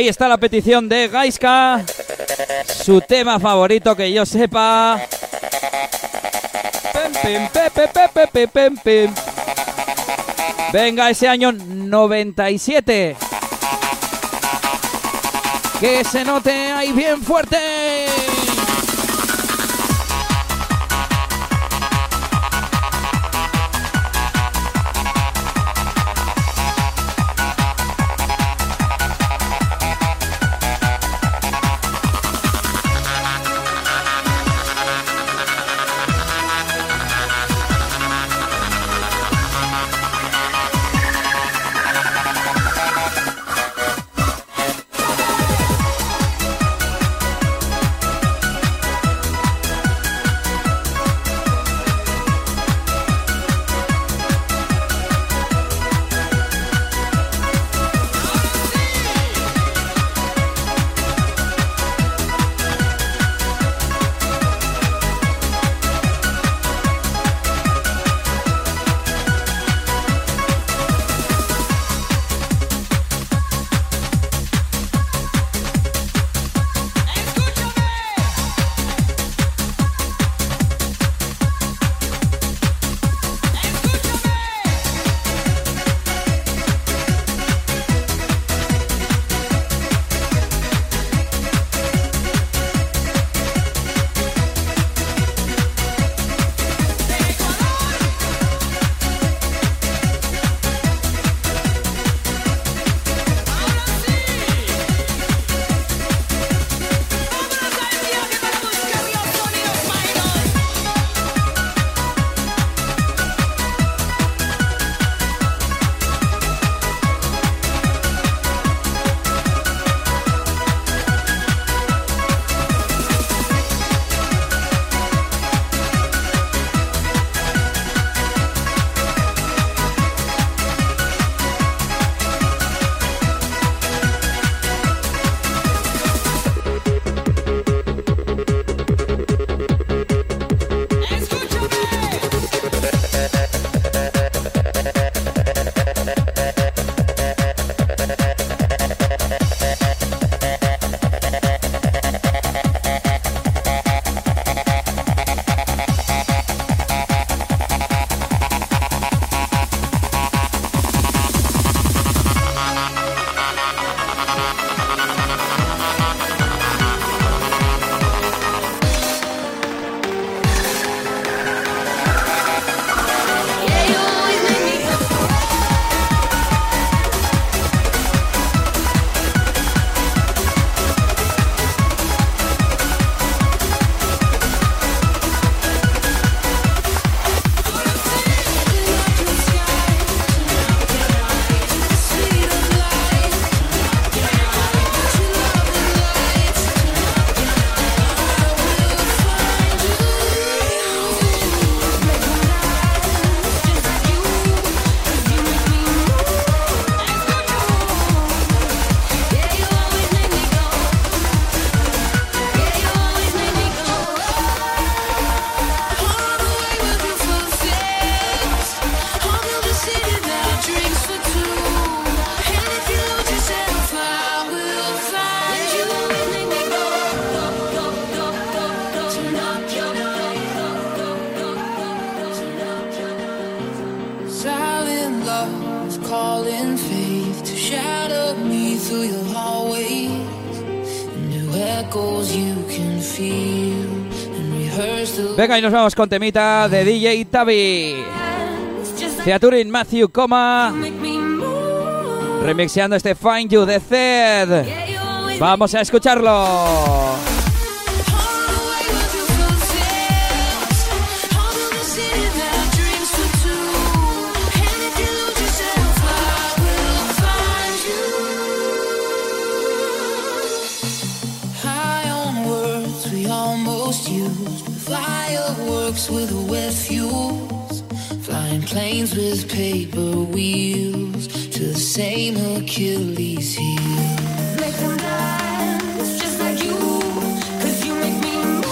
Ahí está la petición de Gaiska. Su tema favorito que yo sepa. Venga, ese año 97. Que se note ahí bien fuerte. Y nos vamos con temita de DJ Tavi. Featuring Matthew Coma. Remixeando este Find You de Zed. Vamos a escucharlo. Almost fireworks with wet fuels, flying planes with paper wheels to the same Achilles heel. Make them dance just like you, 'cause you make me move.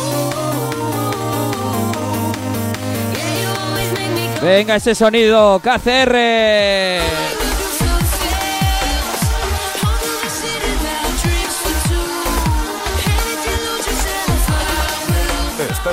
Yeah, you always make me. Venga, ese sonido, KCR.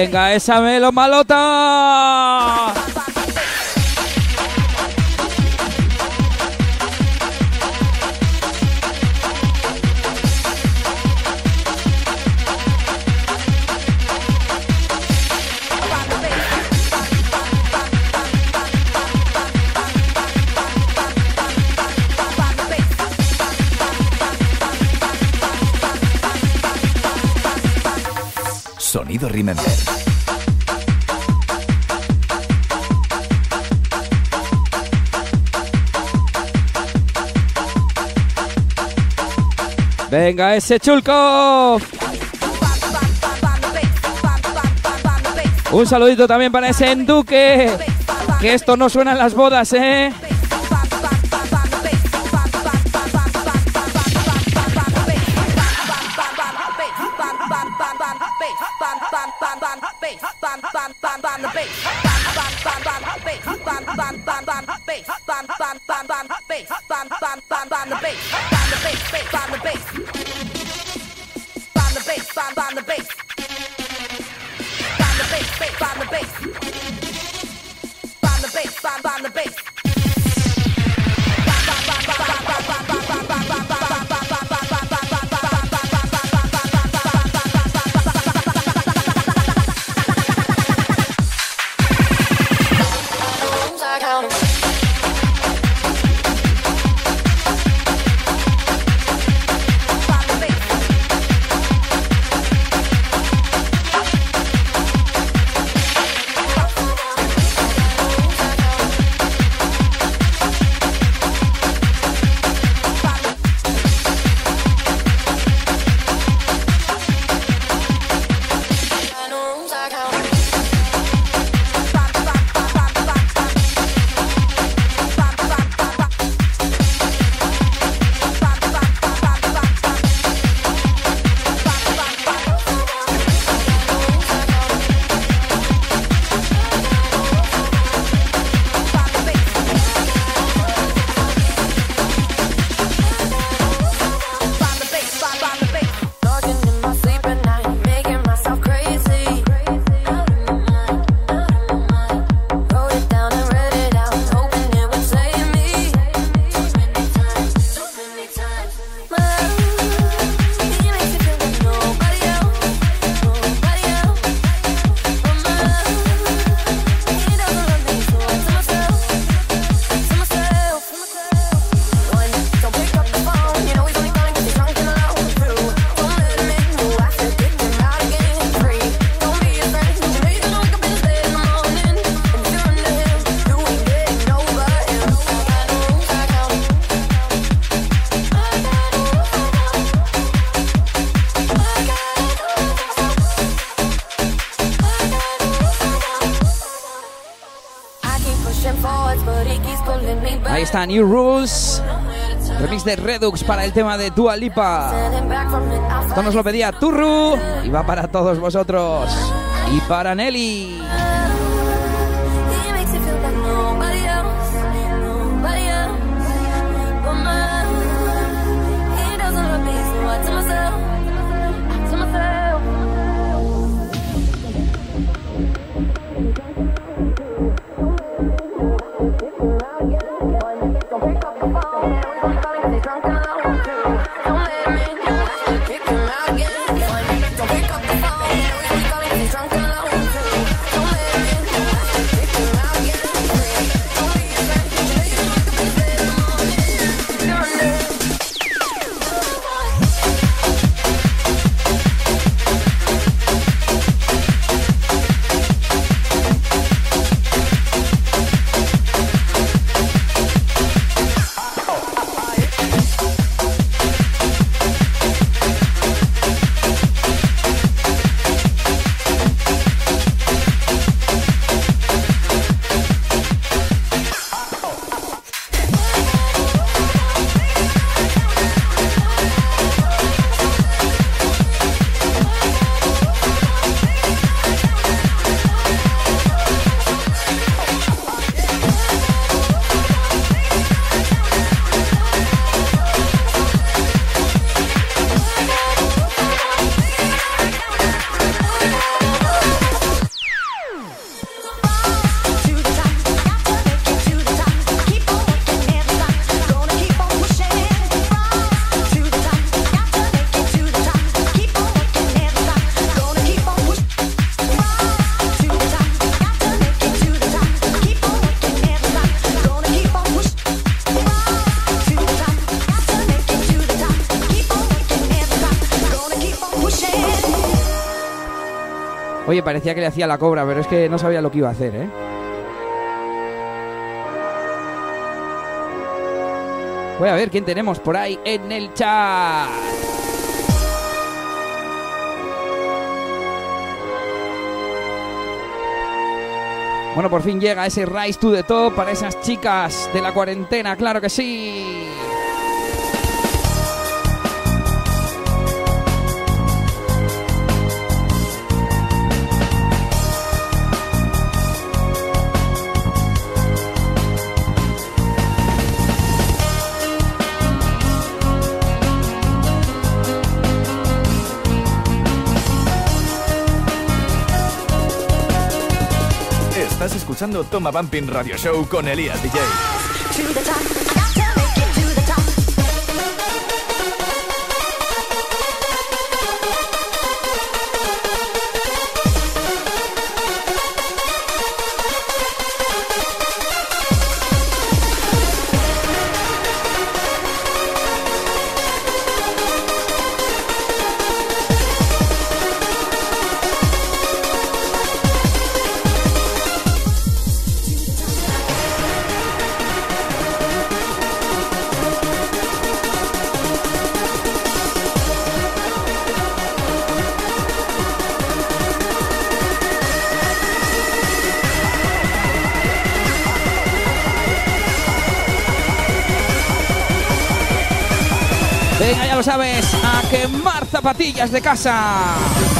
Venga, esa melo malota. Venga, ese chulco. Un saludito también para ese Enduque. Que esto no suena en las bodas, ¿eh? Está New Rules. Remix de Redux para el tema de Dua Lipa. Esto nos lo pedía Turru y va para todos vosotros. Y para Nelly. Oye, parecía que le hacía la cobra, pero es que no sabía lo que iba a hacer, ¿eh? Voy a ver quién tenemos por ahí en el chat. Bueno, por fin llega ese Rise to the Top para esas chicas de la cuarentena, claro que sí. Toma Bumping Radio Show con Elías DJ. zapatillas de casa.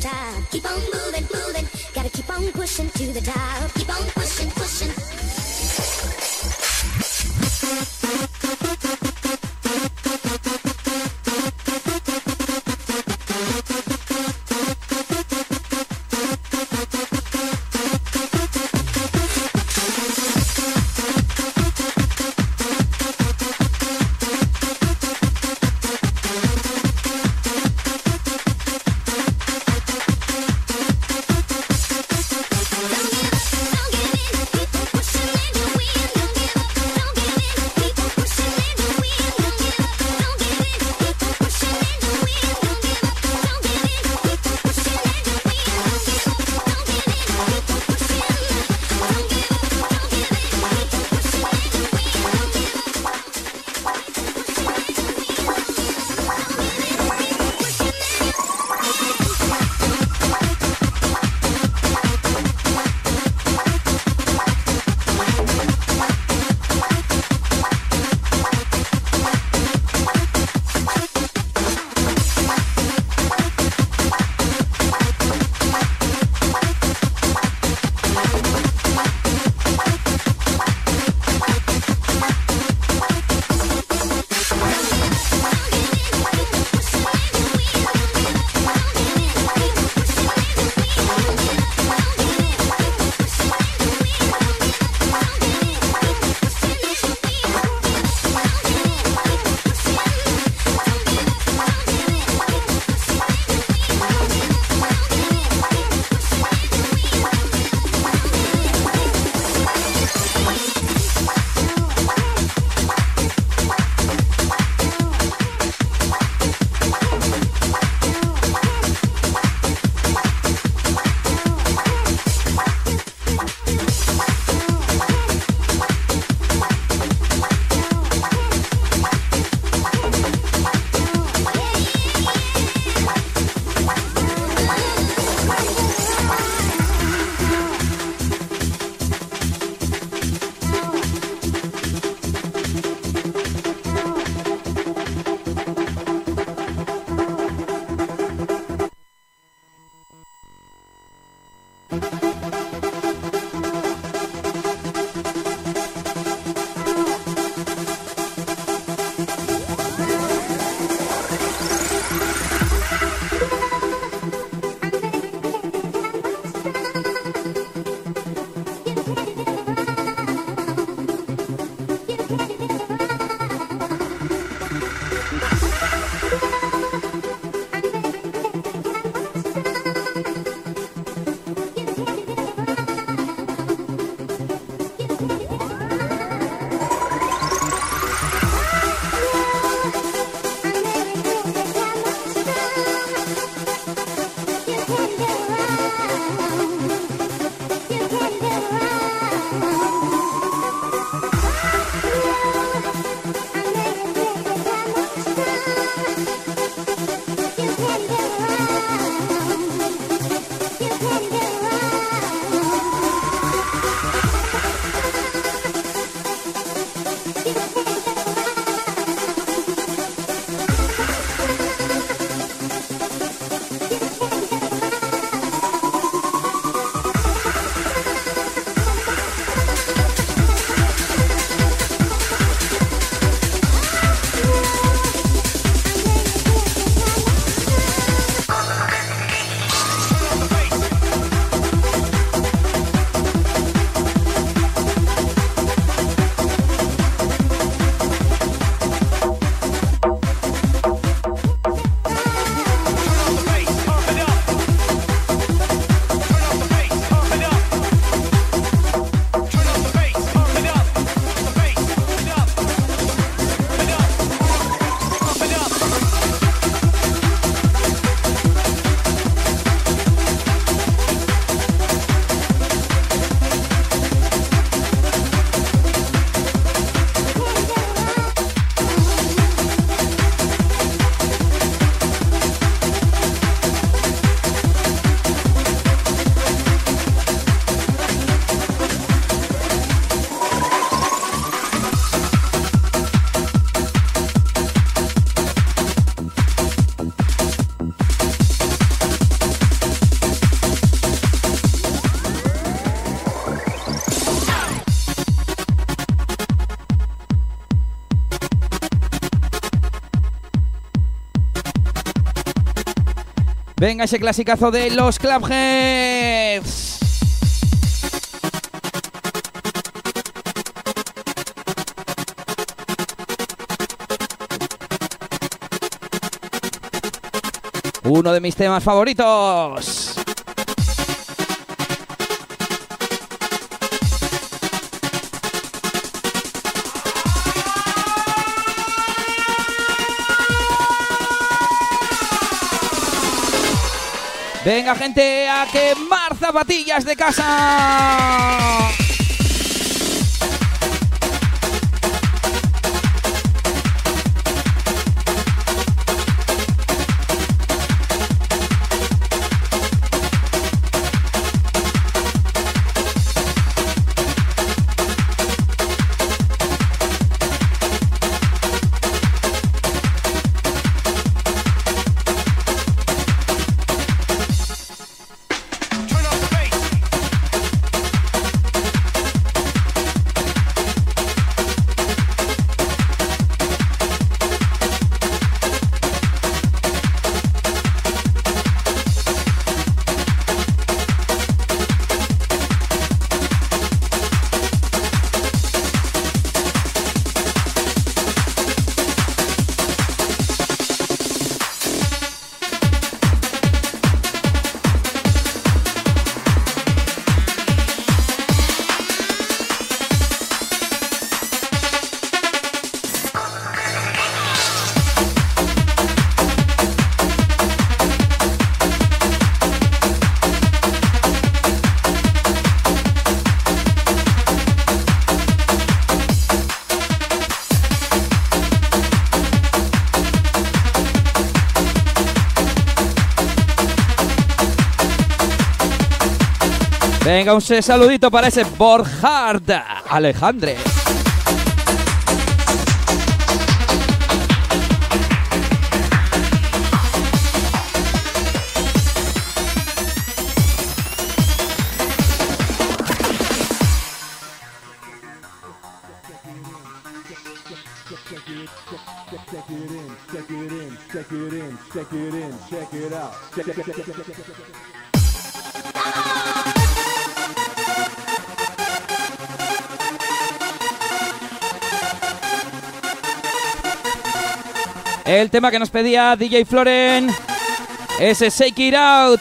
time. Venga, ese clasicazo de los Clubheads. Uno de mis temas favoritos. Venga, gente, a quemar zapatillas de casa. Venga, un saludito para ese Borjard Alejandre. El tema que nos pedía DJ Floren. Ese Shake It Out.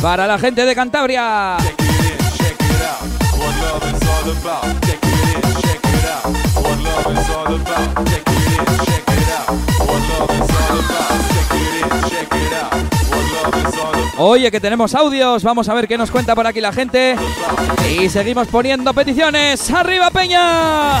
Para la gente de Cantabria. Oye, que tenemos audios. Vamos a ver qué nos cuenta por aquí la gente. Y seguimos poniendo peticiones. ¡Arriba, Peña!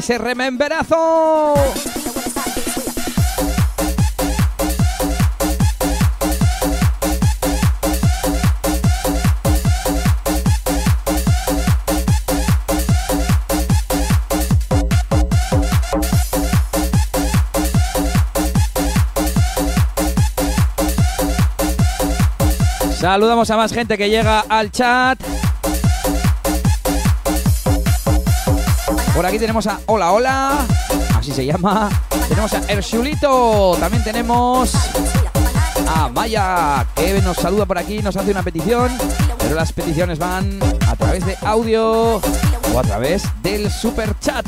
ese rememberazo. Saludamos a más gente que llega al chat. Por aquí tenemos a Hola Hola, así se llama. Tenemos a Ersulito, también tenemos a Maya, que nos saluda por aquí, nos hace una petición, pero las peticiones van a través de audio o a través del super chat.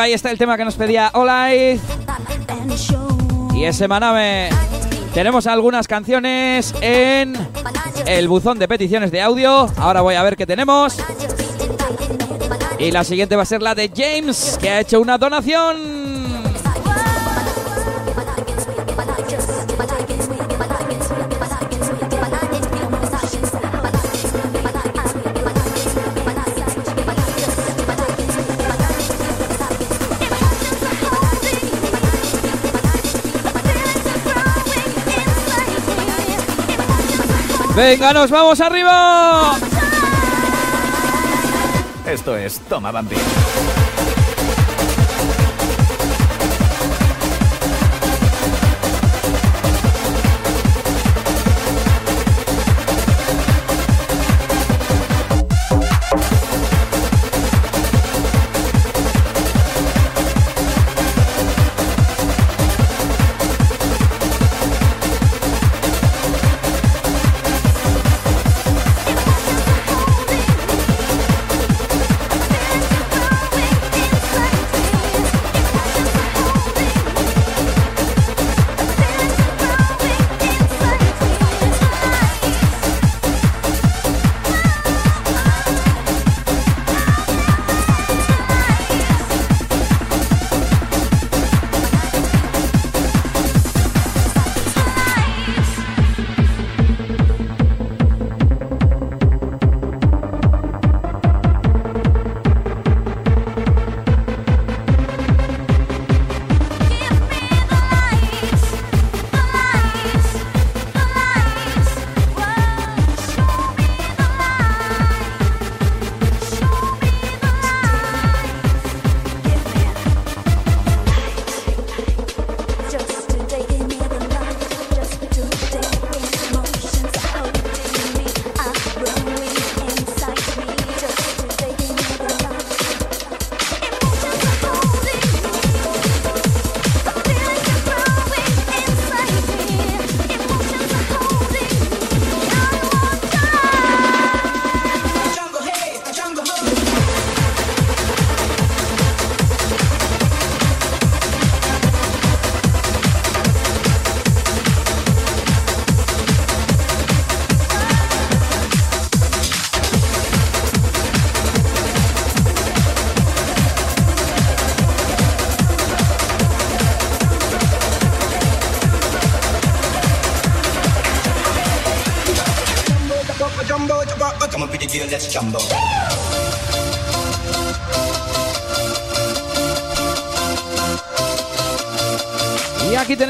Ahí está el tema que nos pedía Olay. Y ese Maname. Tenemos algunas canciones en el buzón de peticiones de audio. Ahora voy a ver qué tenemos. Y la siguiente va a ser la de James, que ha hecho una donación. Venga, nos vamos arriba. Esto es Toma Bambi.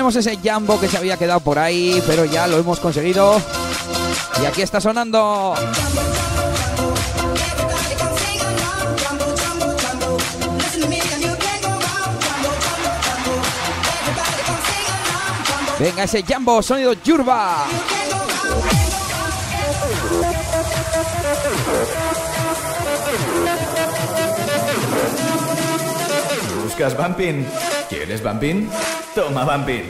Tenemos ese Jumbo que se había quedado por ahí, pero ya lo hemos conseguido. Y aquí está sonando. Venga, ese Jumbo, sonido Yurba. ¿Buscas Bumping? ¿Quieres Bumping? Toma, Bambi.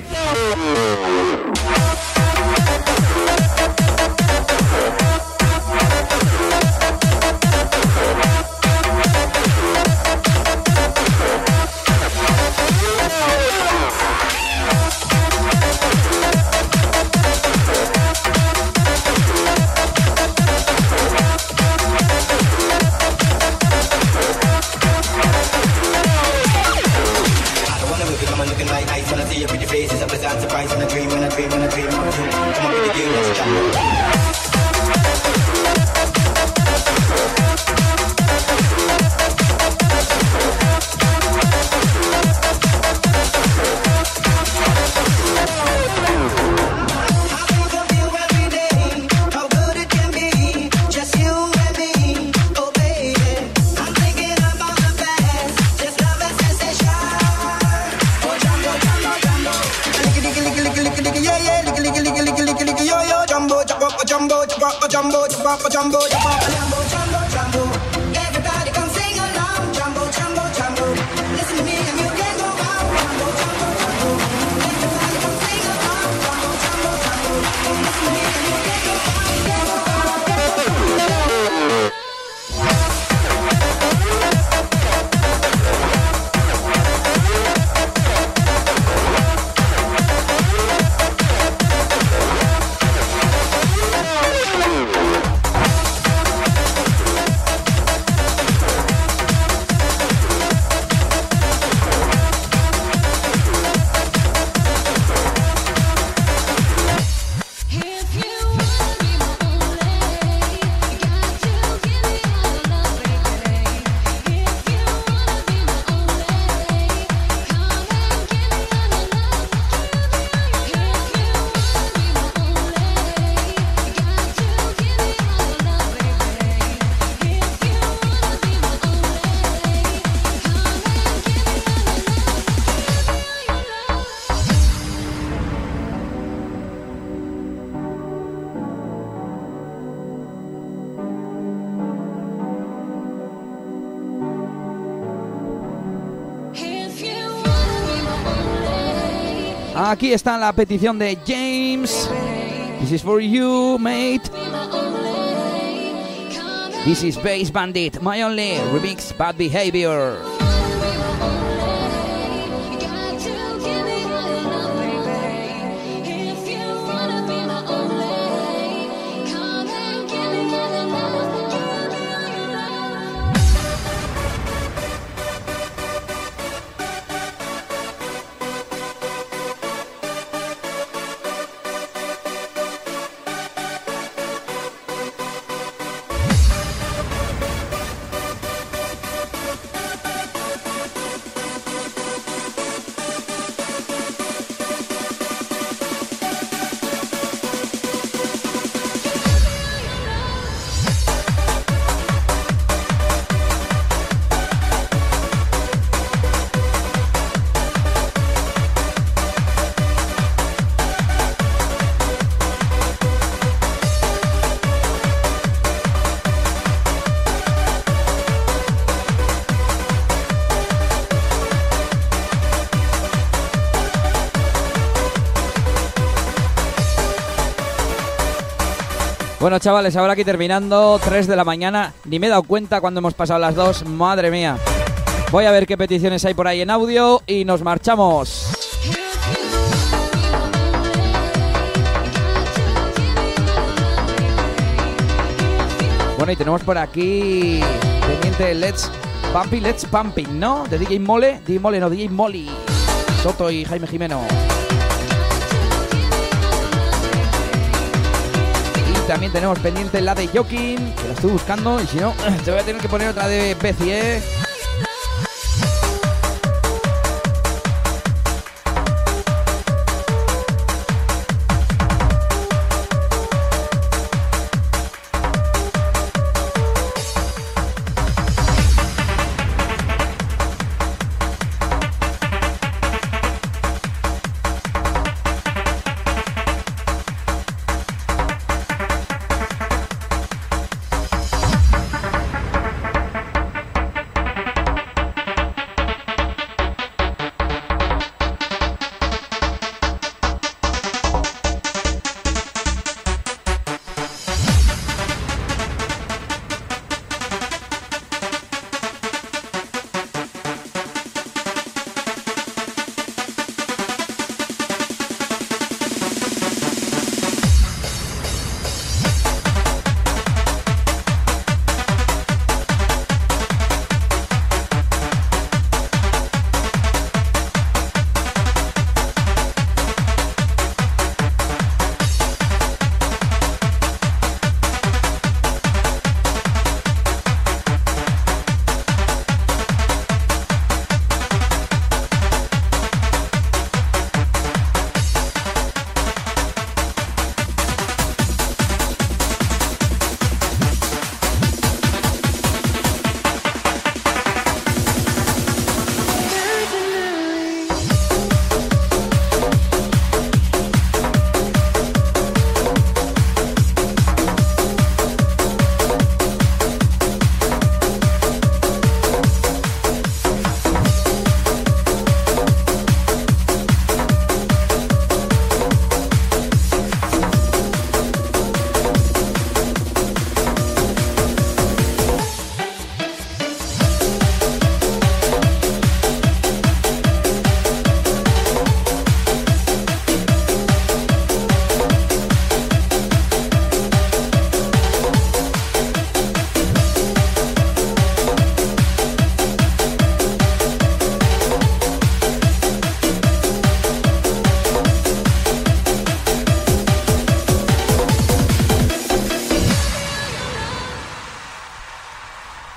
Aquí está la petición de James. This is for you, mate. This is Bass Bandit, my only remix bad behavior. Bueno, chavales, ahora aquí terminando, 3 de la mañana. Ni me he dado cuenta cuando hemos pasado las 2. Madre mía. Voy a ver qué peticiones hay por ahí en audio y nos marchamos. Bueno, y tenemos por aquí pendiente Let's Pumping, Let's Pumping, ¿no? De DJ Mole, DJ Mole, no, DJ Molly. Soto y Jaime Jimeno. También tenemos pendiente la de Jokin, que la estoy buscando. Y si no, te voy a tener que poner otra de Beci,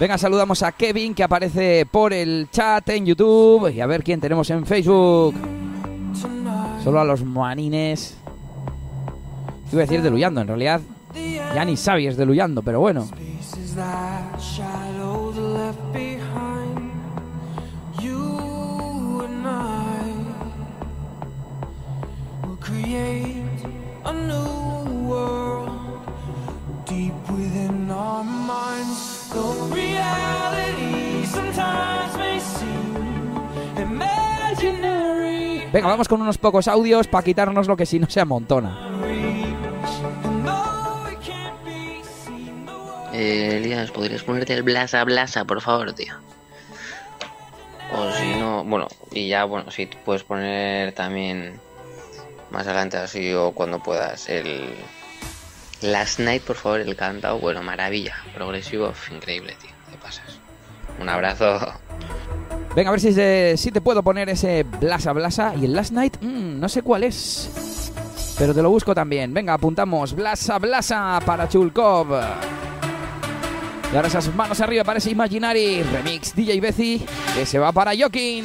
Venga, saludamos a Kevin que aparece por el chat en YouTube y a ver quién tenemos en Facebook. Solo a los manines. Iba a decir de Luyando, en realidad ya ni sabes de Luyando, pero bueno. Vamos con unos pocos audios para quitarnos lo que si no se amontona. Eh, Elías, ¿podrías ponerte el blasa blasa, por favor, tío? O si no, bueno, y ya, bueno, si puedes poner también más adelante así o cuando puedas el Last Night, por favor, el cantado, bueno, maravilla, progresivo, increíble, tío, te pasas. Un abrazo. Venga, a ver si, se- te puedo poner ese Blasa Blasa. Y el Last Night, mm, no sé cuál es. Pero te lo busco también. Venga, apuntamos. Blasa Blasa para Chulkov. Y ahora esas manos arriba para ese Imaginary. Remix DJ Bezi. Que se va para Jokin.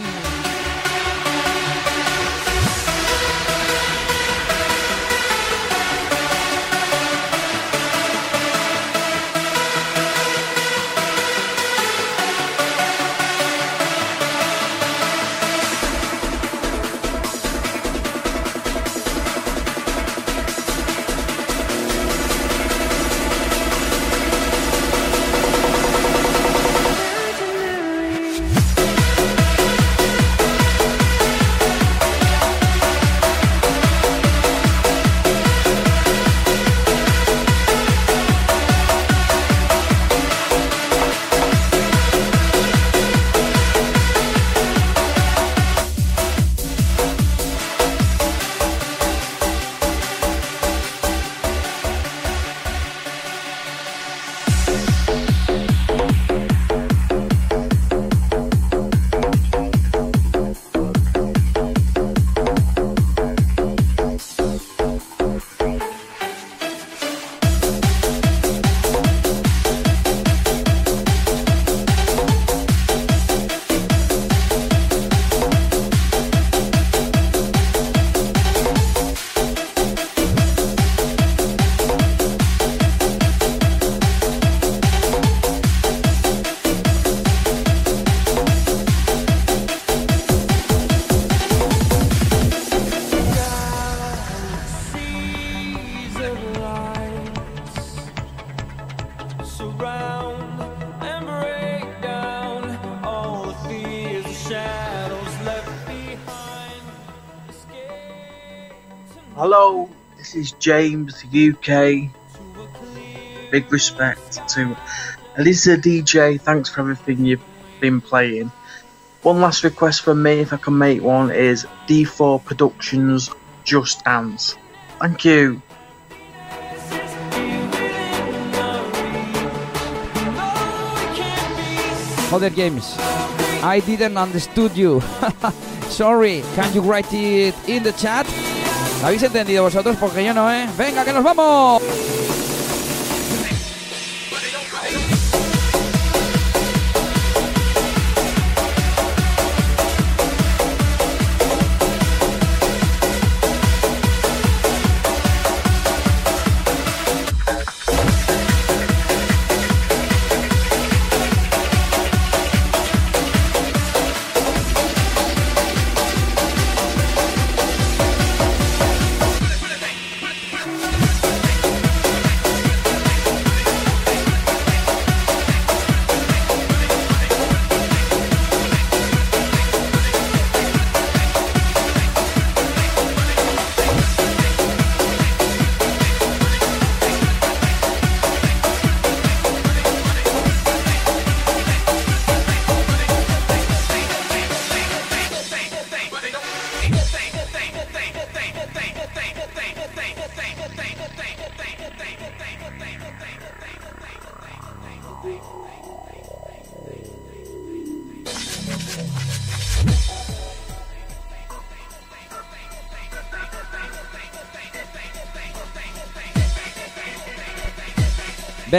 James, UK. Big respect to Elisa DJ. Thanks for everything you've been playing. One last request from me, if I can make one, is D4 Productions Just Dance. Thank you. Other James. I didn't understood you. Sorry, can you write it in the chat? ¿Lo habéis entendido vosotros? Porque yo no, ¿eh? ¡Venga, que nos vamos!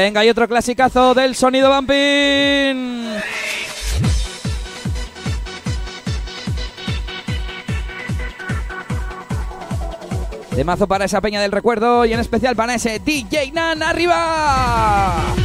Venga, hay otro clasicazo del sonido Bumping. De mazo para esa peña del recuerdo y en especial para ese DJ Nan arriba.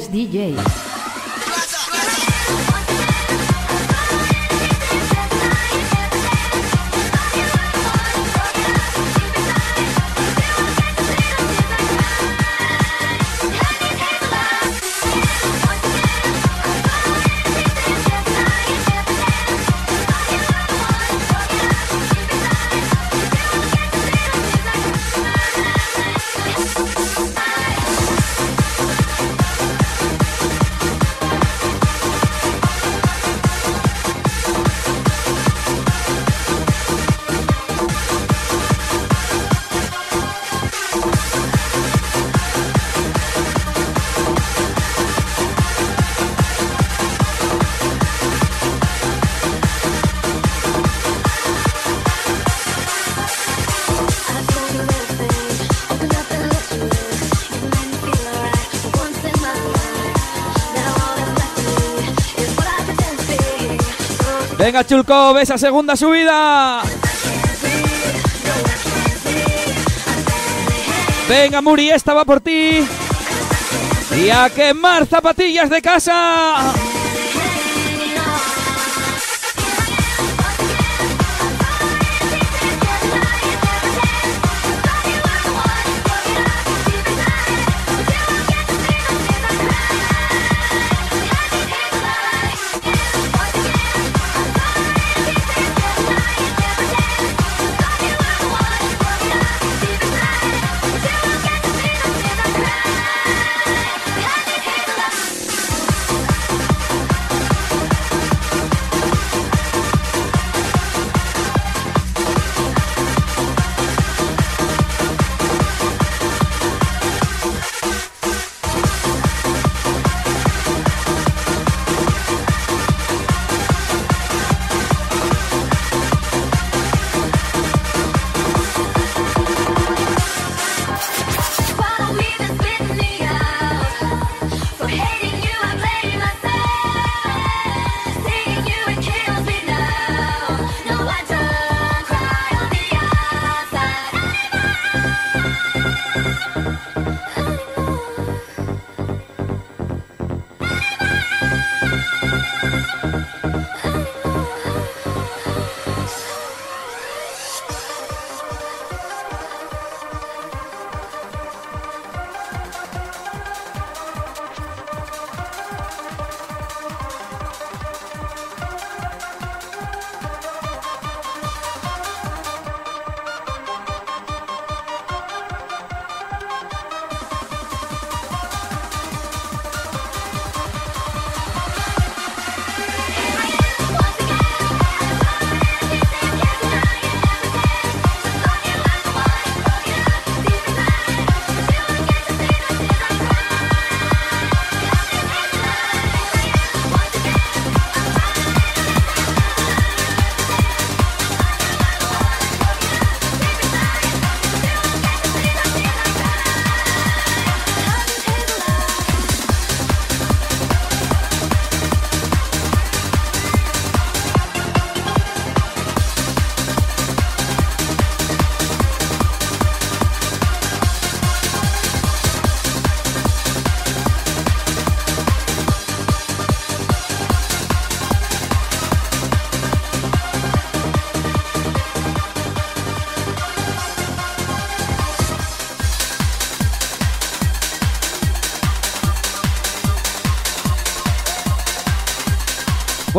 Elías DJ. Venga, Chulco, esa segunda subida. Venga, Muri, esta va por ti. Y a quemar zapatillas de casa.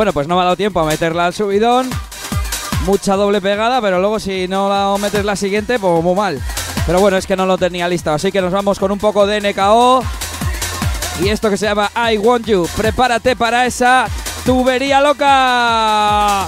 Bueno, pues no me ha dado tiempo a meterla al subidón. Mucha doble pegada, pero luego si no la metes la siguiente, pues muy mal. Pero bueno, es que no lo tenía listo. Así que nos vamos con un poco de NKO. Y esto que se llama I Want You. Prepárate para esa tubería loca.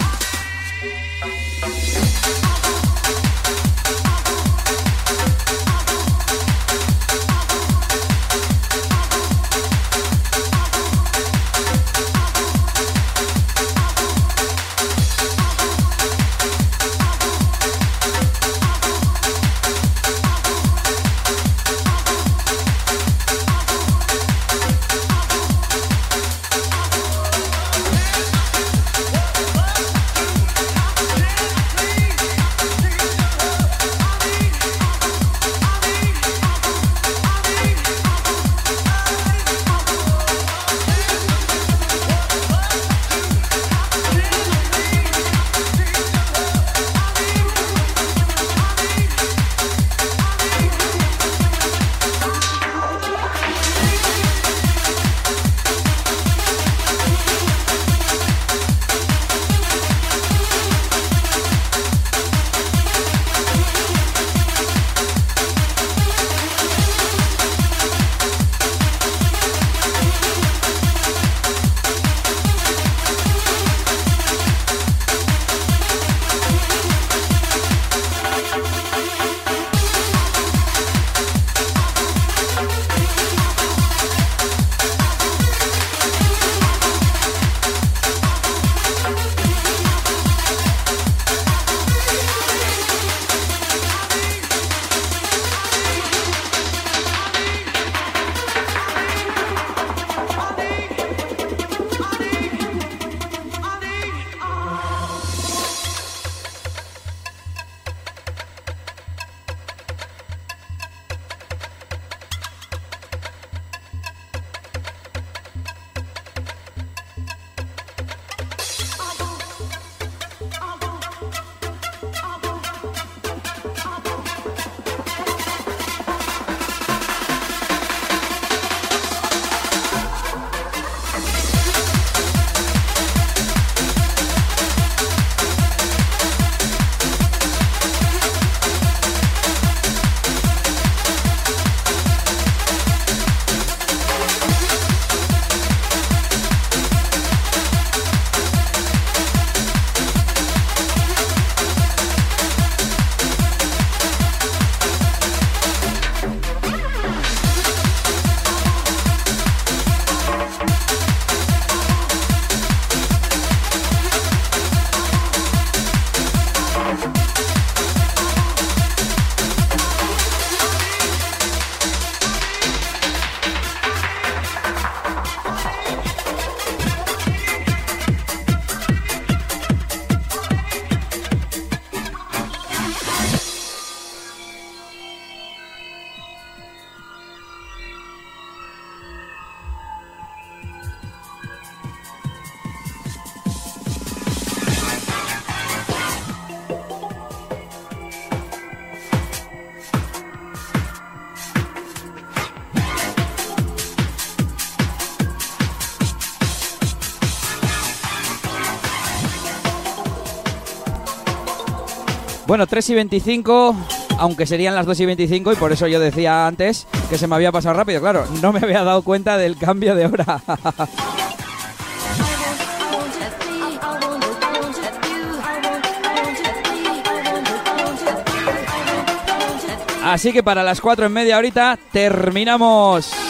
Bueno, 3 y 25, aunque serían las 2 y 25 y por eso yo decía antes que se me había pasado rápido. Claro, no me había dado cuenta del cambio de hora. Así que para las 4 en media horita terminamos.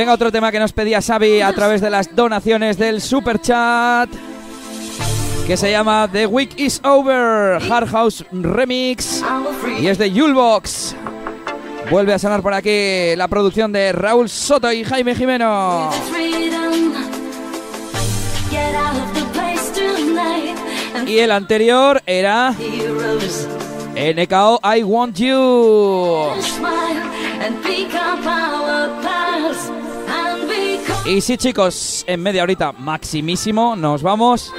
Venga, otro tema que nos pedía Xavi a través de las donaciones del Super Chat. Que se llama The Week is Over, Hard House Remix. Y es de Yulbox. Vuelve a sonar por aquí la producción de Raúl Soto y Jaime Jimeno. Y el anterior era. NKO I Want You. Y sí, chicos, en media horita maximísimo nos vamos.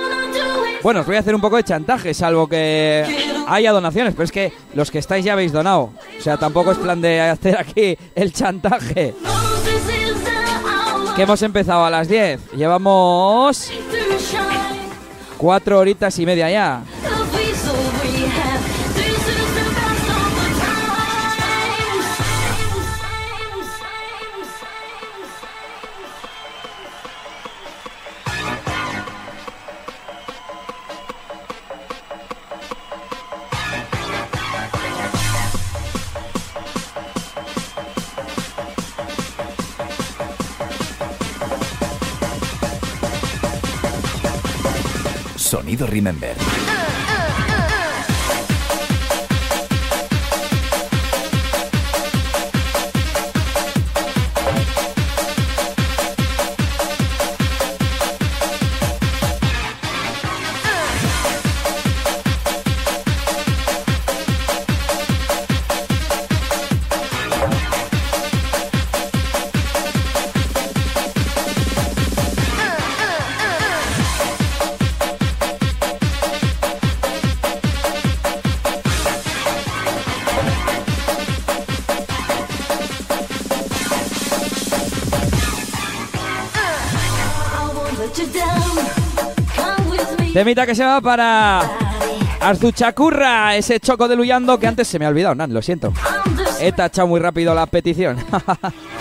Bueno, os voy a hacer un poco de chantaje, salvo que haya donaciones, pero es que los que estáis ya habéis donado. O sea, tampoco es plan de hacer aquí el chantaje. Que hemos empezado a las 10. Llevamos cuatro horitas y media ya. Sonido Remember. Temita que se va para Arzuchacurra, ese choco de Luyando que antes se me ha olvidado, Nan, lo siento. He tachado muy rápido la petición.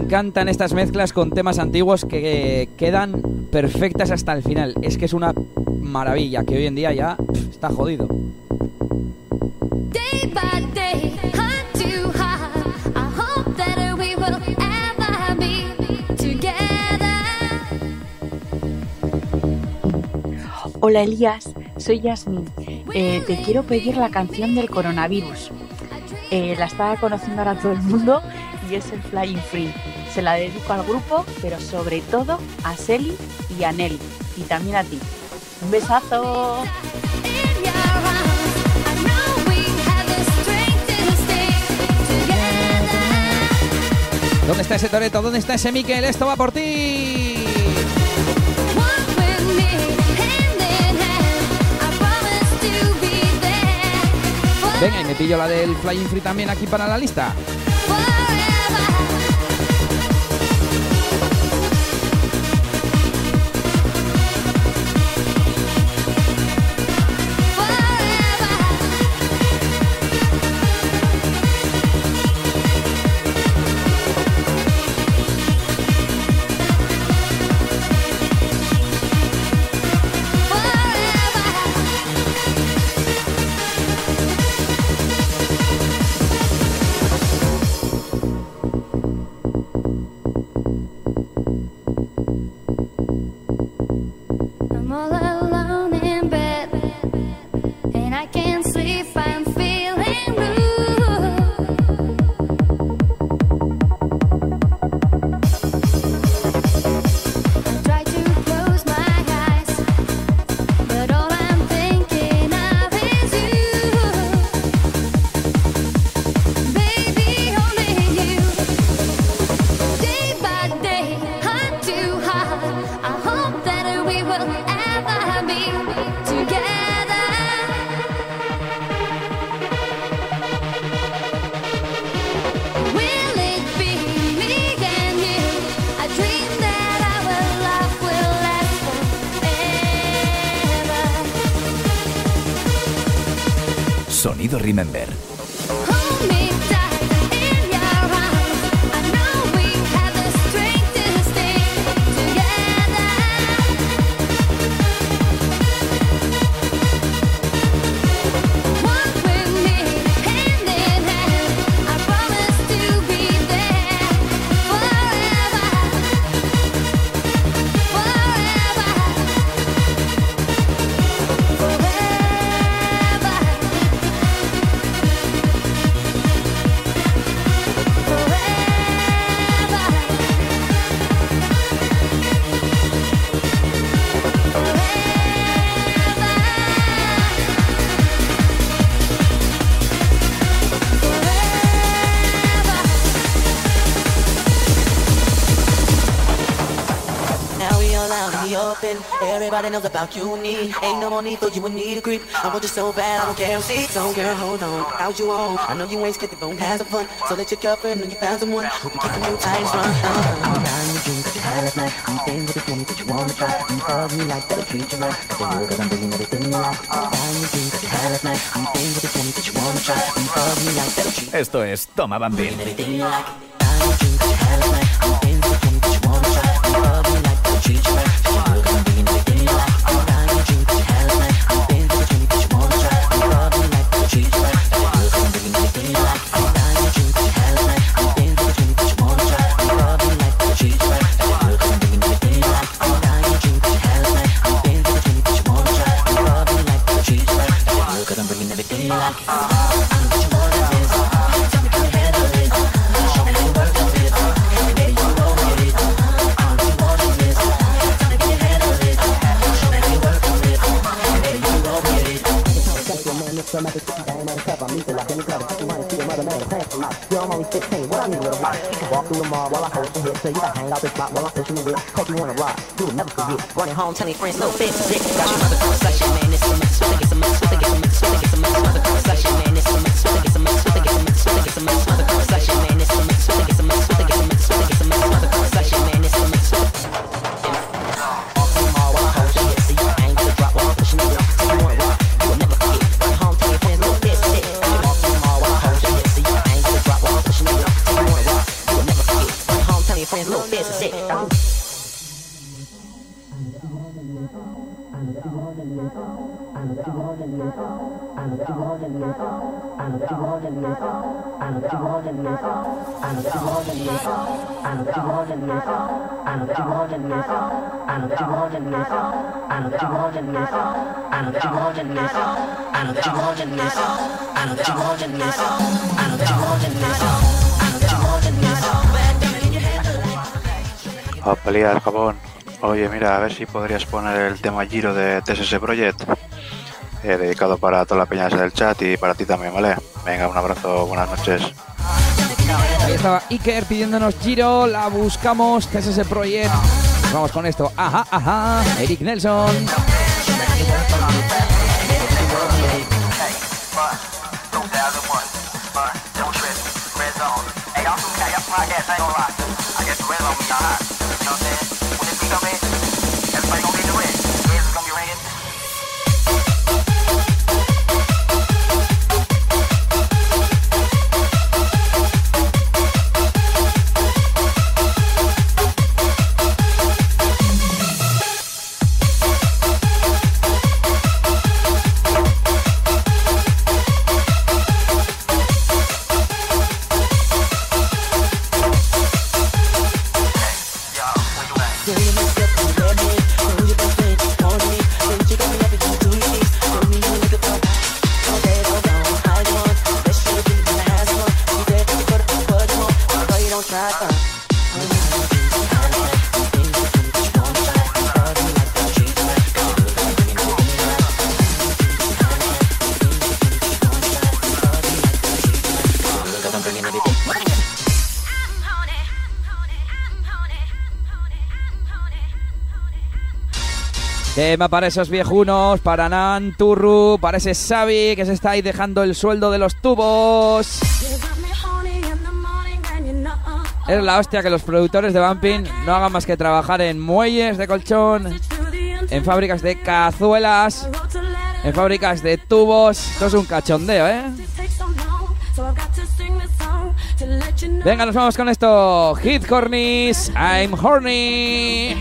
encantan estas mezclas con temas antiguos que quedan perfectas hasta el final. Es que es una maravilla que hoy en día ya pff, está jodido. Hola Elías, soy Yasmin. Eh, te quiero pedir la canción del coronavirus. Eh, la está conociendo ahora todo el mundo y es el Flying Free. Se la dedico al grupo, pero sobre todo a Selly y a Nelly. Y también a ti. Un besazo. ¿Dónde está ese Toreto? ¿Dónde está ese Miquel? Esto va por ti. Venga, y me pillo la del Flying Free también aquí para la lista. Everybody knows about you and me. Ain't no more need for you and me to creep. I want you so bad, I don't care who sees. So girl, hold on. How's you on? I know you ain't scared to go and have some fun. So let your girlfriend know you found someone. Hope you keeping you tight and strong. Uh-huh. Down in the dream that you had last night. I'm staying with this woman that you wanna try. You hug me like that'll treat you right. I say you cause I'm bringing everything you like. Down in the dream that you had last night. I'm staying with this woman that you wanna try. You hug me like that'll treat Esto es Toma Bambín. everything you like. Down in the dream that you had last night. While I hold your head. So you can hang out the spot while I'm pushing the whip. Take you on a ride, you will never forget. Running home, telling friends, no fix, dick. Got your mother conversation, man. It's a mess. Switha gets a mess. Switha gets a mess. Switha gets a mess. Pelías, Japón. Oye, mira, a ver si podrías poner el tema Giro de TSS Project, eh, dedicado para toda la peña del chat y para ti también, ¿vale? Venga, un abrazo, buenas noches. Ahí estaba Iker pidiéndonos Giro, la buscamos, TSS Project. Vamos con esto. Ajá, ajá. Eric Nelson. Para esos viejunos, para Nan, Turru, para ese Xavi que se está ahí dejando el sueldo de los tubos. Es la hostia que los productores de Bumping no hagan más que trabajar en muelles de colchón, en fábricas de cazuelas, en fábricas de tubos. Esto es un cachondeo, ¿eh? Venga, nos vamos con esto. Hit Cornish, I'm horny.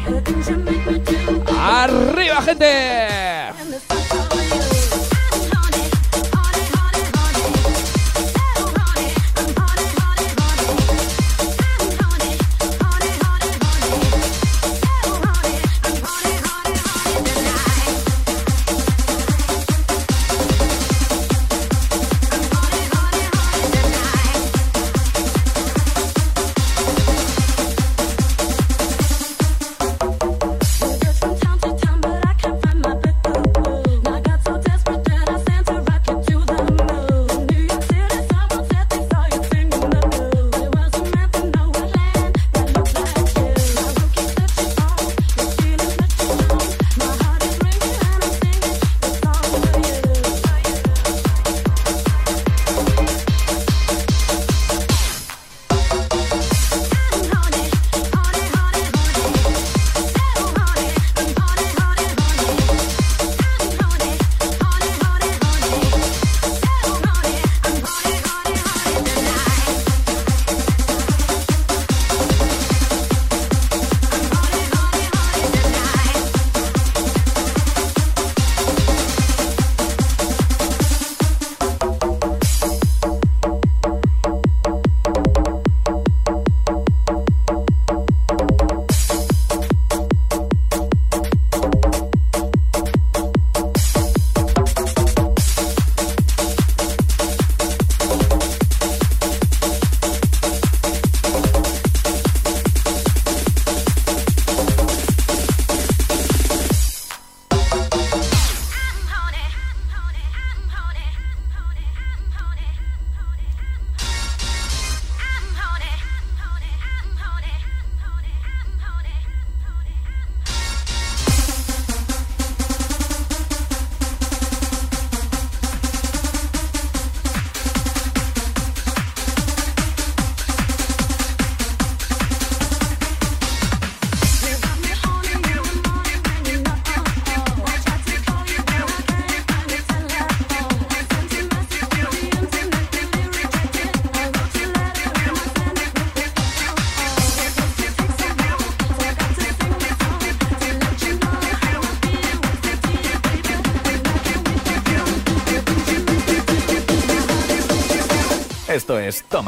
¡Arriba, gente!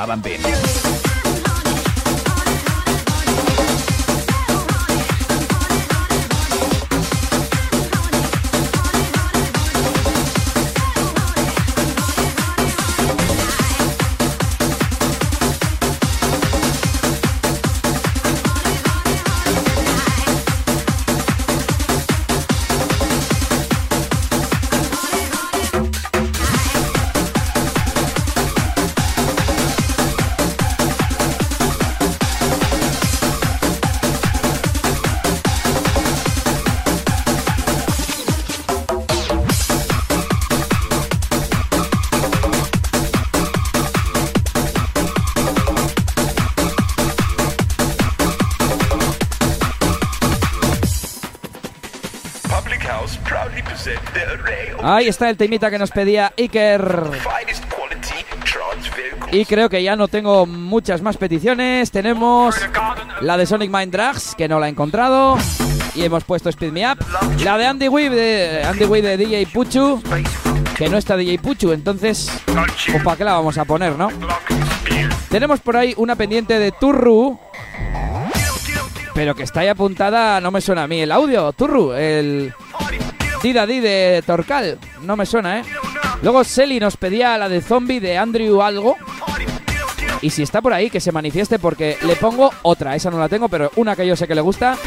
Esto es Ahí está el temita que nos pedía Iker. Y creo que ya no tengo muchas más peticiones. Tenemos la de Sonic Mind Drags, que no la he encontrado. Y hemos puesto Speed Me Up. La de Andy Weave de, Andy Weave de DJ Puchu, que no está DJ Puchu. Entonces, pues ¿para qué la vamos a poner, no? Tenemos por ahí una pendiente de Turru. Pero que está ahí apuntada, no me suena a mí el audio, Turru, el Dida Di de Torcal, no me suena, ¿eh? Luego Selly nos pedía la de Zombie de Andrew Algo. Y si está por ahí, que se manifieste porque le pongo otra, esa no la tengo, pero una que yo sé que le gusta.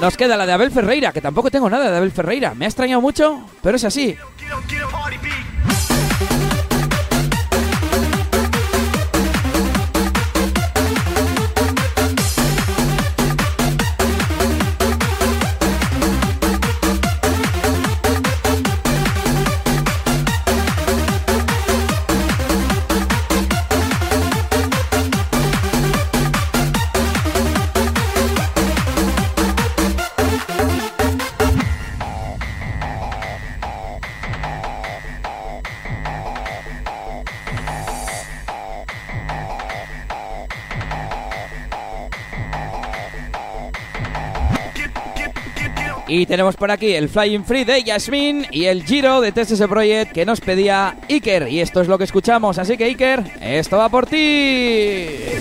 Nos queda la de Abel Ferreira, que tampoco tengo nada de Abel Ferreira. Me ha extrañado mucho, pero es así. Y tenemos por aquí el Flying Free de Yasmin y el Giro de TSS Project que nos pedía Iker. Y esto es lo que escuchamos. Así que Iker, esto va por ti.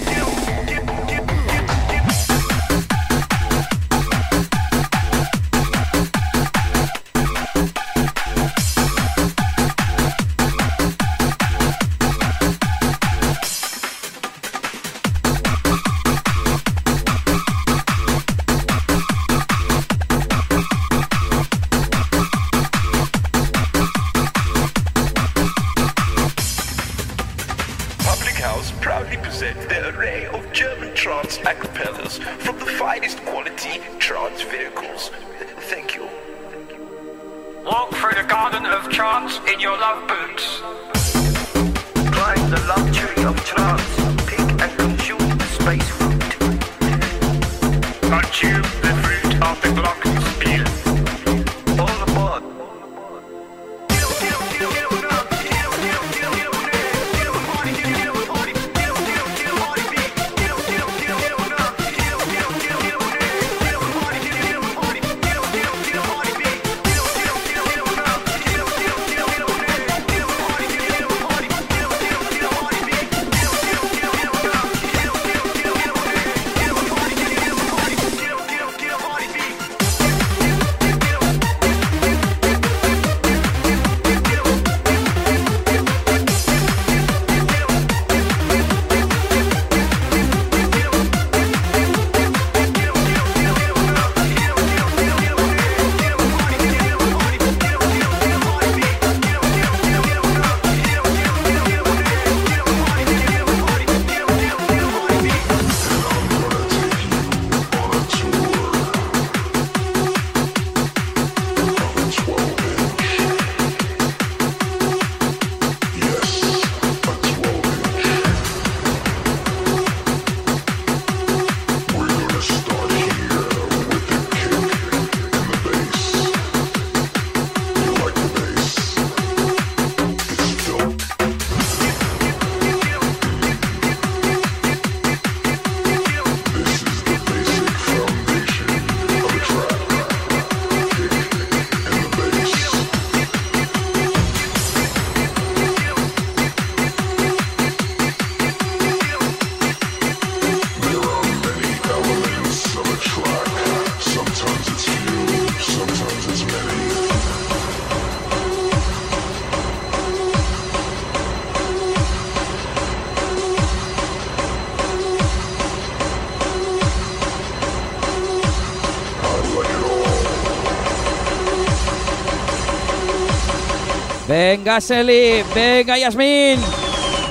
Venga, Seli. Venga, Yasmin.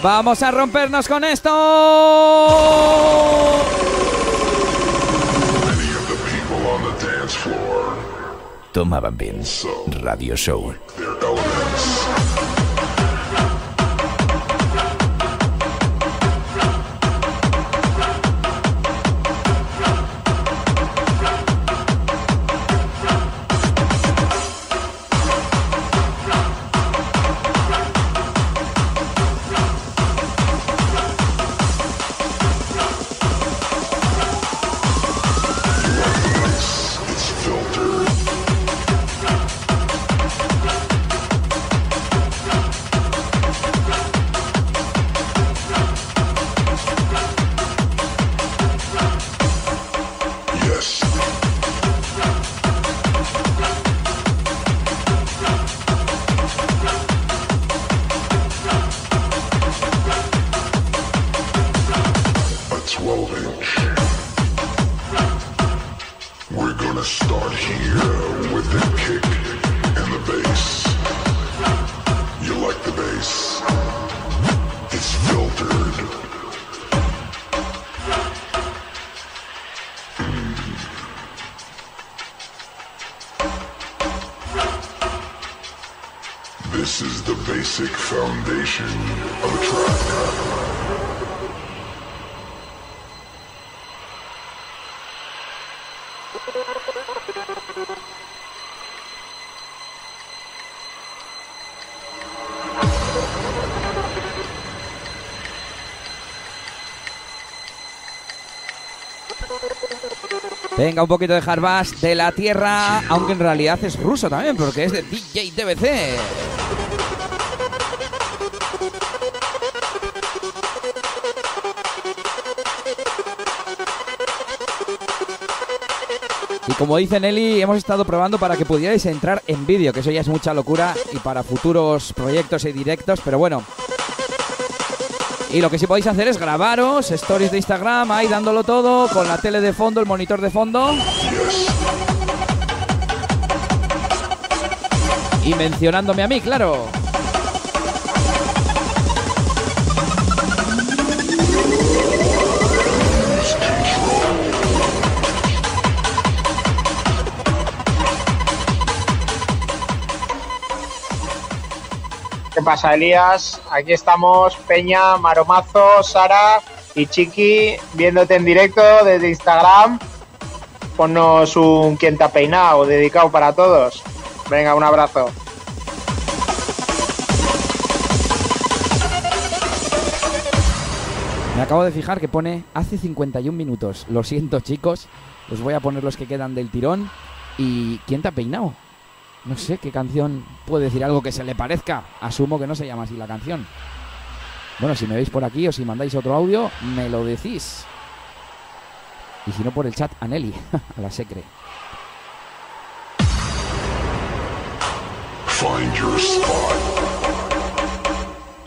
Vamos a rompernos con esto. People on the dance floor, Toma Bambín. Radio Show. Venga, un poquito de hardbass de la tierra, aunque en realidad es ruso también, porque es de DJ DBC. Y como dice Nelly, hemos estado probando para que pudierais entrar en vídeo, que eso ya es mucha locura y para futuros proyectos y directos, pero bueno. Y lo que sí podéis hacer es grabaros stories de Instagram ahí dándolo todo, con la tele de fondo, el monitor de fondo. Y mencionándome a mí, claro. Pasa, Elías? Aquí estamos, Peña, Maromazo, Sara y Chiqui, viéndote en directo desde Instagram. Ponnos un quien te ha peinado, dedicado para todos. Venga, un abrazo. Me acabo de fijar que pone hace 51 minutos. Lo siento, chicos. Os voy a poner los que quedan del tirón. ¿Y quién te ha peinado? No sé qué canción puede decir algo que se le parezca. Asumo que no se llama así la canción. Bueno, si me veis por aquí o si mandáis otro audio, me lo decís. Y si no, por el chat a Nelly, a la secre. Find your spot.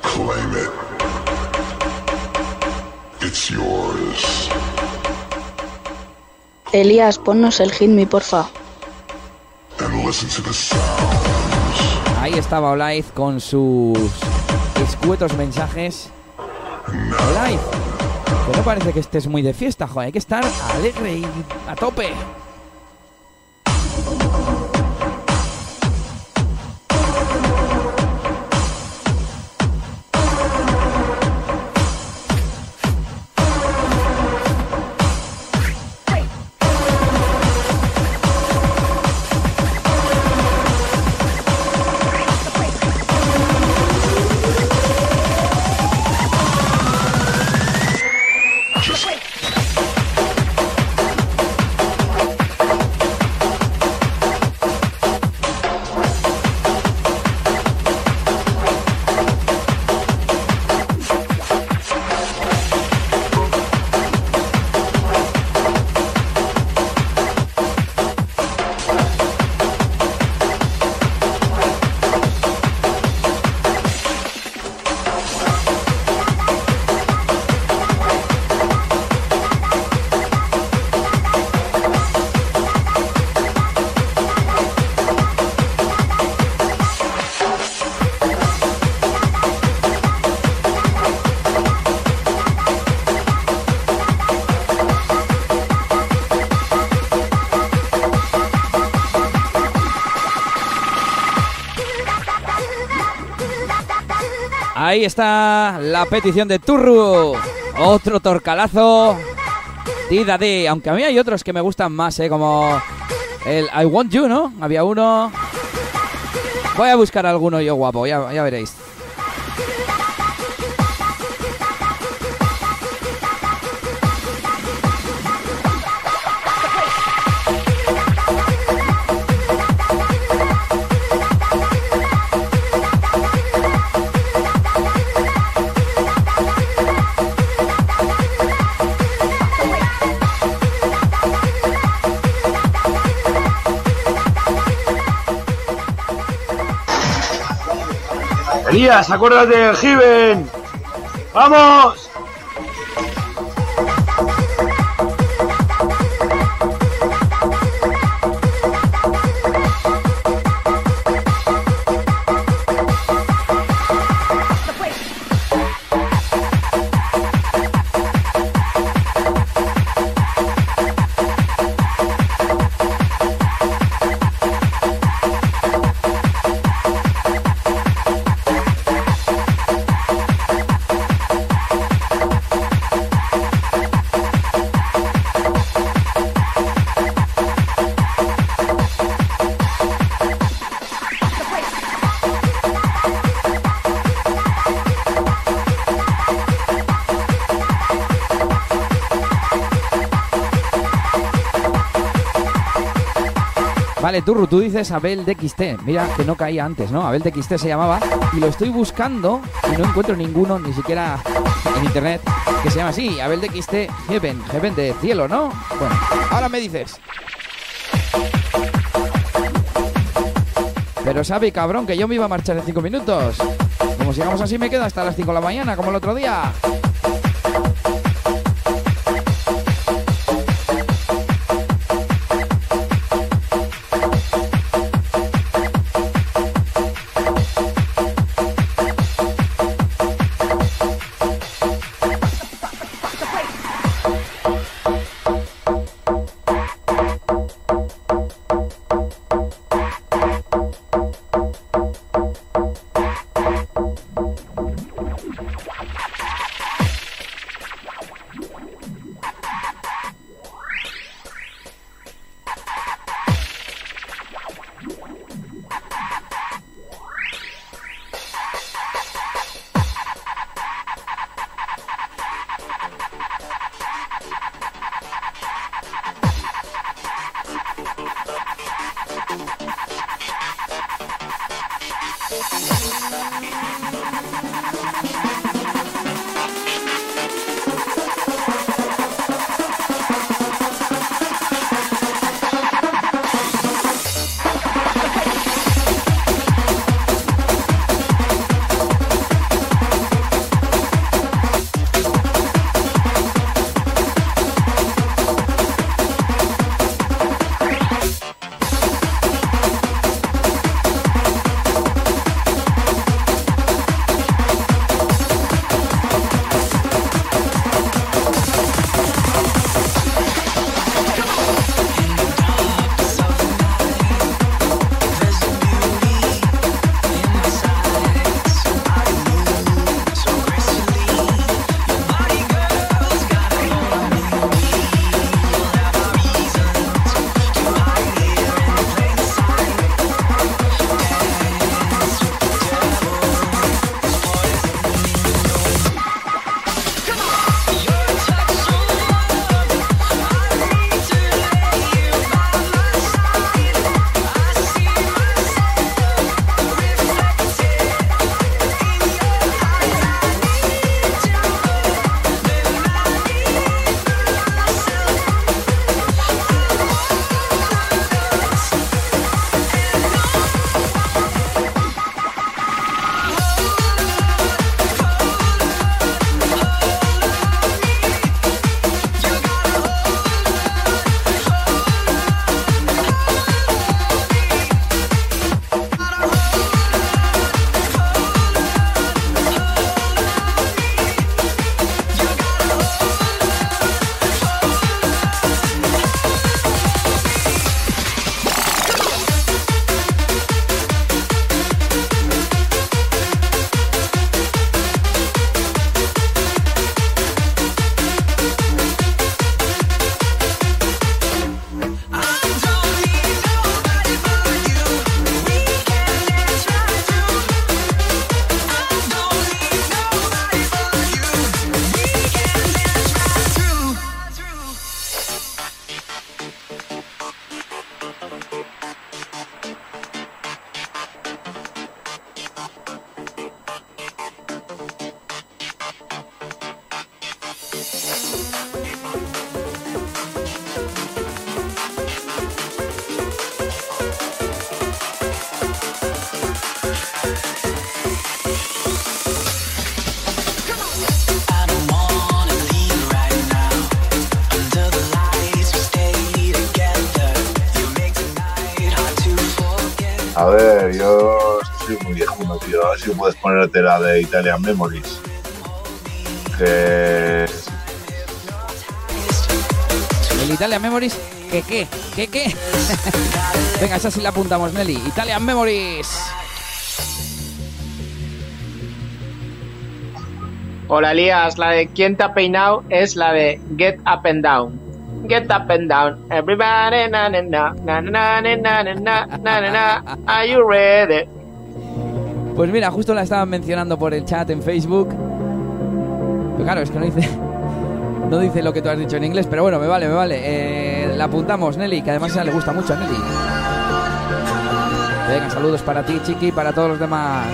Claim it. It's yours. Elías, ponnos el hit me, porfa. Ahí estaba Olaiz con sus escuetos mensajes. Olaiz, que no parece que estés muy de fiesta, joder. Hay que estar alegre y a tope. Ahí está la petición de Turru. Otro torcalazo. Dida D. Aunque a mí hay otros que me gustan más, ¿eh? Como el I Want You, ¿no? Había uno. Voy a buscar alguno yo guapo, ya, ya veréis. Acuérdate Given. ¡Vamos! Vale, Turru, tú dices Abel de XT. Mira que no caía antes, ¿no? Abel de XT se llamaba. Y lo estoy buscando y no encuentro ninguno, ni siquiera en internet, que se llama así. Abel de XT Heaven. Heaven de cielo, ¿no? Bueno, ahora me dices. Pero sabe, cabrón, que yo me iba a marchar en cinco minutos. Como sigamos así, me quedo hasta las 5 de la mañana, como el otro día. Si puedes ponerte la de Italian Memories. Que El Italian Memories, ¿qué qué? ¿Qué qué? Venga, esa sí la apuntamos, Nelly. Italian Memories. Hola Elías, la de ¿Quién te ha peinado? es la de Get Up and Down. Get Up and Down. Everybody, na na na na na na na na na na na na. Are you ready? Pues mira, justo la estaban mencionando por el chat en Facebook. Pero claro, es que no dice. No dice lo que tú has dicho en inglés, pero bueno, me vale, me vale. Eh, la apuntamos, Nelly, que además a le gusta mucho a Nelly. Venga, saludos para ti, Chiqui, y para todos los demás.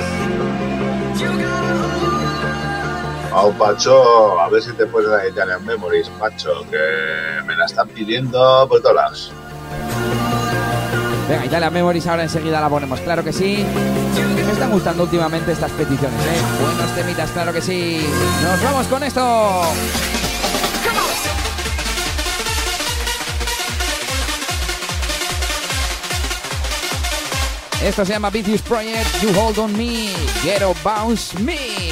Au, Pacho, a ver si te puedes la Italian Memories, Pacho, que me la están pidiendo por todos lados. Venga, Italia Memories ahora enseguida la ponemos, claro que sí. Me están gustando últimamente estas peticiones, ¿eh? Buenos temitas, claro que sí. Nos vamos con esto. Esto se llama Vicious Project, You Hold On Me, Ghetto Bounce Mix.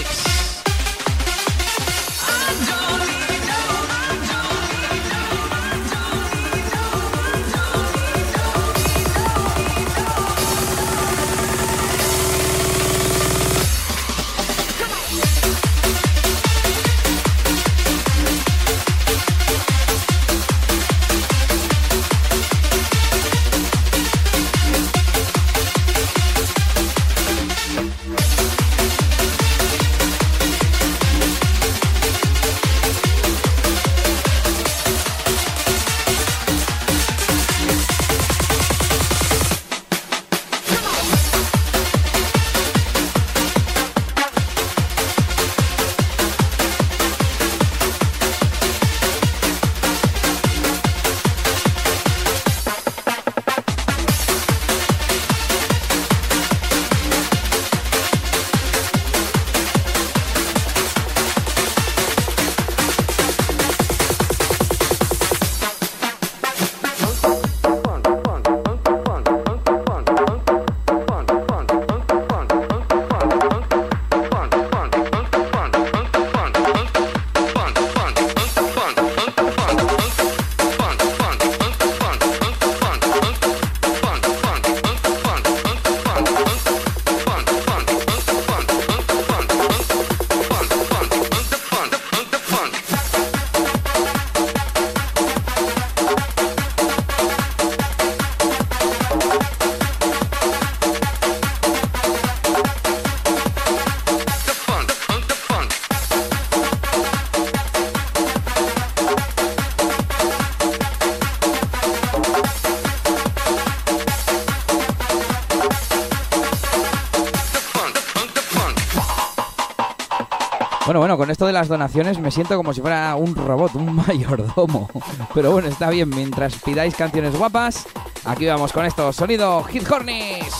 De las donaciones me siento como si fuera un robot, un mayordomo. Pero bueno, está bien, mientras pidáis canciones guapas, aquí vamos con esto, sonido Hit Hornies.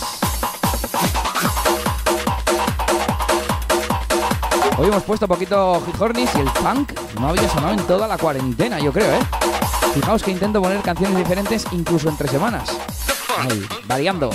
Hoy hemos puesto poquito Hit Hornies y el funk no había sonado en toda la cuarentena, yo creo, ¿eh? Fijaos que intento poner canciones diferentes incluso entre semanas. Ahí, variando.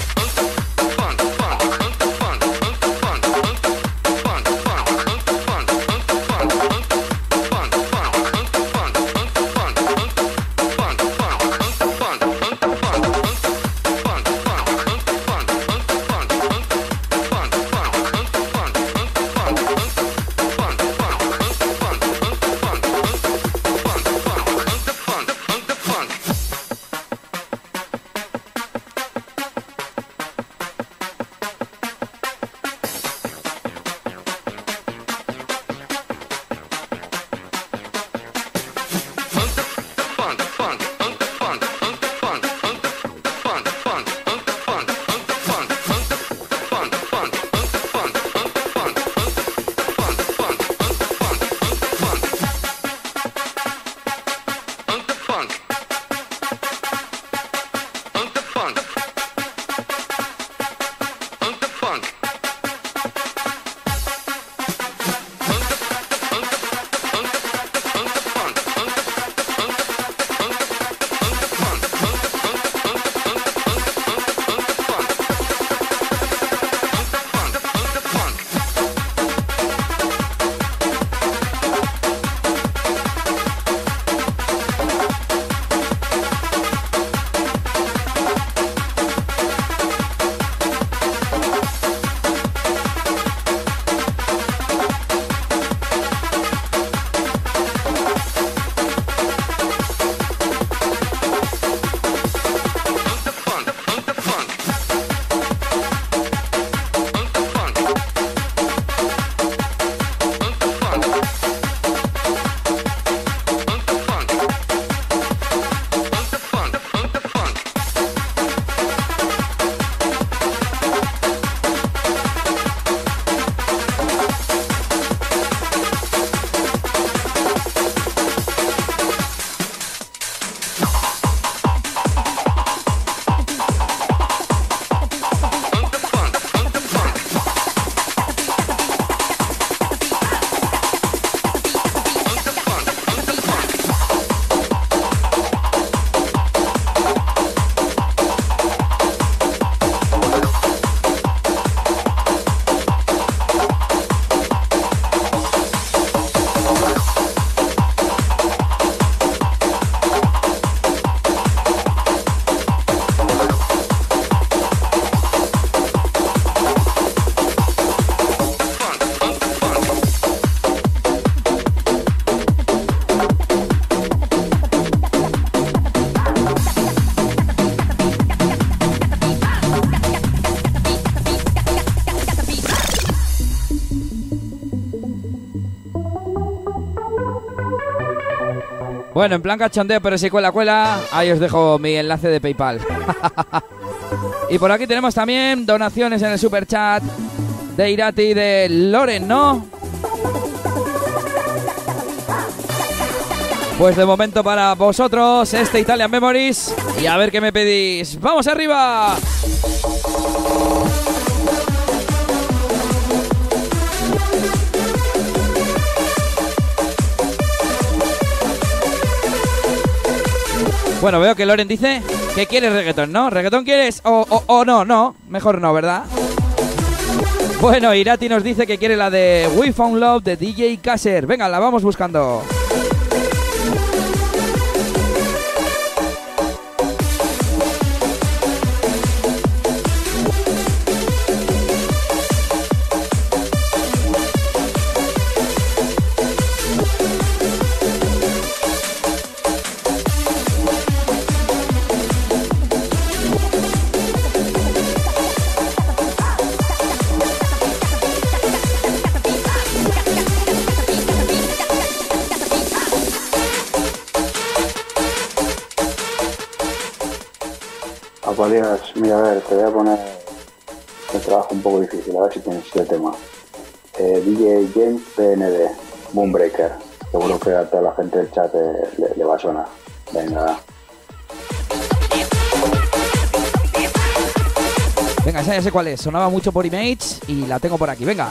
Bueno, en plan cachondeo, pero si cuela, cuela, ahí os dejo mi enlace de PayPal. y por aquí tenemos también donaciones en el super chat de Irati y de Loren, ¿no? Pues de momento para vosotros este Italian Memories y a ver qué me pedís. ¡Vamos arriba! Bueno, veo que Loren dice que quieres reggaetón, ¿no? ¿Reggaetón quieres? O, o, o no, no. Mejor no, ¿verdad? Bueno, Irati nos dice que quiere la de We Found Love de DJ Kasser. Venga, la vamos buscando. Te voy a poner un trabajo un poco difícil, a ver si tienes el tema. Eh, DJ James PND, Moonbreaker. Seguro que a toda la gente del chat le, va a sonar. Venga. Venga, esa ya sé cuál es. Sonaba mucho por Image y la tengo por aquí. Venga.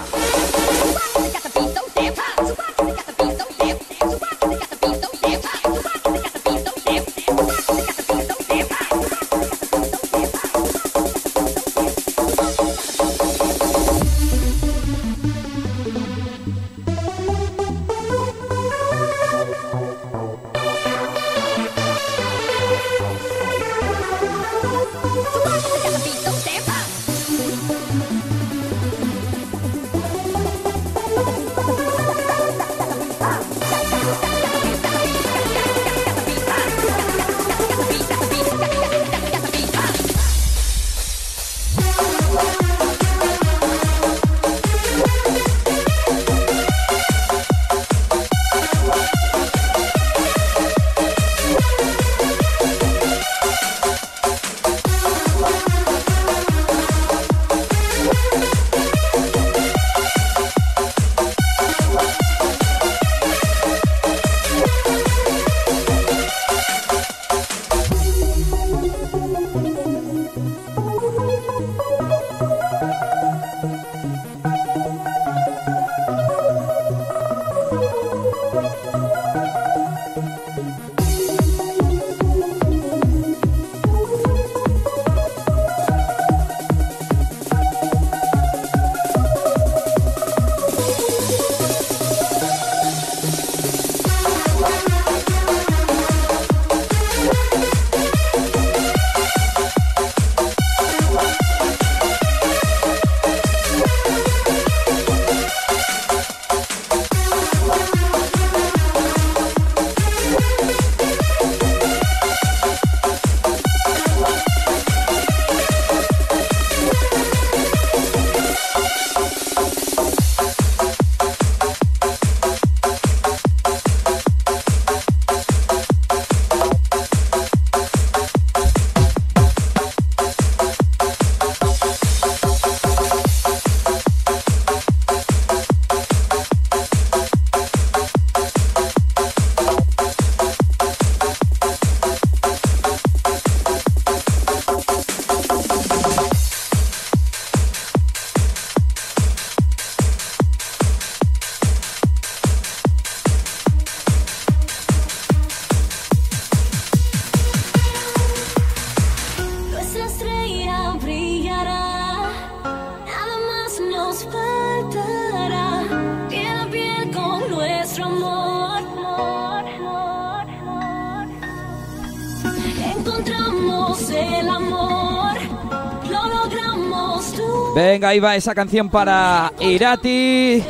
Ahí va esa canción para Irati.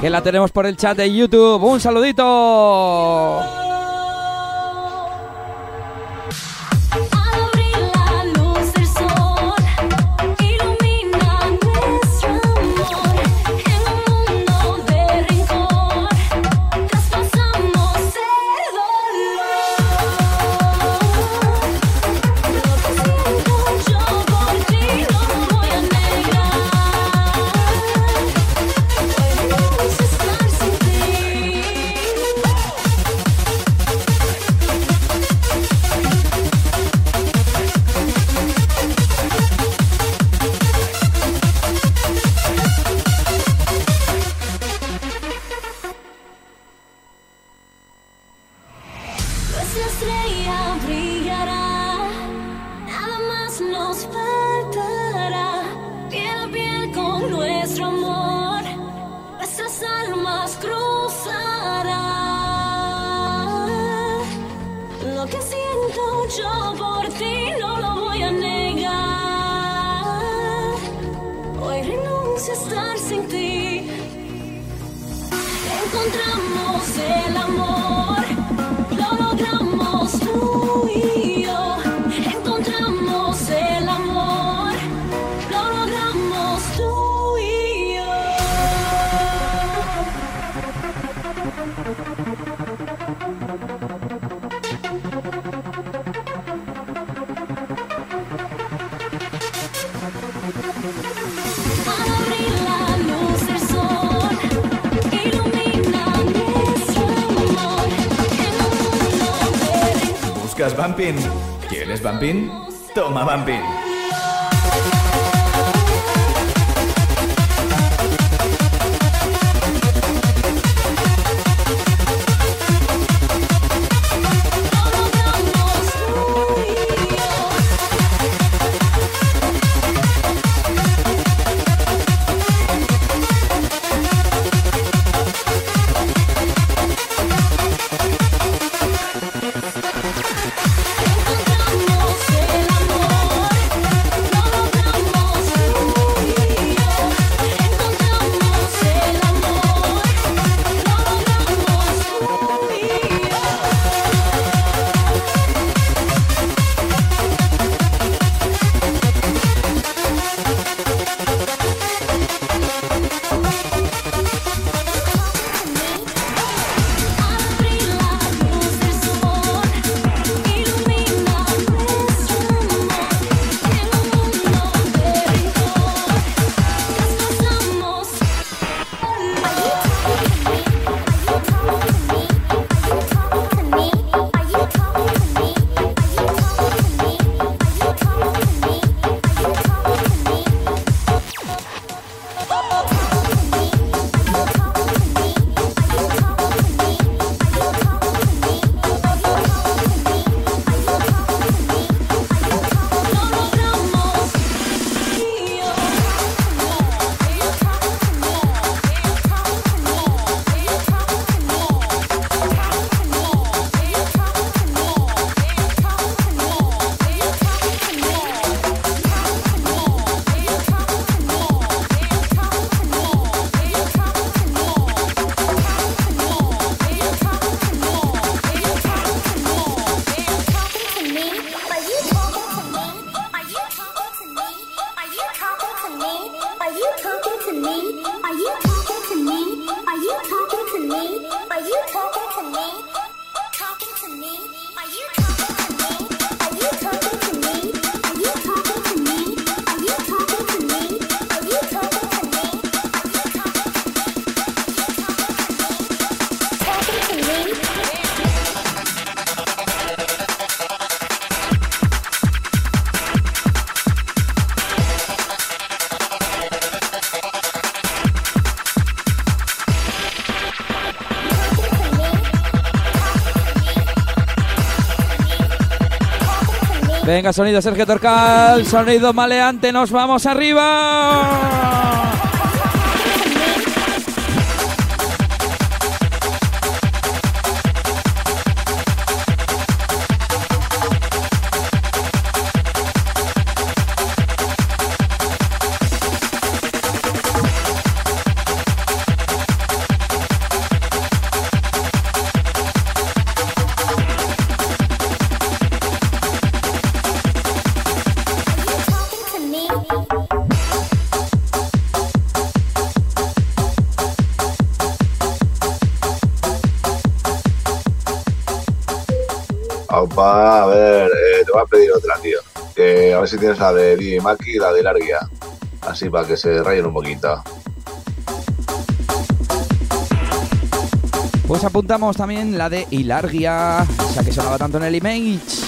Que la tenemos por el chat de YouTube. Un saludito. Venga, sonido Sergio Torcal, sonido maleante, nos vamos arriba. Ver si tienes la de DJ Maki y la de Larguia. Así para que se rayen un poquito. Pues apuntamos también la de Hilargia, esa que sonaba tanto en el image.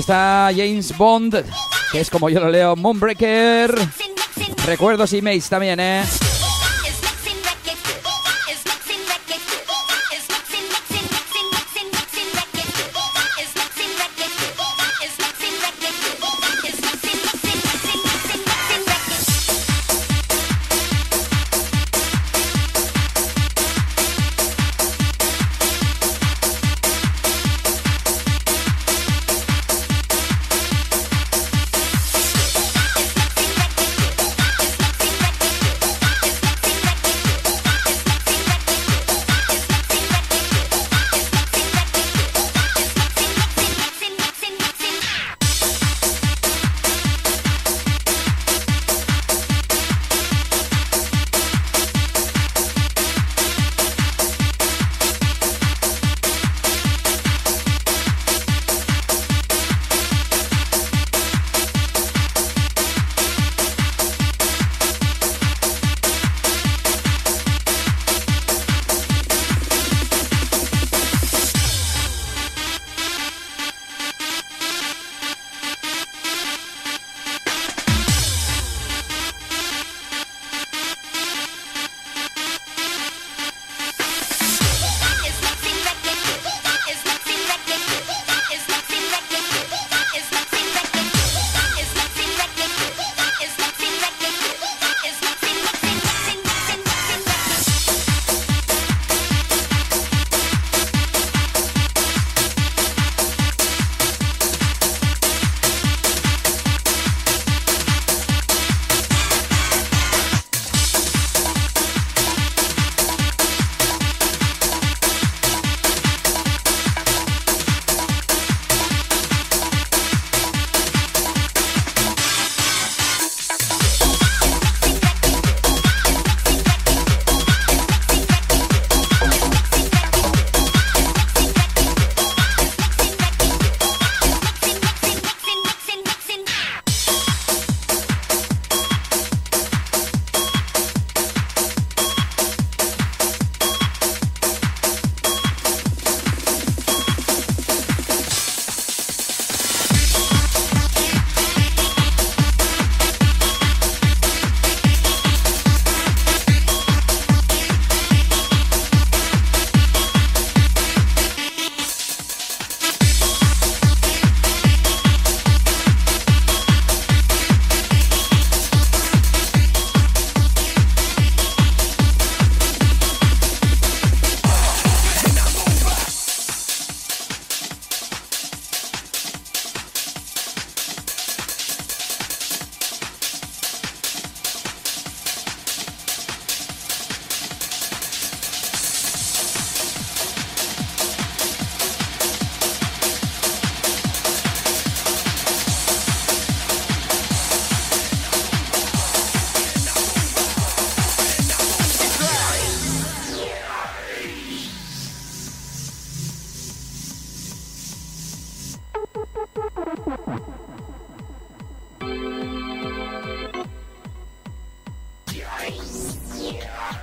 Está James Bond, que es como yo lo leo, Moonbreaker. Recuerdos y mails también, ¿eh?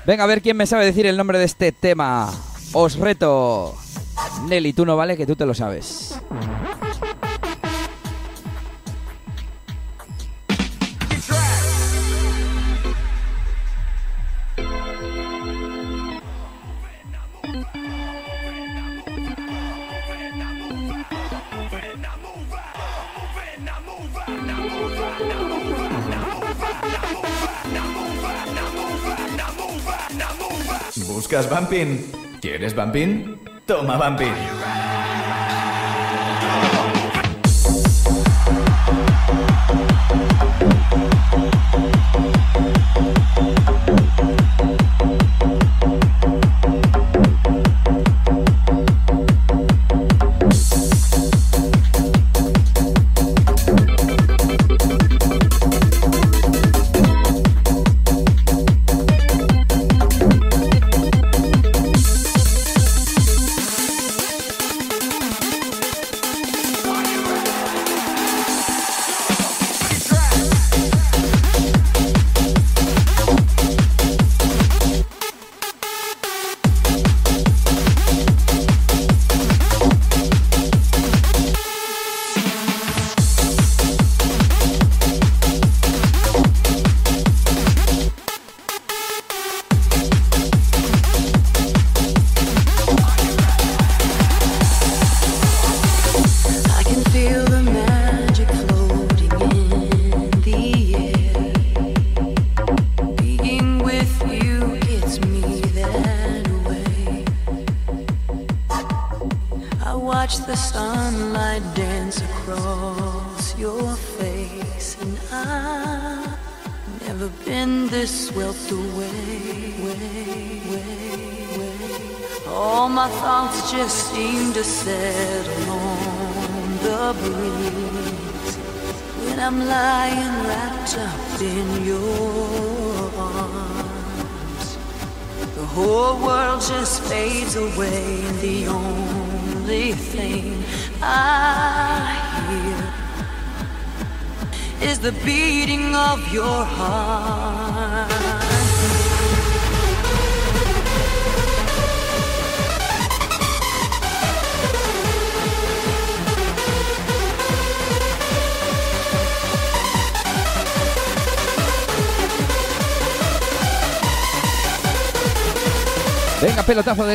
Venga, a ver quién me sabe decir el nombre de este tema. Os reto. Nelly, tú no vale, que tú te lo sabes. ¿Quieres Bumping? Toma Bumping.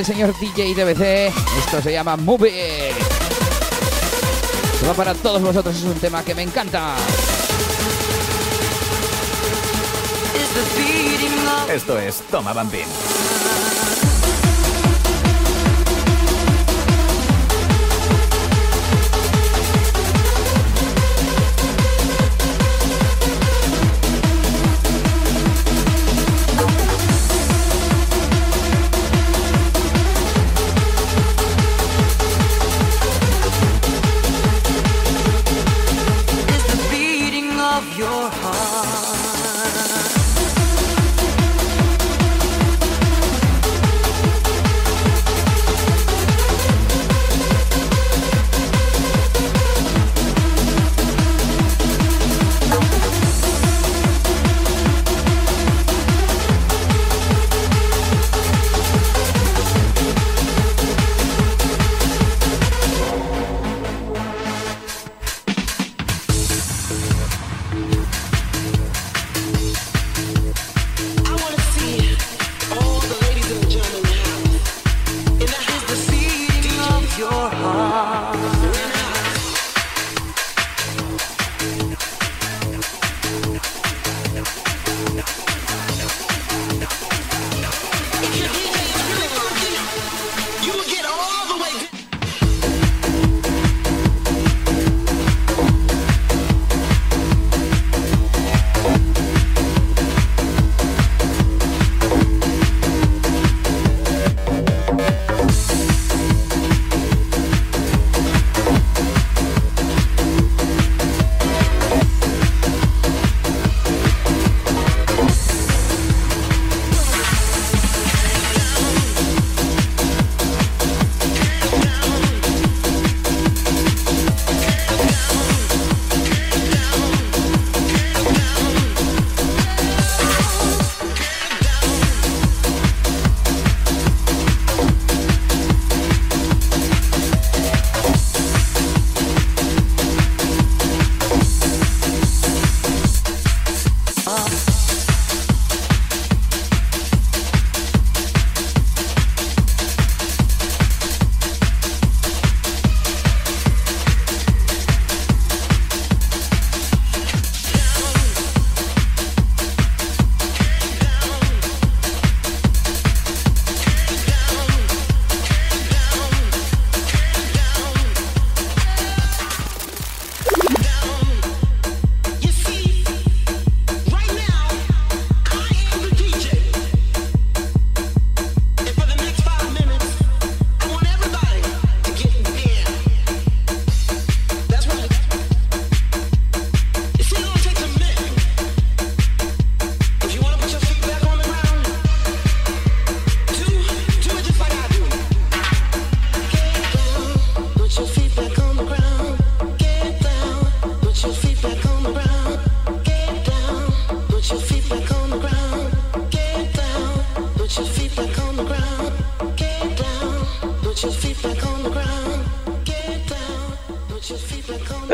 del señor DJ DBC. Esto se llama Movie. Se va para todos vosotros, es un tema que me encanta. Esto es Toma Bambín.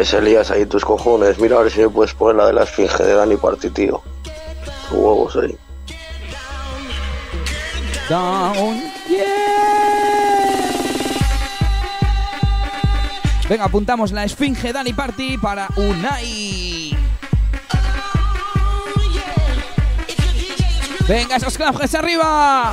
Tienes Elías ahí tus cojones. Mira a ver si me puedes poner la de la esfinge de Dani Party, tío. Huevos ahí. Venga, apuntamos la esfinge Dani Party para Unai. Venga, esos claves arriba.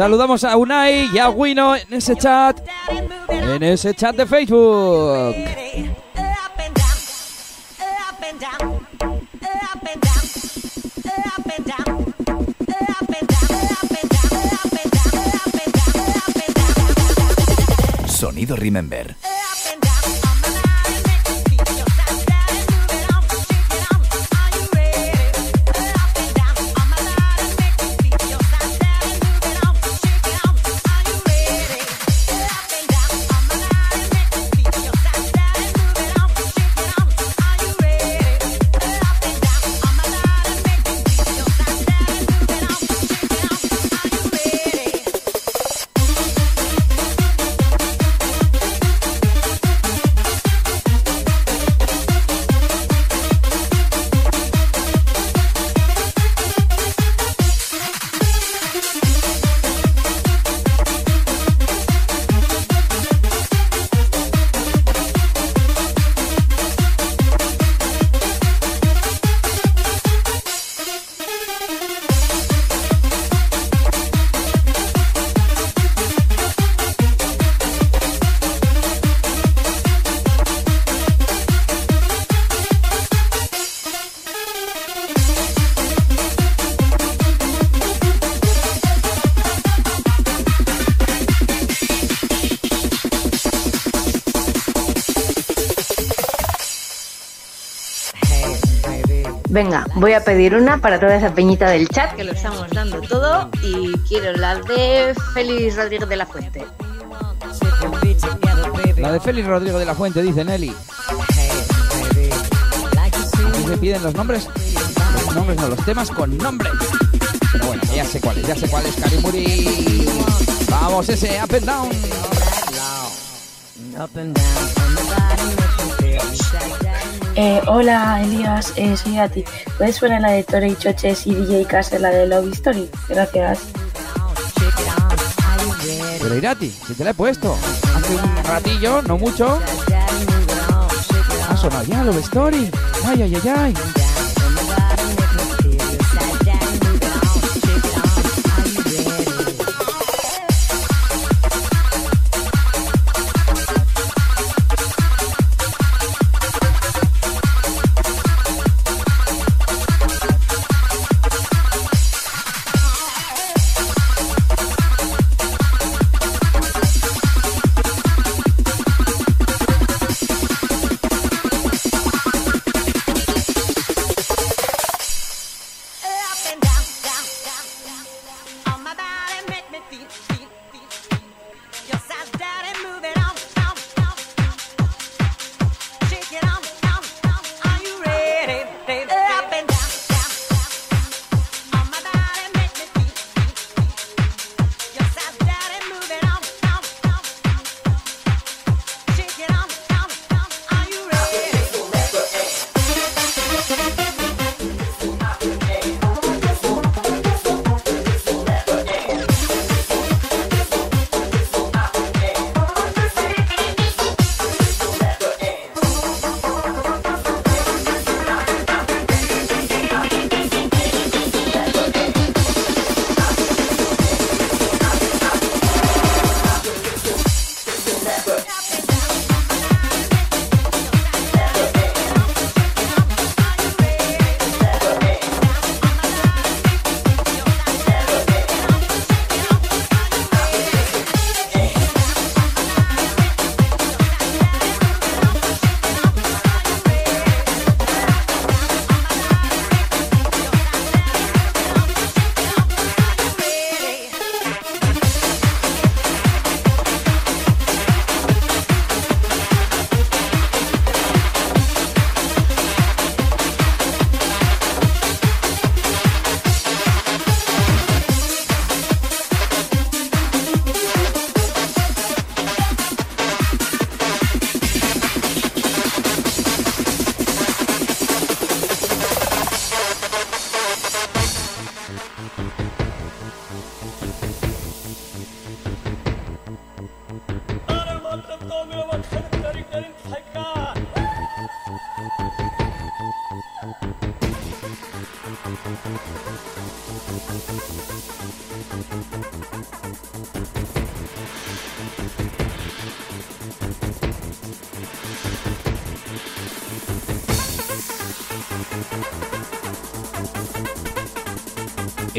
Saludamos a Unai y a Wino en ese chat. En ese chat de Facebook. Sonido Remember. Venga, voy a pedir una para toda esa peñita del chat que lo estamos dando todo y quiero la de Félix Rodríguez de la Fuente. La de Félix Rodrigo de la Fuente, dice Nelly. Aquí se piden los nombres. Los nombres no, los temas con nombre. Pero bueno, ya sé cuál es, ya sé cuál es, Karimuri. Vamos, ese up and down. Eh, hola Elías, eh, soy Ati. ¿Puedes poner la de Tore y Choches y DJ Castle, la de Love Story? Gracias. Pero Irati, si te la he puesto. Hace un ratillo, no mucho. Ha sonado Love Story. Ay, ay, ay, ay.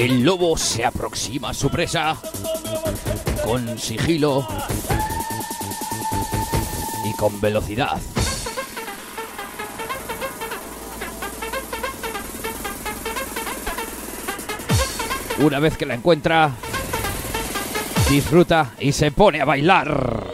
El lobo se aproxima a su presa con sigilo y con velocidad. Una vez que la encuentra, disfruta y se pone a bailar.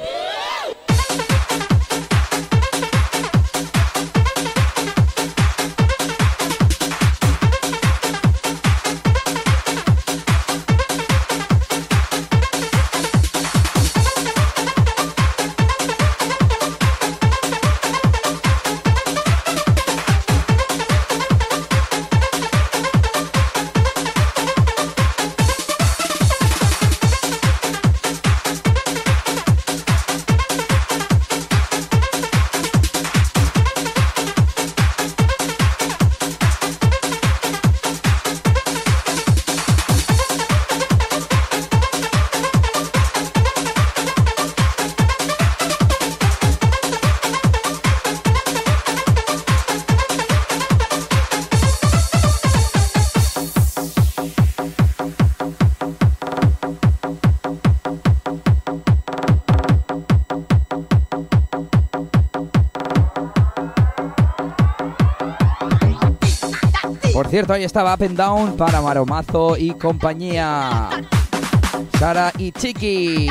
Cierto, ahí estaba Up and Down para Maromazo y compañía. Sara y Chiqui.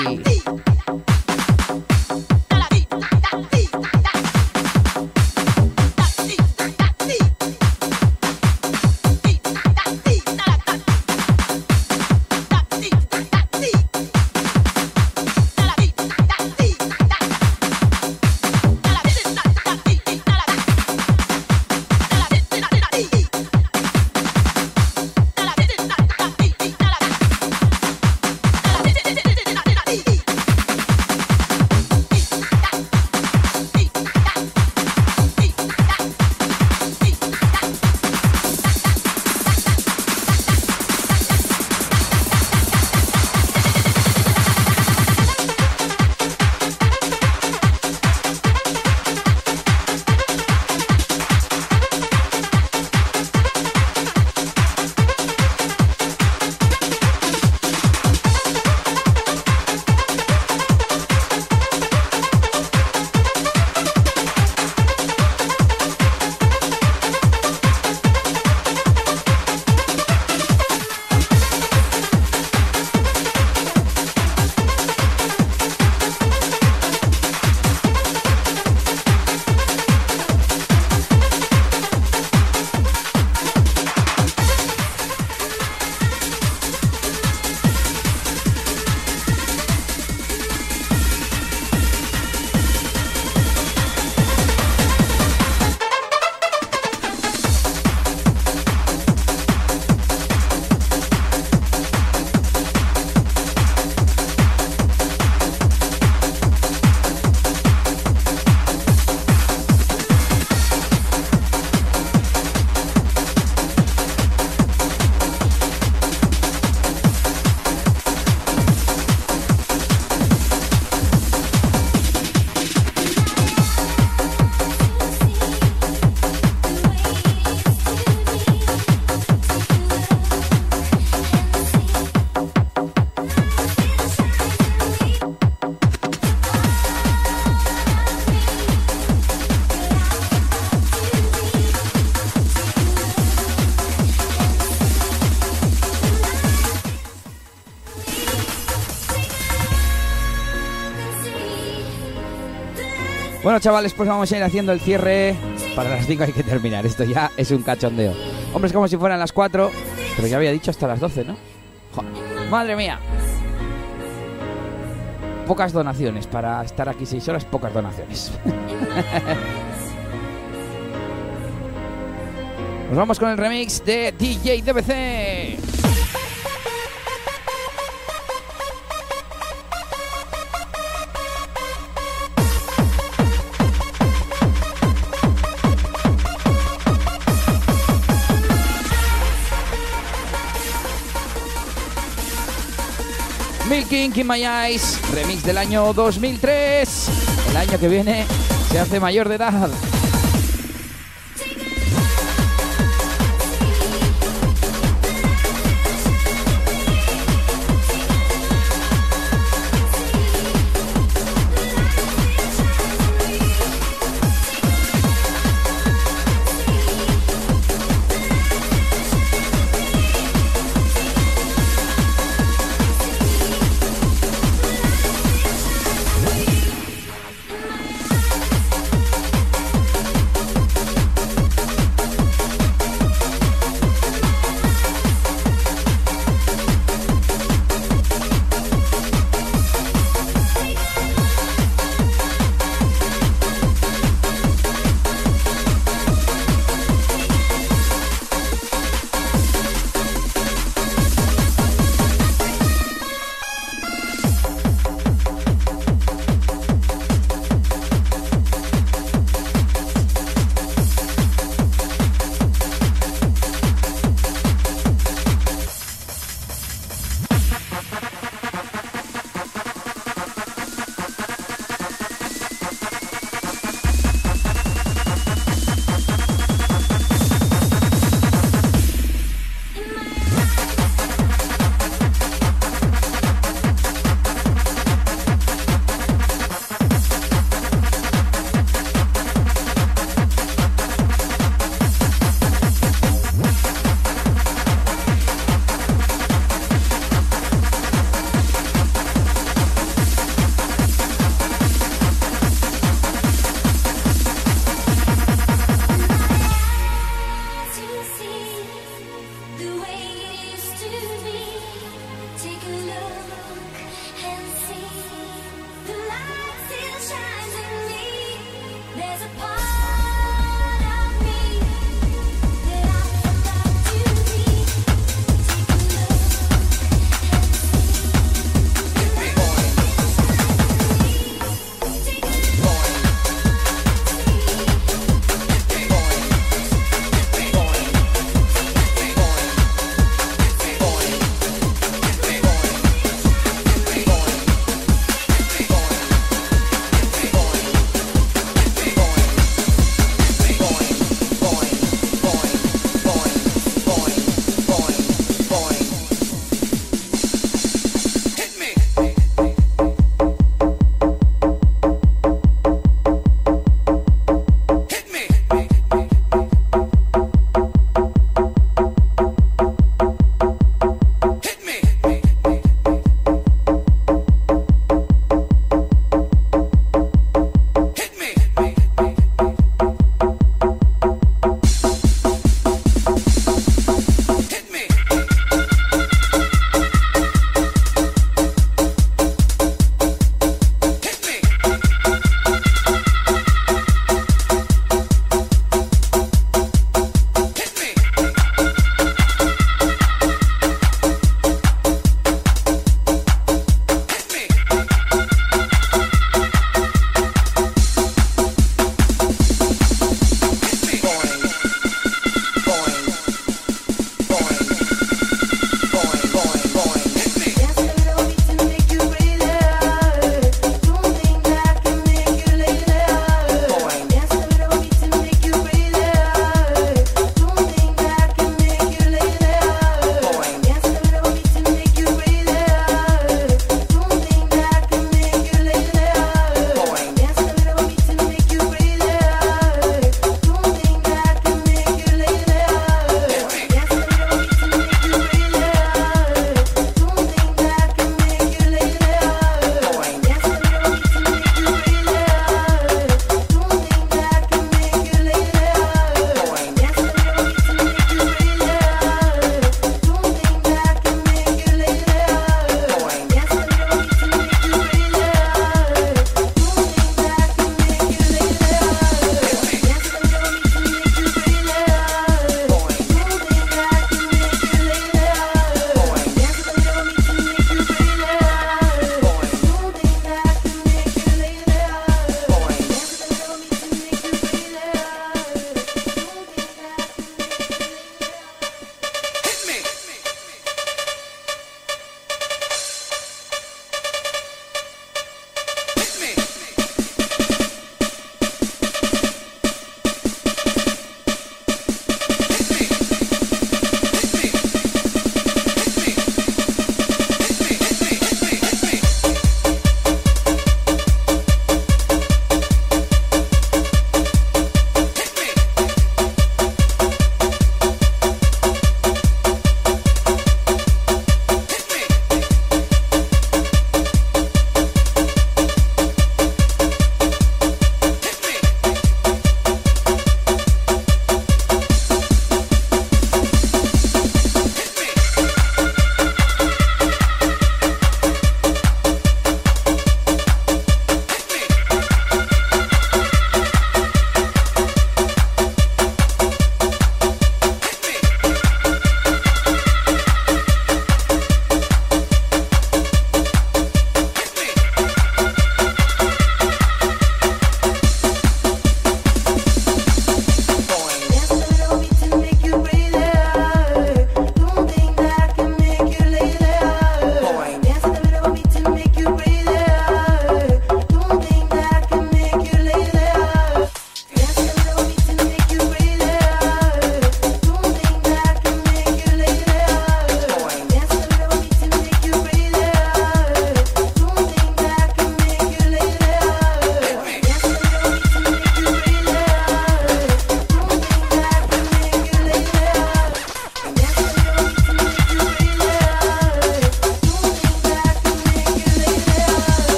Bueno, chavales, pues vamos a ir haciendo el cierre. Para las 5 hay que terminar. Esto ya es un cachondeo. Hombre, es como si fueran las 4. Pero ya había dicho hasta las 12, ¿no? Madre mía. Pocas donaciones. Para estar aquí 6 horas, pocas donaciones. Nos vamos con el remix de DJ DBC. King in My Eyes, remix del año 2003. El año que viene se hace mayor de edad.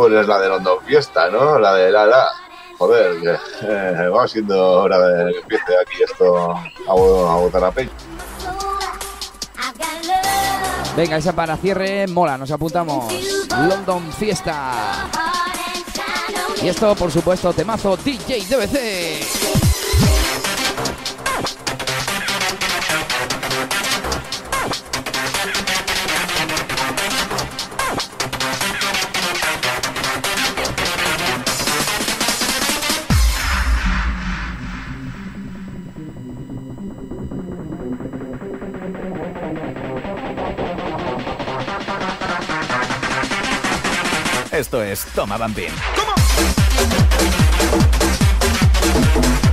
Te pones la de London Fiesta, ¿no? La de la la. Joder, eh, va siendo hora de que empiece aquí esto a, bo- a botar a pecho. Venga, esa para cierre mola, nos apuntamos. London Fiesta. Y esto, por supuesto, temazo DJ DBC. Esto es Toma Bambín. La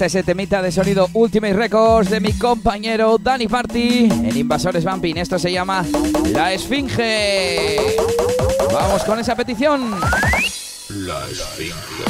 está ese temita de sonido Ultimate Records de mi compañero Danny Party en Invasores Bumping. Esto se llama La Esfinge. Vamos con esa petición. La Esfinge.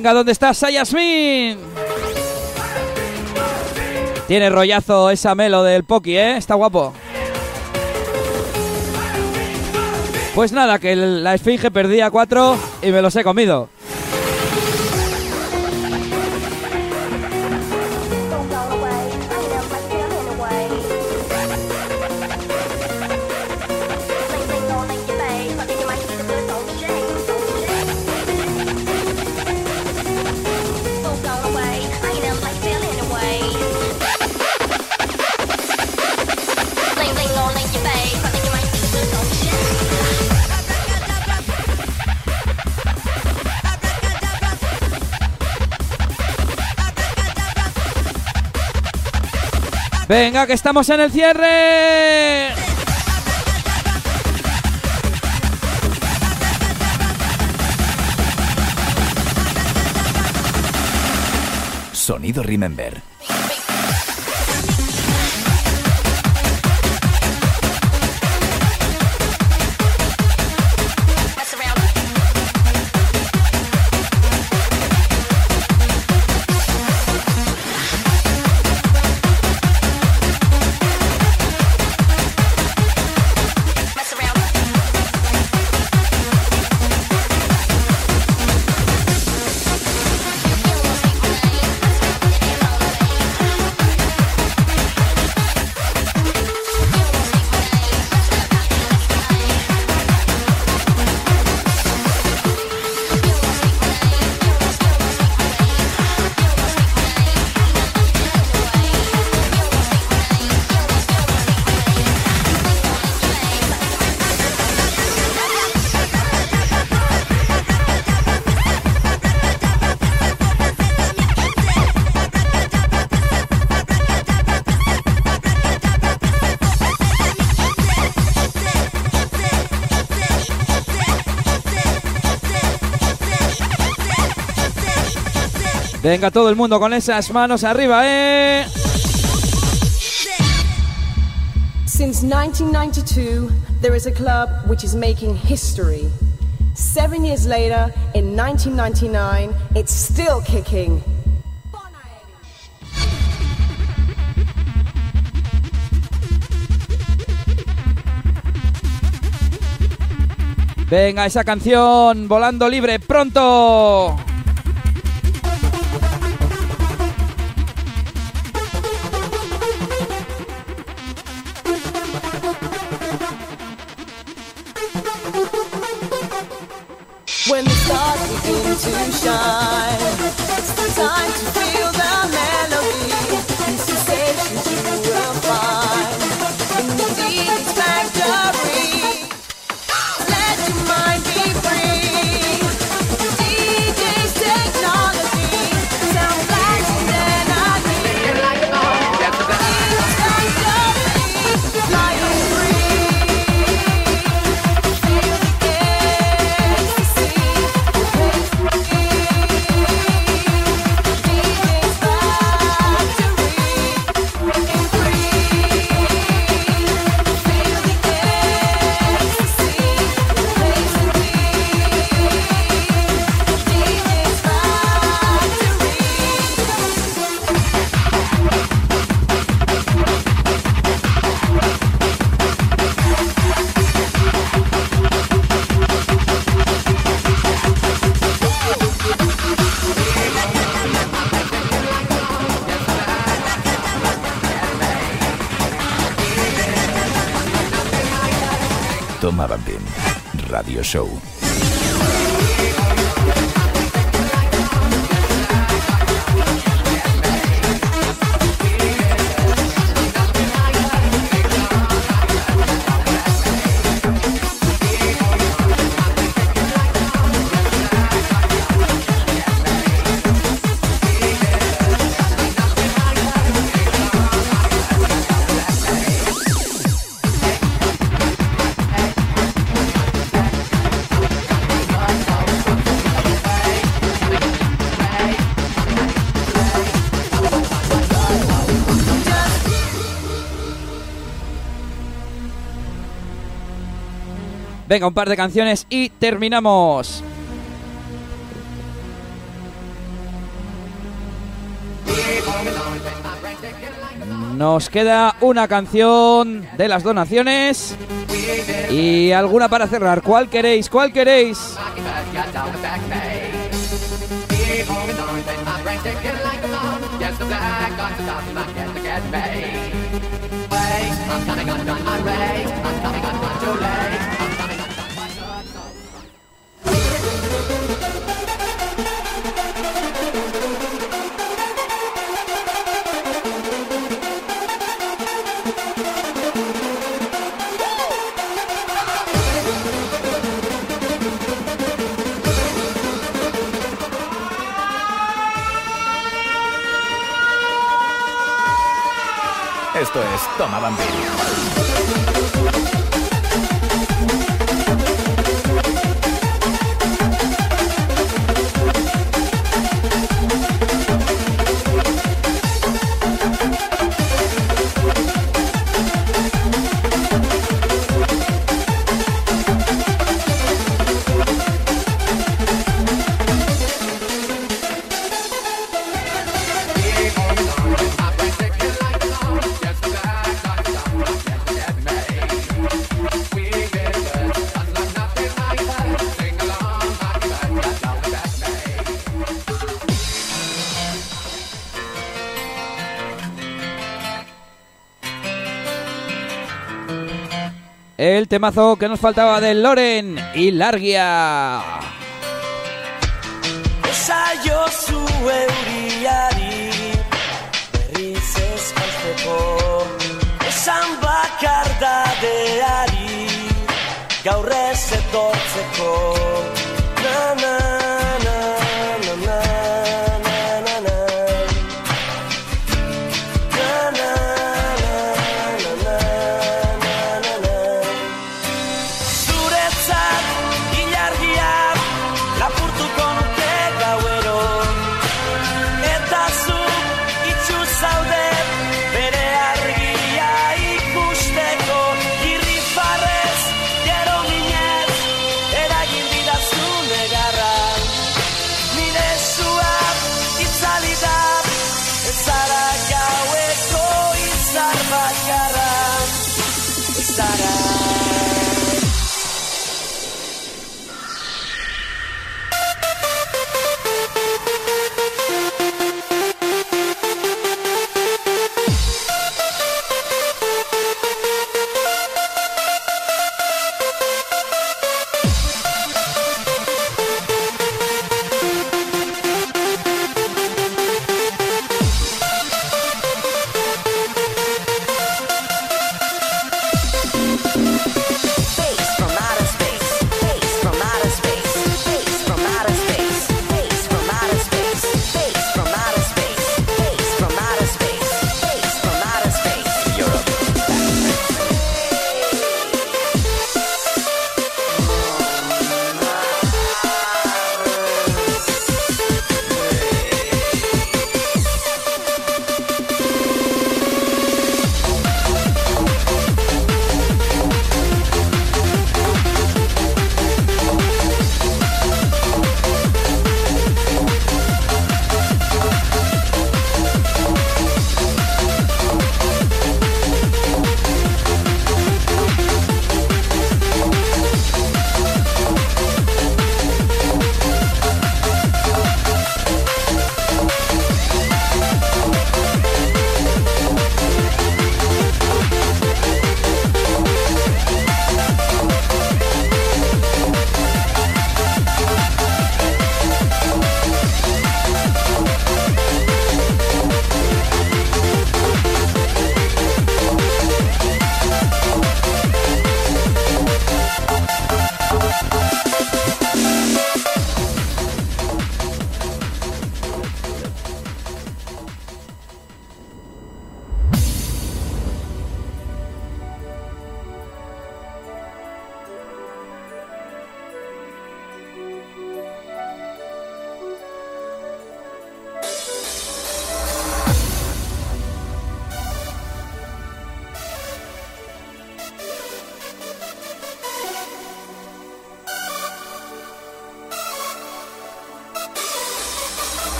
Venga, ¿dónde estás, Yasmin? Tiene rollazo esa melo del Poki, ¿eh? Está guapo. Pues nada, que la esfinge perdía cuatro y me los he comido. Que estamos en el cierre. Sonido Remember. Venga, todo el mundo con esas manos arriba, ¿eh? Since 1992, there is a club which is making history. Seven years later, in 1999, it's still kicking. Venga, esa canción, volando libre, pronto. Venga, un par de canciones y terminamos. Nos queda una canción de las donaciones y alguna para cerrar. ¿Cuál queréis? ¿Cuál queréis? Temazo que nos faltaba de Loren y Largia.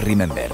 Remember.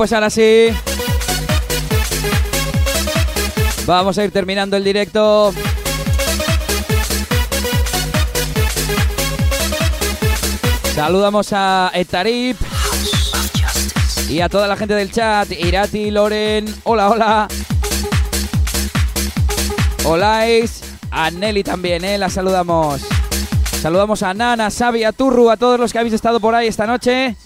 Pues ahora sí. Vamos a ir terminando el directo. Saludamos a Etarip y a toda la gente del chat. Irati, Loren, hola, hola. Olais, a Nelly también, ¿eh? La saludamos. Saludamos a Nana, Xavi, a Turru, a todos los que habéis estado por ahí esta noche.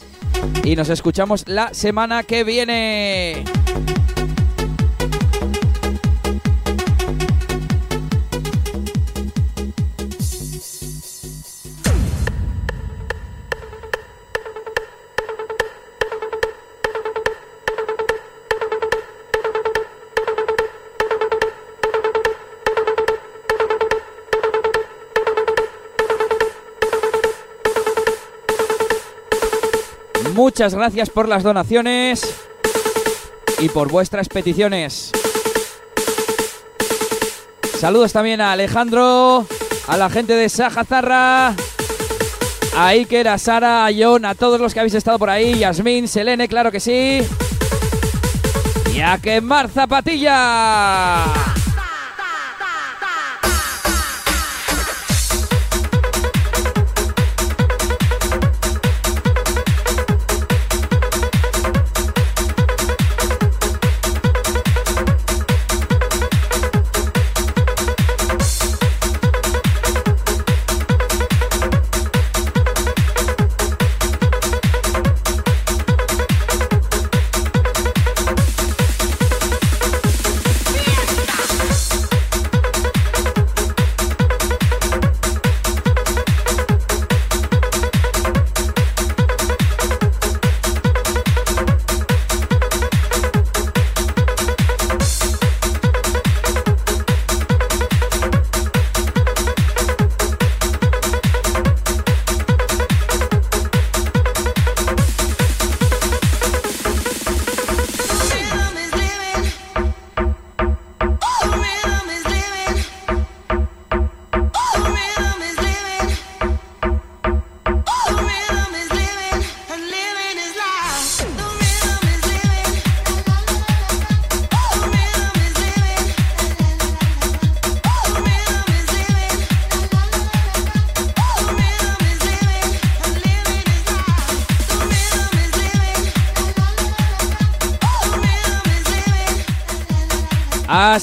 Y nos escuchamos la semana que viene. Gracias por las donaciones y por vuestras peticiones. Saludos también a Alejandro, a la gente de Sajazarra, a Iker, a Sara, a John, a todos los que habéis estado por ahí, Yasmín, Selene, claro que sí. Y a quemar zapatilla.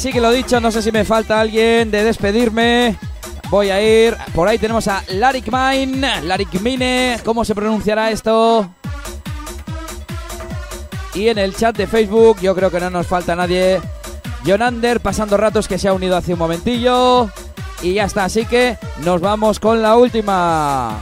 Así que lo dicho, no sé si me falta alguien de despedirme. Voy a ir. Por ahí tenemos a Larik Mine. Larik Mine. ¿Cómo se pronunciará esto? Y en el chat de Facebook, yo creo que no nos falta nadie. Jonander pasando ratos que se ha unido hace un momentillo. Y ya está, así que nos vamos con la última.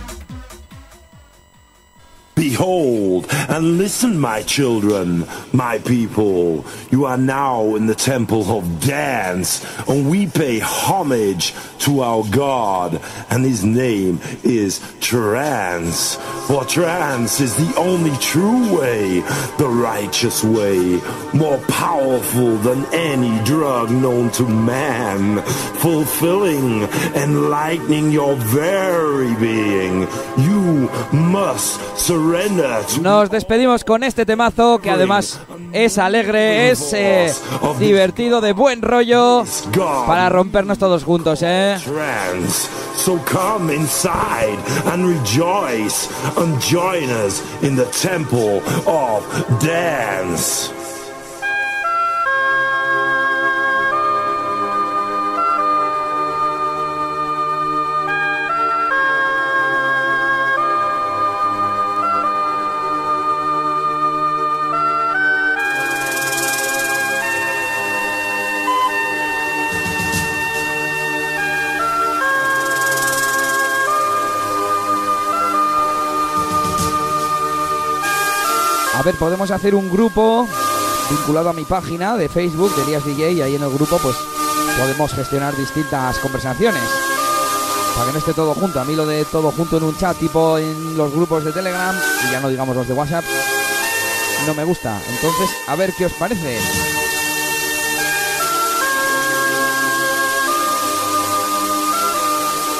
And listen, my children, my people. You are now in the temple of dance, and we pay homage to our God, and his name is trance. For trance is the only true way, the righteous way, more powerful than any drug known to man, fulfilling, enlightening your very being. You must surrender to Nos despedimos con este temazo que además es alegre, es eh, divertido, de buen rollo, para rompernos todos juntos, ¿eh? So come inside and rejoice and join us in the temple of dance. Podemos hacer un grupo vinculado a mi página de Facebook de Elías DJ y ahí en el grupo pues podemos gestionar distintas conversaciones. Para que no esté todo junto. A mí lo de todo junto en un chat tipo en los grupos de Telegram y ya no digamos los de WhatsApp no me gusta. Entonces, a ver qué os parece.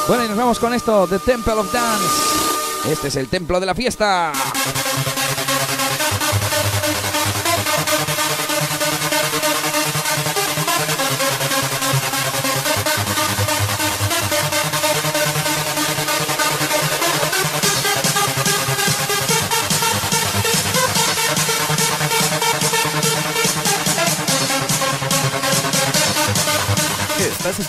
Bueno, y nos vamos con esto, The Temple of Dance. Este es el templo de la fiesta.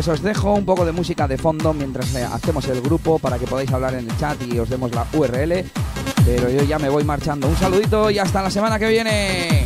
Pues os dejo un poco de música de fondo mientras hacemos el grupo para que podáis hablar en el chat y os demos la URL. Pero yo ya me voy marchando. Un saludito y hasta la semana que viene.